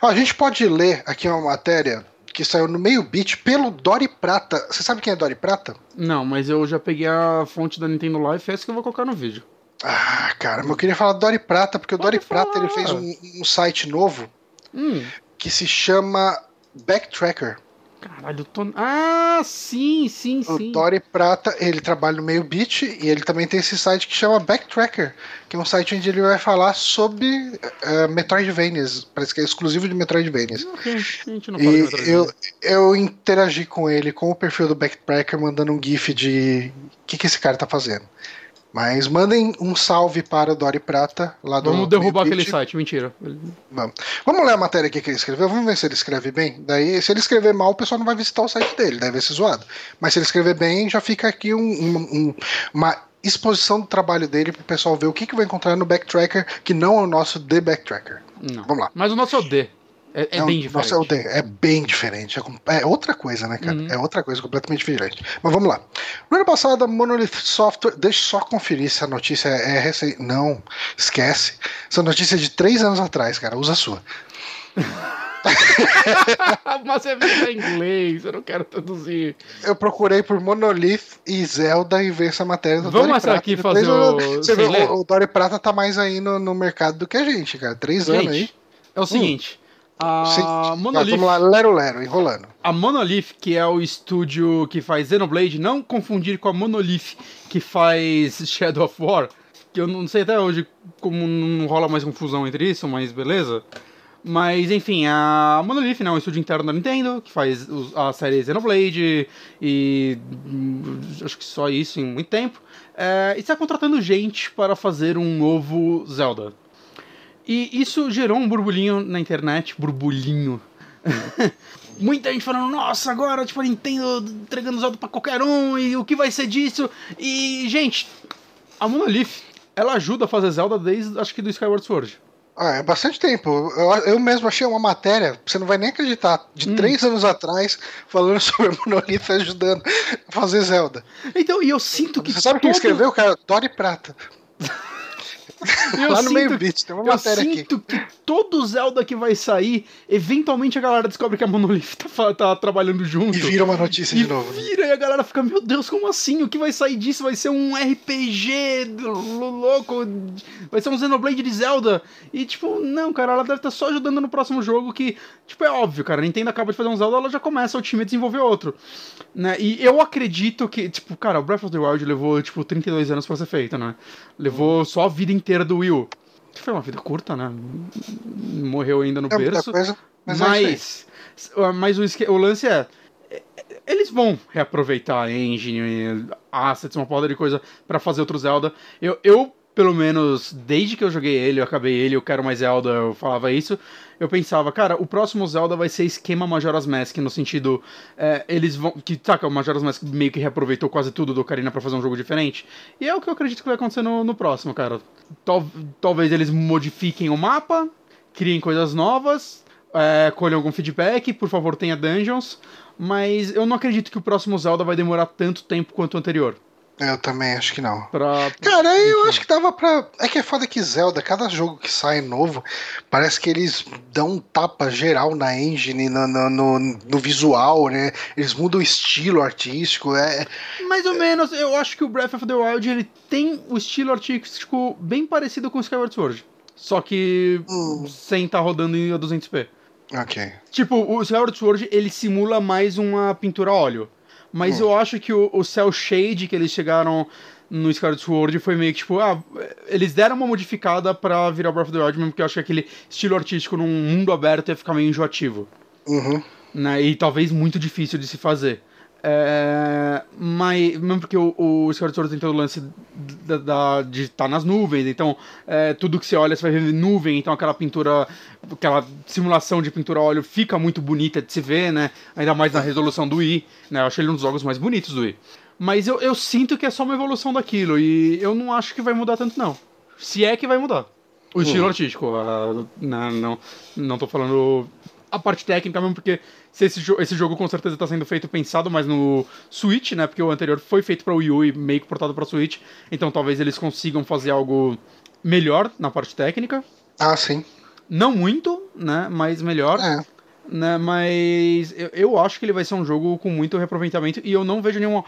Ó, a gente pode ler aqui uma matéria que saiu no meio beat pelo Dori Prata. Você sabe quem é Dori Prata? Não, mas eu já peguei a fonte da Nintendo Live, é essa que eu vou colocar no vídeo. Ah, cara, mas eu queria falar do Dori Prata, porque pode o Dori falar. Prata ele fez um, um site novo hum. que se chama Backtracker. Caralho, tô. Ah, sim, sim, o sim. O Dory Prata, ele trabalha no meio beat e ele também tem esse site que chama Backtracker, que é um site onde ele vai falar sobre uh, Metroidvanias. Parece que é exclusivo de Metroidvanias. Ok, a gente não e eu, eu interagi com ele, com o perfil do Backtracker, mandando um GIF de o que, que esse cara tá fazendo. Mas mandem um salve para o Dori Prata lá do. Vamos derrubar aquele site, mentira. Vamos. Vamos ler a matéria aqui que ele escreveu, vamos ver se ele escreve bem. Daí, se ele escrever mal, o pessoal não vai visitar o site dele, deve ser zoado. Mas se ele escrever bem, já fica aqui um, um, uma exposição do trabalho dele pro pessoal ver o que, que vai encontrar no Backtracker, que não é o nosso The Backtracker. Não. Vamos lá. Mas o nosso é o D. É, é É bem diferente. Nossa, é é bem diferente. É, é outra coisa, né, cara? Uhum. É outra coisa completamente diferente. Mas vamos lá. No ano passado, a Monolith Software. Deixa eu só conferir se a notícia é recente. Não, esquece. Essa notícia é de três anos atrás, cara. Usa a sua. Mas você vê em inglês, eu não quero traduzir. Eu procurei por Monolith e Zelda e ver essa matéria do Vamos Dori essa Prata. aqui fazer o- Você vê, o, o Dori Prata tá mais aí no, no mercado do que a gente, cara. Três anos aí. Gente, é o seguinte. Sim. A Ah, Monolith, vamos lá, Lero Lero, enrolando. a Monolith, que é o estúdio que faz Xenoblade, não confundir com a Monolith que faz Shadow of War, que eu não sei até hoje como não rola mais confusão entre isso, mas beleza. Mas enfim, a Monolith né, é um estúdio interno da Nintendo, que faz a série Xenoblade e hum, acho que só isso em muito tempo. É, e está contratando gente para fazer um novo Zelda. E isso gerou um burburinho na internet, burburinho. Muita gente falando, nossa, agora, tipo, a Nintendo entregando Zelda pra qualquer um, e o que vai ser disso? E, gente, a Monolith, ela ajuda a fazer Zelda desde, acho que do Skyward Sword. Ah, é bastante tempo. Eu, eu mesmo achei uma matéria, você não vai nem acreditar, de Hum. três anos atrás, falando sobre a Monolith ajudando a fazer Zelda. Então, e eu sinto que Você sabe quem todo- escreveu, cara? Dori Prata. Eu Lá no sinto meio beat, tem uma Eu matéria aqui. sinto que todo Zelda que vai sair, eventualmente a galera descobre que a Monolith tá, tá trabalhando junto. E vira uma notícia de novo. vira e a galera fica, meu Deus, como assim? O que vai sair disso? Vai ser um RPG louco, vai ser um Xenoblade de Zelda. E tipo, não, cara, ela deve estar só ajudando no próximo jogo que, tipo, é óbvio, cara, a Nintendo acaba de fazer um Zelda, ela já começa o time a desenvolver outro. Né? E eu acredito que, tipo, cara, o Breath of the Wild levou, tipo, 32 anos pra ser feito, né? Levou só a vida inteira do Wii U. Que foi uma vida curta, né? Morreu ainda no É berço. coisa, mas, é. Mas, mas o, o lance é. é, Eles vão reaproveitar engine, assets, uma porra de coisa pra fazer outro Zelda. Eu, eu, pelo menos, desde que eu joguei ele, eu acabei ele, eu quero mais Zelda, eu falava isso. Eu pensava, cara, o próximo Zelda vai ser esquema Majora's Mask, no sentido. é, eles vão. Que, saca, o Majora's Mask meio que reaproveitou quase tudo do Ocarina pra fazer um jogo diferente. E é o que eu acredito que vai acontecer no, no próximo, cara. Tal- talvez eles modifiquem o mapa, criem coisas novas, é, colham algum feedback, por favor tenha dungeons, mas eu não acredito que o próximo Zelda vai demorar tanto tempo quanto o anterior. Eu também acho que não. Pra... Cara, eu acho que dava pra. É que é foda que Zelda, cada jogo que sai novo, parece que eles dão um tapa geral na engine, no, no, no, no visual, né? Eles mudam o estilo artístico. É, Mais ou menos, eu acho que o Breath of the Wild ele tem o estilo artístico bem parecido com o Skyward Sword. Só que Hum. sem estar rodando em 200p. ok. Tipo, o Skyward Sword ele simula mais uma pintura a óleo. Mas Hum. eu acho que o, o Cell Shade que eles chegaram no Skyward Sword foi meio que tipo, ah, eles deram uma modificada pra virar Breath of the Wild, mesmo porque eu acho que aquele estilo artístico num mundo aberto ia ficar meio enjoativo. Uhum. Né? E talvez muito difícil de se fazer. É, mas, mesmo porque o, o Skyward Sword tem todo o lance da, da- de estar nas nuvens, então é, tudo que você olha você vai ver nuvem, então aquela pintura, aquela simulação de pintura a óleo fica muito bonita de se ver, né? Ainda mais na resolução do Wii, né? Eu acho ele um dos jogos mais bonitos do Wii. Mas eu, eu sinto que é só uma evolução daquilo, e eu não acho que vai mudar tanto, não. Se é que vai mudar. O estilo artístico, ah, não, não, não tô falando a parte técnica mesmo, porque se esse, jo esse jogo com certeza tá sendo feito pensado mais no Switch, né? Porque o anterior foi feito pra Wii U e meio que portado pra Switch. Então talvez eles consigam fazer algo melhor na parte técnica. Ah, sim. Não muito, né? Mas melhor. É. Né, mas eu, eu acho que ele vai ser um jogo com muito reaproveitamento e eu não vejo nenhuma.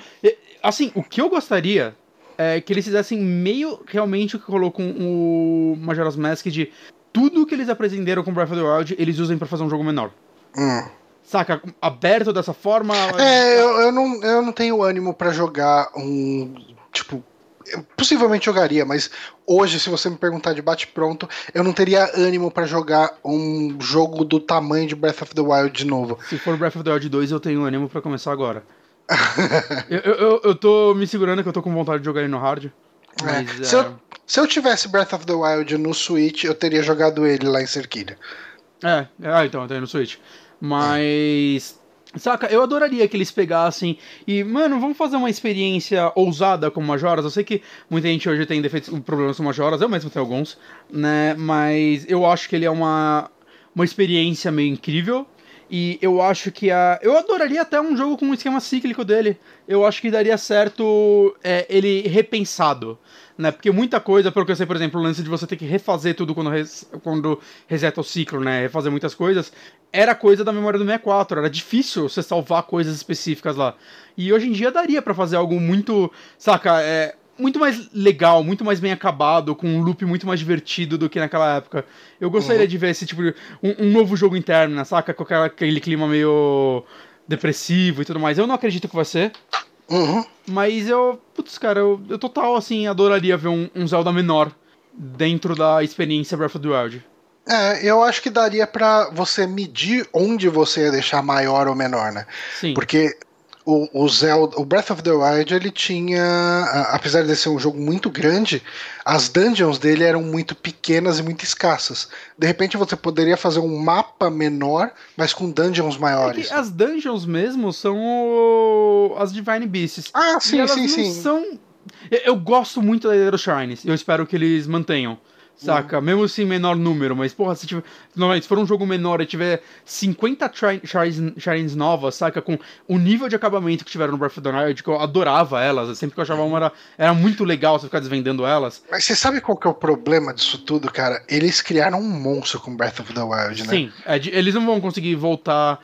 Assim, o que eu gostaria é que eles fizessem meio realmente o que rolou com o Majora's Mask de tudo que eles aprenderam com Breath of the Wild eles usem pra fazer um jogo menor. Hum. Saca? Aberto dessa forma. É, eu, eu, não, eu não tenho ânimo pra jogar um. Tipo. eu possivelmente jogaria, mas hoje, se você me perguntar de bate-pronto, eu não teria ânimo pra jogar um jogo do tamanho de Breath of the Wild de novo. Se for Breath of the Wild 2, eu tenho ânimo pra começar agora. eu, eu, eu- eu tô me segurando que eu tô com vontade de jogar ele no hard. Mas, É, Se, é, eu, se eu tivesse Breath of the Wild no Switch, eu teria jogado ele lá em Cerquilha. É, é, ah, então, eu tenho no Switch. Mas. Saca? Eu adoraria que eles pegassem e, mano, vamos fazer uma experiência ousada com Majoras. Eu sei que muita gente hoje tem defeitos, problemas com Majoras, eu mesmo tenho alguns, né? Mas eu acho que ele é uma, uma experiência meio incrível. E eu acho que a. Eu adoraria até um jogo com um esquema cíclico dele. Eu acho que daria certo é, ele repensado. Né? Porque muita coisa, pelo que eu sei, por exemplo, o lance de você ter que refazer tudo quando, res... quando reseta o ciclo, né? Refazer muitas coisas, era coisa da memória do 64. Era difícil você salvar coisas específicas lá. E hoje em dia daria para fazer algo muito. Saca? É, muito mais legal, muito mais bem acabado, com um loop muito mais divertido do que naquela época. Eu gostaria uhum. de ver esse tipo de. Um, um, novo jogo interno, né, saca? Com aquela, aquele clima meio depressivo e tudo mais. Eu não acredito que vai ser. Uhum. Mas eu. Putz, cara, eu, eu total, assim, adoraria ver um, um Zelda menor dentro da experiência Breath of the Wild. É, eu acho que daria para você medir onde você ia deixar maior ou menor, né? Sim. Porque o, o Zelda, o Breath of the Wild, ele tinha, apesar de ser um jogo muito grande, as dungeons dele eram muito pequenas e muito escassas. De repente você poderia fazer um mapa menor, mas com dungeons maiores. É as dungeons mesmo são o... as Divine Beasts. Ah, sim, sim, sim. São... Eu gosto muito da dos Shrines. Eu espero que eles mantenham. Saca? Uhum. Mesmo assim, menor número, mas porra, se, tiver, se for um jogo menor e tiver 50 Shrines novas, saca? Com o nível de acabamento que tiveram no Breath of the Wild, que eu adorava elas, sempre que eu achava uma era, era muito legal você ficar desvendando elas. Mas você sabe qual que é o problema disso tudo, cara? Eles criaram um monstro com Breath of the Wild, né? Sim, é, eles não vão conseguir voltar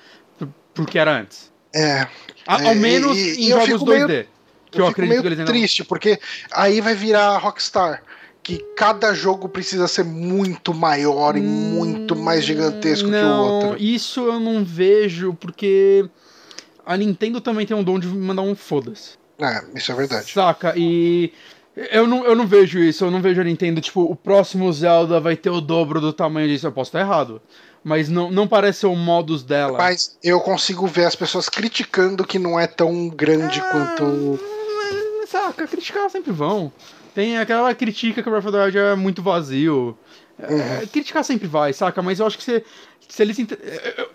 pro, que era antes. É. A, ao é, menos e, em e jogos 2D. Meio, que eu, eu acredito que eles ainda triste, porque aí vai virar Rockstar que cada jogo precisa ser muito maior e muito mais gigantesco não, que o outro. Isso eu não vejo, porque a Nintendo também tem um dom de mandar um foda-se. É, isso é verdade. Saca? E eu não, eu não vejo isso, eu não vejo a Nintendo, tipo, o próximo Zelda vai ter o dobro do tamanho disso. Eu posso estar errado. Mas não, não parece ser o modus dela. Mas eu consigo ver as pessoas criticando que não é tão grande ah, quanto. Saca, criticar sempre vão. Tem aquela crítica que o Breath of the Wild é muito vazio. É, uhum. criticar sempre vai, saca? Mas eu acho que se, se eles. É,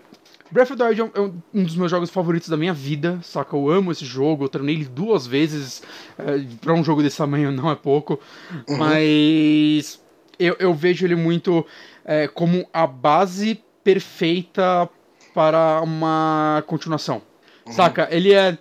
Breath of the Wild é um dos meus jogos favoritos da minha vida, saca? Eu amo esse jogo, eu treinei ele duas vezes. É, pra um jogo desse tamanho não é pouco. Uhum. Mas eu, eu vejo ele muito é, como a base perfeita para uma continuação. Uhum. Saca? Ele é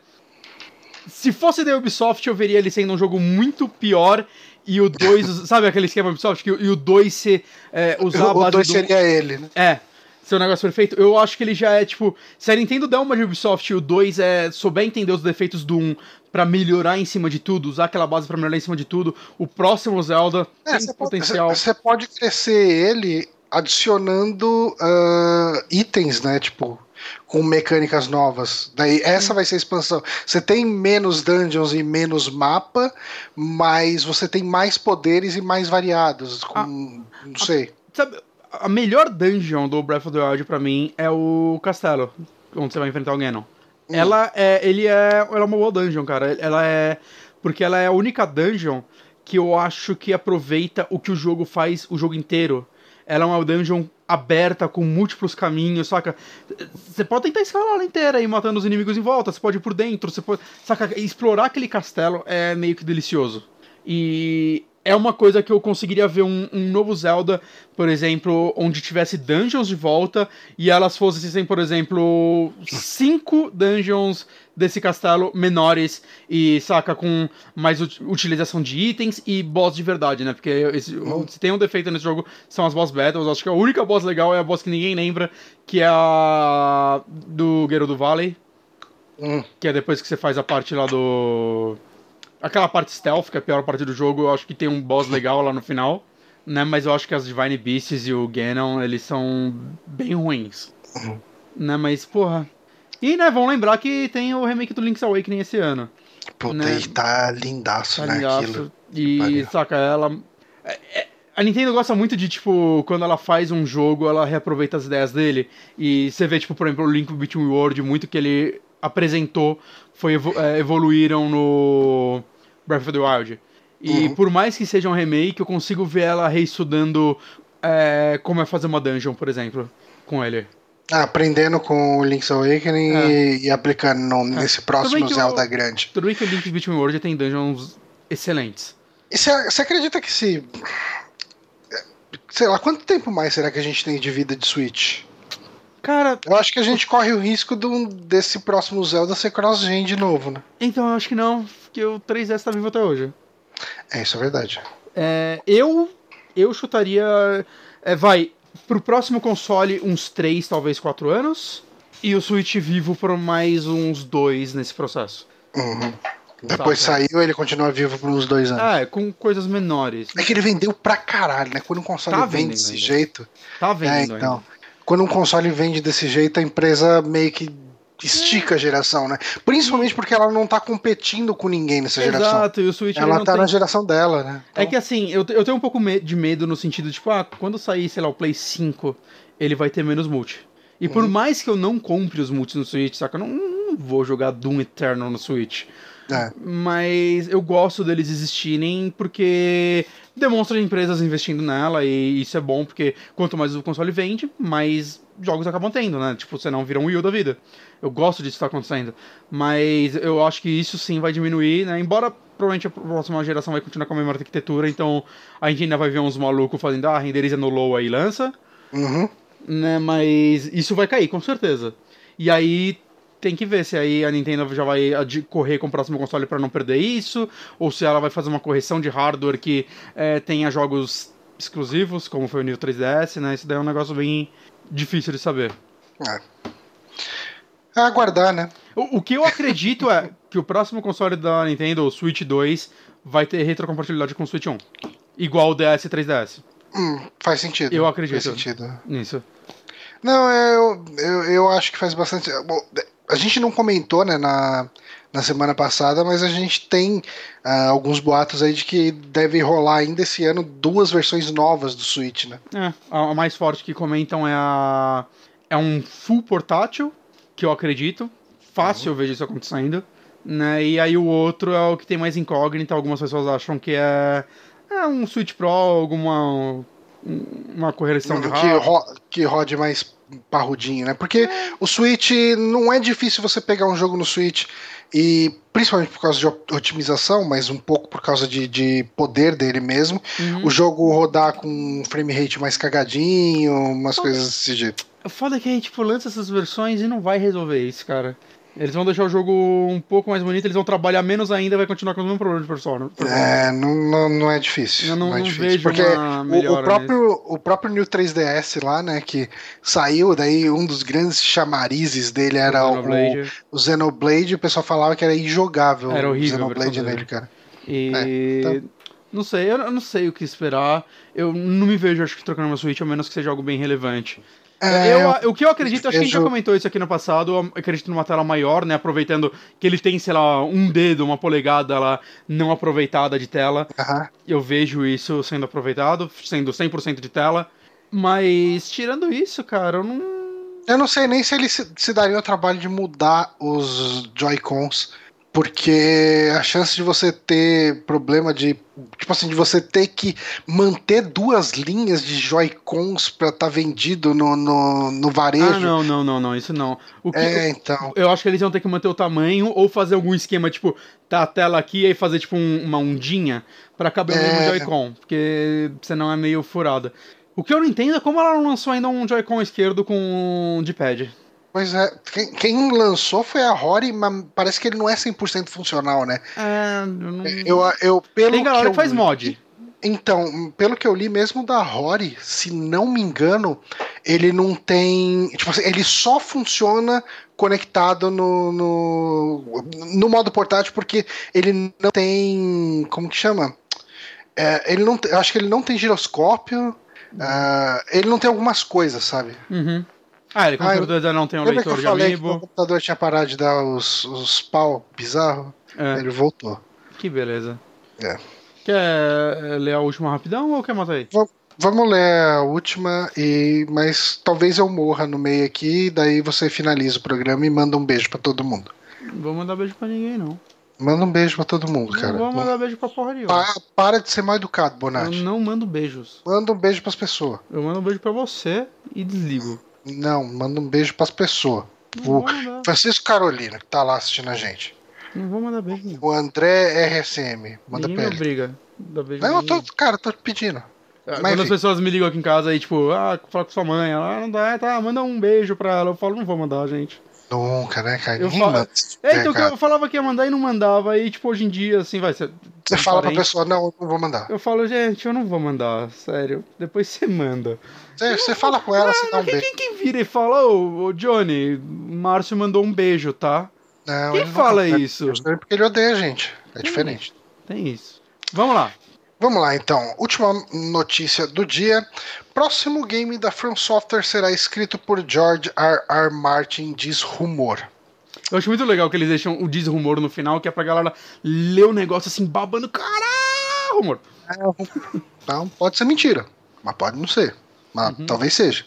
se fosse da Ubisoft, eu veria ele sendo um jogo muito pior e o 2, sabe aquele esquema Ubisoft? Que, e o 2 se é, usar a base. O 2 seria ele, né? É. Ser um negócio perfeito. Eu acho que ele já é tipo. Se a Nintendo der uma de Ubisoft e o 2 é souber entender os defeitos do 1 um, pra melhorar em cima de tudo, usar aquela base pra melhorar em cima de tudo, o próximo Zelda é, tem potencial. Você pode crescer ele adicionando uh, itens, né? Tipo, com mecânicas novas. Daí essa vai ser a expansão. Você tem menos dungeons e menos mapa, mas você tem mais poderes e mais variados. Com, ah, não sei. Sabe, a melhor dungeon do Breath of the Wild para mim é o castelo, onde você vai enfrentar o Ganon. Hum. Ela é, ele é, ela é uma boa dungeon, cara. Ela é porque ela é a única dungeon que eu acho que aproveita o que o jogo faz o jogo inteiro. Ela é uma dungeon aberta com múltiplos caminhos, saca? Você pode tentar escalar ela inteira e matando os inimigos em volta, você pode ir por dentro, você pode. Saca? Explorar aquele castelo é meio que delicioso. E é uma coisa que eu conseguiria ver um, um, novo Zelda, por exemplo, onde tivesse dungeons de volta e elas fossem, por exemplo, cinco dungeons desse castelo menores e, saca, com mais utilização de itens e boss de verdade, né? Porque esse, se tem um defeito nesse jogo são as boss battles. Acho que a única boss legal é a boss que ninguém lembra, que é a do Gerudo Valley. Hum. Que é depois que você faz a parte lá do Aquela parte stealth, que é a pior parte do jogo, eu acho que tem um boss legal lá no final, né? Mas eu acho que as Divine Beasts e o Ganon, eles são bem ruins. Uhum. Né? Mas, porra. E, né, vamos lembrar que tem o remake do Link's Awakening esse ano. Puta, né? e tá lindaço, tá né? Lindaço. Aquilo. E, saca, ela. É, é, a Nintendo gosta muito de, tipo, quando ela faz um jogo, ela reaproveita as ideias dele. E você vê, tipo, por exemplo, o Link Between World, muito que ele apresentou, foi é, evoluíram no Breath of the Wild. E uhum. por mais que seja um remake, eu consigo ver ela reestudando é, como é fazer uma dungeon, por exemplo, com ele. Ah, aprendendo com o Link's Awakening É. e, e aplicando no- É. nesse próximo Zelda o- grande. Tudo bem que o Link's Between Worlds tem dungeons excelentes. E você acredita que se. Sei lá, quanto tempo mais será que a gente tem de vida de Switch? Cara, Eu acho que a gente corre o risco de desse próximo Zelda ser cross-gen de novo, né? então eu acho que não, porque o 3DS tá vivo até hoje. É, isso é verdade. É, eu eu chutaria. é, vai, pro próximo console, uns 3, talvez 4 anos. E o Switch vivo por mais uns 2 nesse processo. Uhum. Depois Tá, saiu, ele continua vivo por uns dois anos. É, com coisas menores. É que ele vendeu pra caralho, né? Quando um console Tá vende desse ainda. jeito. Tá É, vendendo então. ainda. Quando um console vende desse jeito, a empresa meio que estica a geração, né? Principalmente porque ela não tá competindo com ninguém nessa geração. Exato, e o Switch Ela tá tem... na geração dela, né? É Então, que assim, eu, eu tenho um pouco de medo no sentido, tipo, ah, quando sair, sei lá, o Play 5, ele vai ter menos multi. E Uhum. por mais que eu não compre os multis no Switch, saca? Eu não, não vou jogar Doom Eternal no Switch. é. Mas eu gosto deles existirem porque demonstra empresas investindo nela e isso é bom porque quanto mais o console vende, mais jogos acabam tendo, né? Tipo, você não vira um Wii U da vida. Eu gosto disso que tá acontecendo. Mas eu acho que isso sim vai diminuir, né? Embora provavelmente a próxima geração vai continuar com a mesma arquitetura, então a gente ainda vai ver uns malucos fazendo, ah, renderiza no low aí e lança Uhum. né? Mas isso vai cair, com certeza. E aí tem que ver se aí a Nintendo já vai correr com o próximo console para não perder isso, ou se ela vai fazer uma correção de hardware que é, tenha jogos exclusivos, como foi o New 3DS, né? Isso daí é um negócio bem difícil de saber. É. É aguardar, né? O, o que eu acredito é que o próximo console da Nintendo, o Switch 2, vai ter retrocompatibilidade com o Switch 1. Igual o DS e 3DS. Hum, faz sentido. Eu acredito. Faz sentido. Nisso. Não, eu, eu, eu acho que faz bastante. Bom, a gente não comentou, né, na, na semana passada, mas a gente tem ah, alguns boatos aí de que deve rolar ainda esse ano duas versões novas do Switch, né? É, a mais forte que comentam é a. É um full portátil, que eu acredito. Fácil eu vejo isso acontecendo. Né? E aí o outro é o que tem mais incógnita. Algumas pessoas acham que é. É um Switch Pro, alguma. Uma correção de que, ro que rode mais parrudinho, né? Porque o Switch não é difícil você pegar um jogo no Switch e principalmente por causa de otimização, mas um pouco por causa de, de poder dele mesmo, Uhum. o jogo rodar com um frame rate mais cagadinho, umas coisas desse jeito. O foda é que, tipo, lança essas versões e não vai resolver isso, cara. Eles vão deixar o jogo um pouco mais bonito, eles vão trabalhar menos ainda, vai continuar com o mesmo problema de persona. É, não, não, não é difícil. Eu não- é não difícil. vejo Porque uma o, o, próprio, o próprio New 3DS lá, né, que saiu, daí um dos grandes chamarizes dele era o, Xenoblade. o Xenoblade, o pessoal falava que era injogável Era horrível o a Xenoblade nele, cara. E. É, então. Não sei, eu eu não sei o que esperar. Eu não me vejo, acho que, trocando uma Switch, a menos que seja algo bem relevante. É, eu, o que eu acredito, acho que a gente já comentou isso aqui no passado, eu acredito numa tela maior, né? Aproveitando que ele tem, sei lá, um dedo, uma polegada lá não aproveitada de tela. Aham. Eu vejo isso sendo aproveitado, sendo 100% de tela. Mas, tirando isso, cara, eu não. Eu não sei nem se ele se, se daria o trabalho de mudar os Joy-Cons, porque a chance de você ter problema de. Tipo assim, de você ter que manter duas linhas de Joy-Cons pra estar vendido no, no, no varejo. Ah, não, não, não, não, isso não. O que, É, então. Eu acho que eles iam ter que manter o tamanho ou fazer algum esquema, tipo, tá a tela aqui e aí fazer, tipo, um- uma ondinha pra caber no É. Joy-Con, porque senão é meio furada. O que eu não entendo é como ela não lançou ainda um Joy-Con esquerdo com D-pad. Pois é, quem, quem lançou foi a Rory, mas parece que ele não é 100% funcional, né? É, eu não... Eu, eu, pelo Tem galera que, que, faz li- mod. Então, pelo que eu li mesmo da Rory, se não me engano, ele não tem. Tipo assim, ele só funciona conectado no, no, no modo portátil porque ele não tem. Como que chama? É, ele não, acho que ele não tem giroscópio. ah, ele não tem algumas coisas, sabe? Uhum. Ah, ele com Ah, eu- certeza não tem um leitor eu de que o amiibo. computador tinha parado de dar os, os pau bizarro? É, Ele voltou. que beleza. É. Quer é, ler a última rapidão ou quer matar aí? Vamos ler a última, e mas talvez eu morra no meio aqui, daí você finaliza o programa e manda um beijo pra todo mundo. Não vou mandar beijo pra ninguém, não. Manda um beijo pra todo mundo, cara. Não vou mandar beijo pra porra nenhuma. Pa- para de ser mal educado, Eu Bonatti. não mando beijos. Manda um beijo pras pessoas. Eu mando um beijo pra você e desligo. Não, manda um beijo pras pessoas. O Francisco Carolina, que tá lá assistindo a gente. Não vou mandar beijo. Não. O André RSM. Manda Ninguém pra ele. beijo Não, eu tô, cara, tô pedindo. Ah, Mas Quando as enfim. pessoas me ligam aqui em casa aí, tipo, ah, fala com sua mãe, ela "Ah, não dá, tá, manda um beijo pra ela. Eu falo, não vou mandar, gente. Nunca, né, cara? Eu falo- manda. É, então que cara. eu falava que ia mandar e não mandava, aí, tipo, hoje em dia, assim, vai ser. Você fala pra pessoa, não, eu não vou mandar. Eu falo, gente, eu não vou mandar, sério. Depois você manda. Você, fala com ela, você dá um quem, beijo. quem, quem vira e fala, ô, ô, Johnny, o Márcio mandou um beijo, tá? Não, Quem ele não fala fala. isso? Porque ele odeia a gente. É diferente. Tem isso. Vamos lá. Vamos lá, então. Última notícia do dia. Próximo game da From Software será escrito por George R. R. Martin, diz rumor. Eu acho muito legal que eles deixam o desrumor no final, que é pra galera ler o negócio assim, babando. Caralho, rumor. Então, pode ser mentira, mas pode não ser. Mas talvez seja.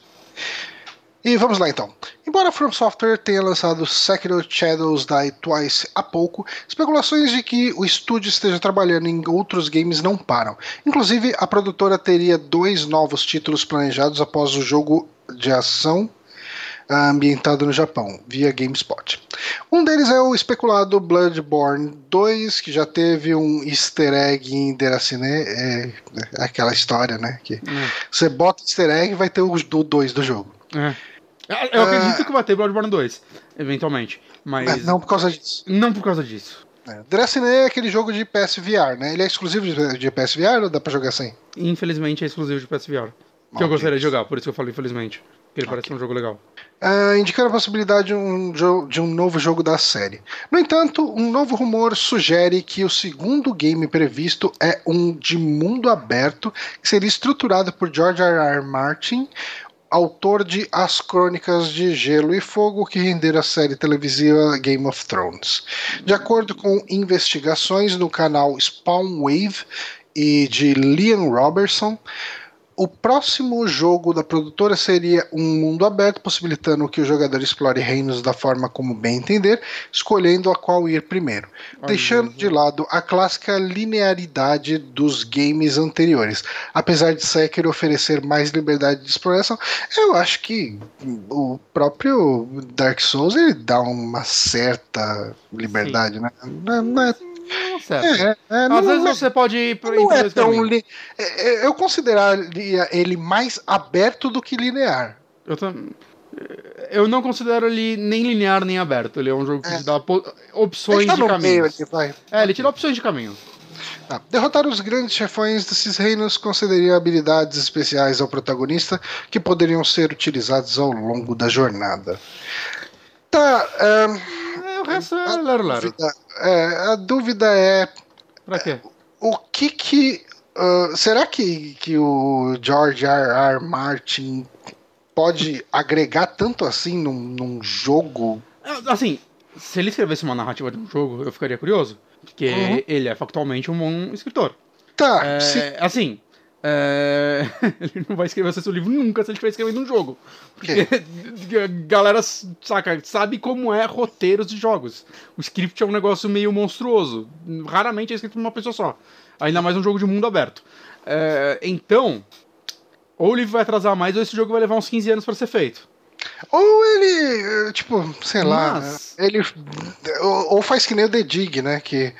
E vamos lá então. Embora a From Software tenha lançado Sekiro Shadows Die Twice há pouco, especulações de que o estúdio esteja trabalhando em outros games não param. Inclusive, a produtora teria dois novos títulos planejados após o jogo de ação ah, ambientado no Japão, via GameSpot. Um deles é o especulado Bloodborne 2, que já teve um easter egg em Deracine, é, é aquela história, né? Que você bota easter egg e vai ter do 2 do jogo. É. Eu acredito que vai ter Bloodborne 2, eventualmente. Mas. Não por causa disso. não por causa disso. É. Deracine é aquele jogo de PSVR, né? Ele é exclusivo de, de PSVR ou dá pra jogar sem? Infelizmente é exclusivo de PSVR. Que eu gostaria de jogar, por isso que eu falei infelizmente. Ele parece um jogo legal. Ah, indicando a possibilidade de um, de um novo jogo da série. No entanto, um novo rumor sugere que o segundo game previsto é um de mundo aberto, que seria estruturado por George R. R. Martin, autor de As Crônicas de Gelo e Fogo, que renderam a série televisiva Game of Thrones. De acordo com investigações no canal Spawn Wave e de Liam Robertson, o próximo jogo da produtora seria um mundo aberto, possibilitando que o jogador explore reinos da forma como bem entender, escolhendo a qual ir primeiro, deixando de lado a clássica linearidade dos games anteriores. Apesar de Sekiro oferecer mais liberdade de exploração, eu acho que o próprio Dark Souls ele dá uma certa liberdade, né? Não, não é, Não, certo. é, é, não Às vezes é- você pode ir por, não é tão. caminho. li- é- é- Eu consideraria ele mais aberto do que linear. Eu, eu não considero ele nem linear nem aberto. Ele é um jogo que É. te dá opções tá de vai. É, ele te dá opções de caminho. Tá. Derrotar os grandes chefões desses reinos concederia habilidades especiais ao protagonista que poderiam ser utilizadas ao longo da jornada. Tá. É, o resto é a, lero lero. dúvida, é, a dúvida é Pra quê? o que que. ah, será que, que o George R. R. Martin pode agregar tanto assim num, num jogo? Ah, Assim, se ele escrevesse uma narrativa de um jogo, eu ficaria curioso. Porque Uhum. ele é factualmente um bom escritor. Tá, É, se- assim, é, ele não vai escrever seu livro nunca se ele estiver escrevendo um jogo. Porque a galera, saca, sabe como é roteiros de jogos. O script é um negócio meio monstruoso. Raramente é escrito por uma pessoa só. Ainda mais um jogo de mundo aberto. É, então, ou o livro vai atrasar mais, ou esse jogo vai levar uns 15 anos pra ser feito. Ou ele, eh, tipo, sei lá, Mas- ele. Ou, faz que nem o The Dig, né? Que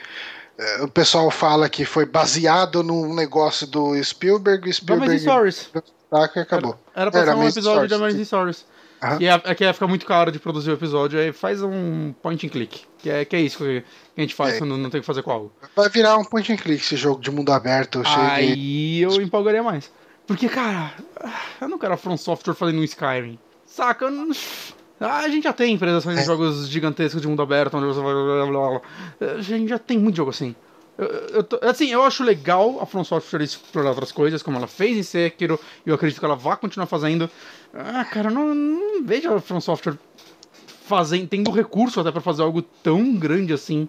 o pessoal fala que foi baseado num negócio do Spielberg, Spielberg Stories. tá, que acabou. Era pra Era ser um episódio de Amazing Stories. É, é que ia ficar muito caro de produzir o episódio, aí faz um point and click. Que é, que é isso que a gente faz É. quando não tem o que fazer com algo. Vai virar um point and click esse jogo de mundo aberto, de. Aí eu empolgaria mais. Porque, cara, eu não quero a From Software fazendo um Skyrim. Saca? Eu não- Ah, A gente já tem empresas fazendo É. jogos gigantescos de mundo aberto, onde você blá. A gente já tem muito jogo assim. Eu, eu tô- assim, eu acho legal a From Software explorar outras coisas, como ela fez em Sekiro, e eu acredito que ela vai continuar fazendo. Ah, cara, eu não, não vejo a From Software fazendo, tendo recurso até pra fazer algo tão grande assim.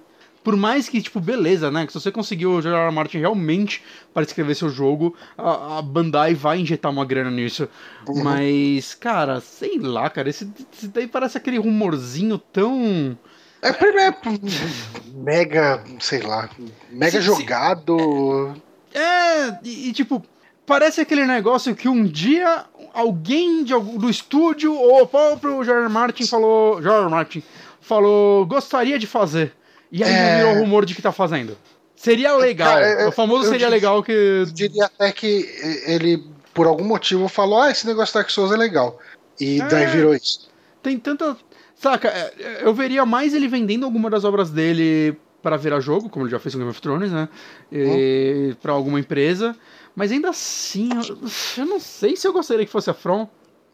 Por mais que, tipo, beleza, né? Que se você conseguiu o George R. R. Martin realmente para escrever seu jogo, a, a Bandai vai injetar uma grana nisso. Uhum. Mas, cara, sei lá, cara, esse, esse daí parece aquele rumorzinho tão. É primeiro. Mega, sei lá. Mega Se- se- jogado. É, e, e, tipo, parece aquele negócio que um dia alguém de, do estúdio ou o próprio George Martin falou. George Martin falou, gostaria de fazer. E aí é... virou rumor de que tá fazendo. Seria legal. Cara, o famoso seria legal que. Eu diria até que ele, por algum motivo, falou: ah, esse negócio do Dark Souls é legal. E é... daí virou isso. Tem tanta. Saca, é, eu veria mais ele vendendo alguma das obras dele para virar jogo, como ele já fez com Game of Thrones, né? E, hum. para alguma empresa. Mas ainda assim, eu, eu, não sei se eu gostaria que fosse a From.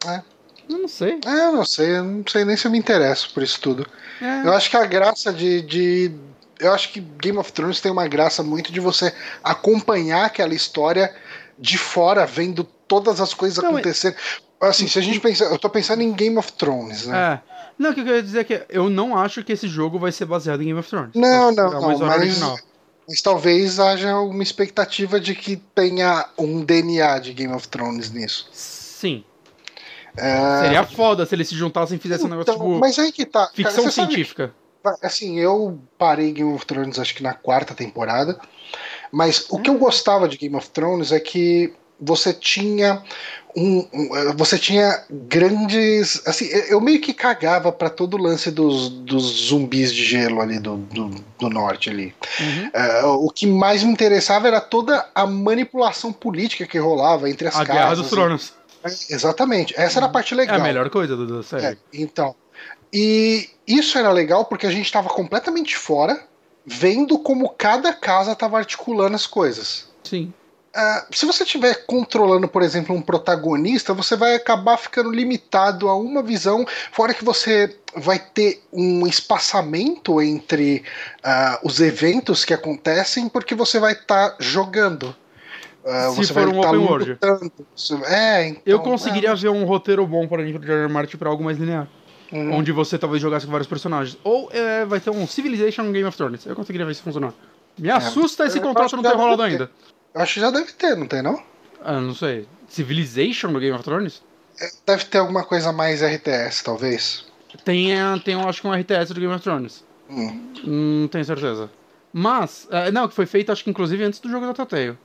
É. Eu não sei. É, eu não sei. Eu não sei nem se eu me interesso por isso tudo. É. Eu acho que a graça de, de. Eu acho que Game of Thrones tem uma graça muito de você acompanhar aquela história de fora, vendo todas as coisas não, acontecendo. Assim, se a gente pensar. Eu tô pensando em Game of Thrones, né? É. Não, o que eu queria dizer é que eu não acho que esse jogo vai ser baseado em Game of Thrones. Não, não, é não mas, mas, talvez haja uma expectativa de que tenha um DNA de Game of Thrones nisso. Sim. É... Seria foda se eles se juntassem e fizessem então, um negócio tipo. Mas aí que tá. Ficção Cara, científica. Sabe, assim, eu parei Game of Thrones acho que na quarta temporada. Mas o que eu gostava de Game of Thrones é que você tinha um, um, você tinha grandes assim eu meio que cagava para todo o lance dos, dos zumbis de gelo ali do, do, do norte ali uhum. uh, o que mais me interessava era toda a manipulação política que rolava entre as a casas guerra dos tronos exatamente. Essa era a parte legal é a melhor coisa da série é, então. E isso era legal porque a gente estava completamente fora vendo como cada casa estava articulando as coisas. Sim. Uh, se você estiver controlando, por exemplo, um protagonista, você vai acabar ficando limitado a uma visão, fora que você vai ter um espaçamento entre uh, os eventos que acontecem, porque você vai estar tá jogando. Uh, se for um tá open world. É, então, Eu conseguiria é... ver um roteiro bom, por exemplo, de George Martin para algo mais linear. Uhum. Onde você talvez jogasse com vários personagens. Ou é, vai ter um Civilization Game of Thrones. Eu conseguiria ver isso funcionar. Me é, assusta esse contrato não ter rolado ainda. Acho que já deve ter, não tem não? Ah, não sei. Civilization do Game of Thrones? É, deve ter alguma coisa mais RTS, talvez. Tem, tem acho que um RTS do Game of Thrones. Hum. Não tenho certeza. Mas, não, que foi feito acho que inclusive antes do jogo da Telltale.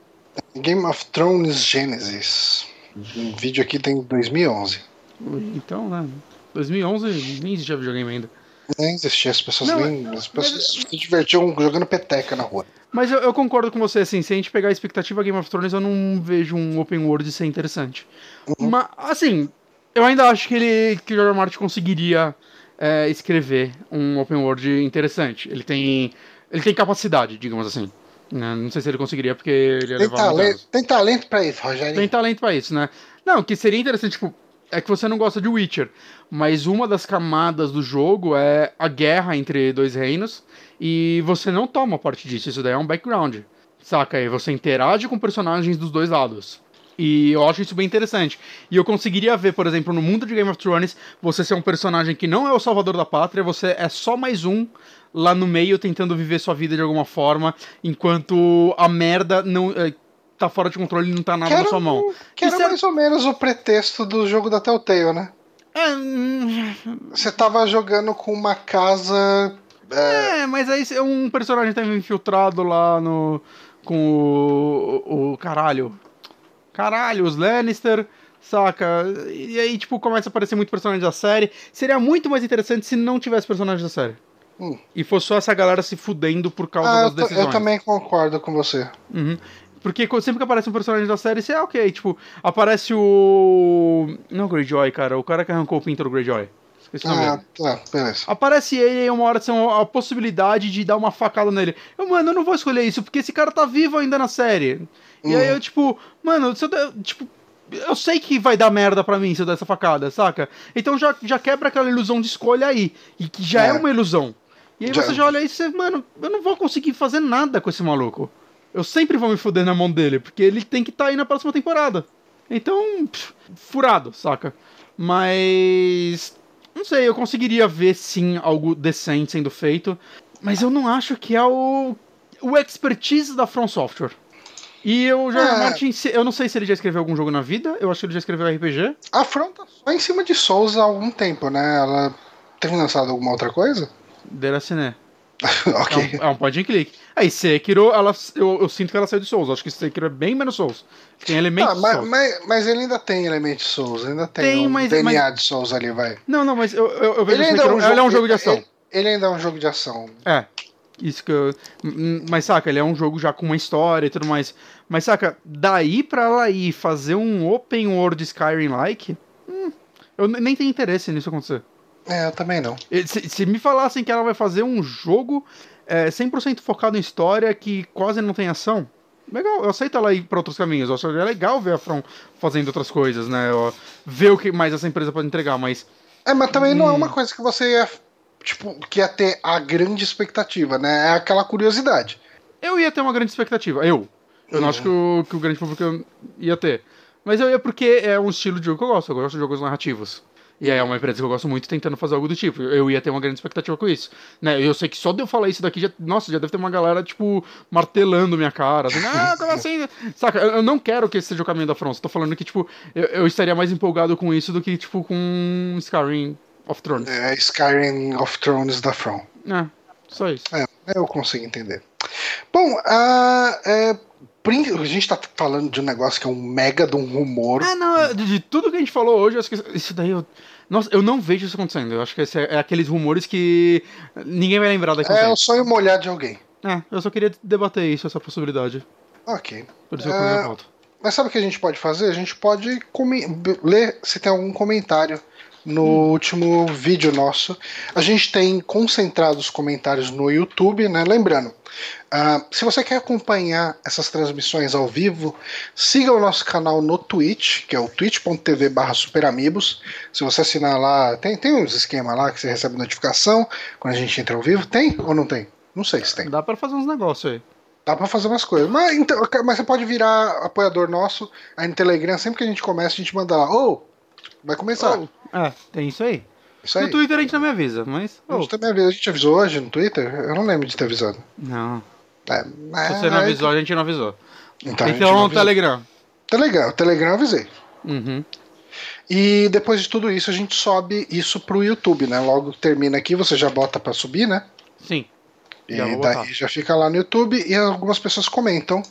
Game of Thrones Genesis. O vídeo aqui tem 2011. Então, né? 2011 nem existia videogame ainda. Nem existia, as pessoas não, nem. As pessoas se divertiam jogando peteca na rua. Mas eu, eu, concordo com você, assim, se a gente pegar a expectativa Game of Thrones, eu não vejo um open world ser interessante. Uhum. Mas, assim, eu ainda acho que ele que o George Martin conseguiria é, escrever um open world interessante. Ele tem ele tem capacidade, digamos assim. Né? Não sei se ele conseguiria, porque ele ia tem talento, Tem talento pra isso, Rogério. Tem talento pra isso, né? Não, que seria interessante, tipo, é que você não gosta de Witcher, mas uma das camadas do jogo é a guerra entre dois reinos e você não toma parte disso, isso daí é um background. Saca? aí você interage com personagens dos dois lados. E eu acho isso bem interessante. E eu conseguiria ver, por exemplo, no mundo de Game of Thrones, você ser um personagem que não é o salvador da pátria, você é só mais um lá no meio tentando viver sua vida de alguma forma, enquanto a merda não é, tá fora de controle e não tá nada na sua mão. Que era mais ou menos o pretexto do jogo da Telltale, né? É... Hum, você tava jogando com uma casa é... é, mas aí um personagem tá infiltrado lá no. com o. o caralho. Caralho, os Lannister, saca? E aí, tipo, começa a aparecer muito personagem da série. Seria muito mais interessante se não tivesse personagem da série. Hum. E fosse só essa galera se fudendo por causa ah, das decisões. Eu também concordo com você. Uhum. Porque sempre que aparece um personagem da série, você é ok. Tipo, aparece o. Não o Greyjoy, cara. O cara que arrancou o pinto do Greyjoy. Esqueci ah, tá, beleza. Aparece ele e uma hora tem a possibilidade de dar uma facada nele. Eu, mano, eu não vou escolher isso, porque esse cara tá vivo ainda na série. Uhum. E aí eu, tipo, mano, se eu, tipo, eu sei que vai dar merda pra mim se eu der essa facada, saca? Então já, já quebra aquela ilusão de escolha aí. E que já é, é uma ilusão. E aí já... você já olha aí e você, mano, eu não vou conseguir fazer nada com esse maluco. Eu sempre vou me fuder na mão dele, porque ele tem que estar tá aí na próxima temporada. Então, pff, furado, saca? Mas não sei, eu conseguiria ver sim algo decente sendo feito, mas eu não acho que é o, o expertise da From Software. E o George é. Martin, eu não sei se ele já escreveu algum jogo na vida, eu acho que ele já escreveu RPG. A From tá só em cima de Souls há algum tempo, né? Ela tem lançado alguma outra coisa? Deraciné. ok. É um, é um point and click. Aí, Sekiro, ela, eu, eu sinto que ela saiu de Souls. Acho que Sekiro é bem menos Souls. Tem elementos Ah, mas, Souls. mas, mas ele ainda tem elementos Souls, ainda tem, Tem, um mas- DNA de Souls ali, vai. Não, não, mas eu, eu, eu vejo Ele ainda Sekiro, ele é um jogo de ação. Ele, ele ainda é um jogo de ação. É. Isso que eu. Hum, Mas saca, ele é um jogo já com uma história e tudo mais. Mas saca, daí pra ela ir fazer um open world Skyrim-like, hum, eu ne- nem tenho interesse nisso acontecer. É, eu também não. Se, se me falassem que ela vai fazer um jogo é, 100% focado em história que quase não tem ação, legal, eu aceito ela ir pra outros caminhos. Eu acho que é legal ver a From fazendo outras coisas, né? Ver o que mais essa empresa pode entregar, mas. É, mas também não é Hum. uma coisa que você ia, tipo, que ia ter a grande expectativa, né? É aquela curiosidade. Eu ia ter uma grande expectativa. Eu. Eu não Uhum. acho que o, que o grande público ia ter. Mas eu ia porque é um estilo de jogo que eu gosto. Eu gosto de jogos narrativos. E aí é uma empresa que eu gosto muito tentando fazer algo do tipo. Eu ia ter uma grande expectativa com isso. Né? Eu sei que só de eu falar isso daqui, já, nossa, já deve ter uma galera, tipo, martelando minha cara. Assim, ah, como assim? Saca, eu, eu não quero que esse seja o caminho da From. Tô falando que, tipo, eu, eu estaria mais empolgado com isso do que, tipo, com Skyrim of Thrones. É Skyrim of Thrones da From. É, só isso. É, eu consigo entender. Bom, a, é, a gente tá falando de um negócio que é um mega de um rumor. Ah, não, de, de tudo que a gente falou hoje, eu acho que isso daí eu. Nossa, eu não vejo isso acontecendo. Eu acho que esse é, é aqueles rumores que ninguém vai lembrar daqui É o tempo. sonho molhado de alguém. É, eu só queria debater isso, essa possibilidade. Ok. Por isso eu É, coloquei a pauta. Mas sabe o que a gente pode fazer? A gente pode ler se tem algum comentário no último vídeo nosso. A gente tem concentrado os comentários no YouTube, né? Lembrando, ah, se você quer acompanhar essas transmissões ao vivo, siga o nosso canal no Twitch, que é o twitch.tv barra superamigos. Se você assinar lá, tem, tem uns esquemas lá que você recebe notificação quando a gente entra ao vivo. Tem ou não tem? Não sei se tem. Dá pra fazer uns negócios aí. Dá pra fazer umas coisas. Mas, então, mas você pode virar apoiador nosso aí no Telegram. Sempre que a gente começa, a gente manda lá. Ô, vai começar. Oh, é, tem isso aí. Isso aí. No Twitter a gente não me avisa, mas. A oh, gente, também avisou, a gente avisou hoje no Twitter? Eu não lembro de ter avisado. não. É, Se você não avisou, a gente não avisou. Então, a Então, não no avisou. Telegram. Telegram. O Telegram eu avisei. Uhum. E depois de tudo isso, a gente sobe isso pro YouTube, né? Logo que termina aqui, você já bota pra subir, né? Sim. E Já daí botar. já fica lá no YouTube e algumas pessoas comentam.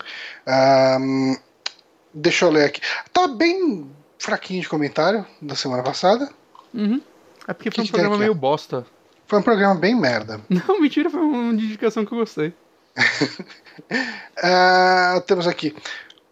Ahn, deixa eu ler aqui. Tá bem fraquinho de comentário da semana passada. Uhum. É porque Que foi um programa meio bosta. Foi um programa bem merda. Não, mentira, foi uma indicação que eu gostei. Ah, temos aqui.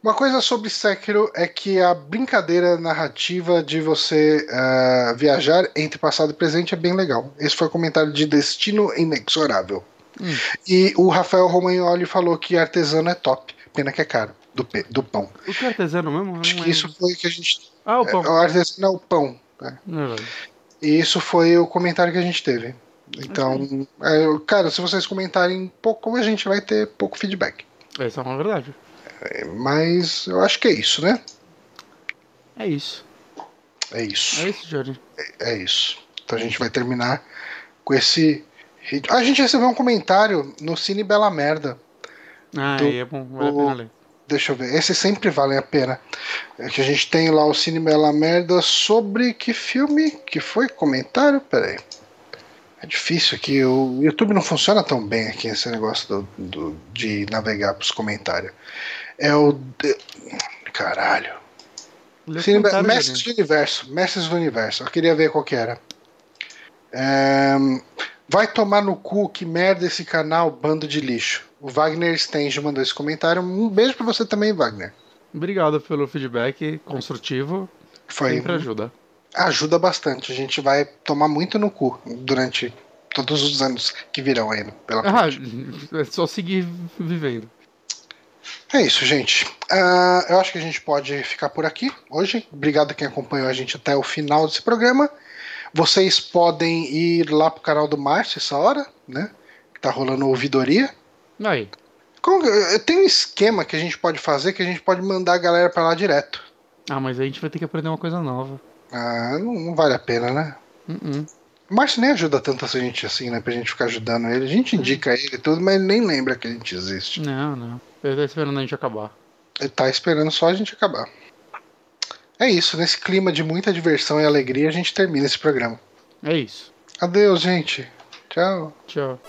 Uma coisa sobre Sekiro é que a brincadeira narrativa de você ah, viajar entre passado e presente é bem legal. Esse foi o comentário de Destino Inexorável. Hum. E o Rafael Romagnoli falou que artesano é top. Pena que é caro. Do, do pão. O que é artesano mesmo? Acho que isso foi o que a gente. Ah, o pão. O artesano é o pão. né? É. E isso foi o comentário que a gente teve. Então, é, cara, se vocês comentarem pouco, a gente vai ter pouco feedback. Essa é uma verdade. É, Mas eu acho que é isso, né? É isso. É isso. É isso, Jorge. É isso. Então a gente vai terminar com esse. a gente recebeu um comentário no Cine Bela Merda. Ah, Do- aí é bom. Vale a pena ler. Deixa eu ver. Esses sempre valem a pena. É que a gente tem lá o Cine Bela Merda sobre que filme que foi comentário? Peraí. É difícil aqui. O YouTube não funciona tão bem aqui esse negócio do, do- de navegar pros comentários. É o. de- Caralho. Lê o Cine Be- comentário, Mestres do Universo. Mestres do Universo. Eu queria ver qual que era. É, Vai tomar no cu, que merda esse canal, bando de lixo. O Wagner Stenge mandou esse comentário. Um beijo pra você também, Wagner. Obrigado pelo feedback construtivo. Foi, Sempre ajuda. ajuda bastante. A gente vai tomar muito no cu durante todos os anos que virão aí pela Ah, frente. é só seguir vivendo. É isso, gente. Ah, eu acho que a gente pode ficar por aqui hoje. Obrigado a quem acompanhou a gente até o final desse programa. Vocês podem ir lá pro canal do Márcio essa hora, né? Que tá rolando ouvidoria. Aí. Como que- Tem um esquema que a gente pode fazer que a gente pode mandar a galera pra lá direto. Ah, mas aí a gente vai ter que aprender uma coisa nova. Ah, não, não vale a pena, né? Uh-uh. O Márcio nem ajuda tanto essa gente assim, né? Pra gente ficar ajudando ele. A gente indica ele e tudo, mas ele nem lembra que a gente existe. Não, não. Ele tá esperando a gente acabar. Ele tá esperando só a gente acabar. É isso, nesse clima de muita diversão e alegria, a gente termina esse programa. É isso. Adeus, gente. Tchau. Tchau.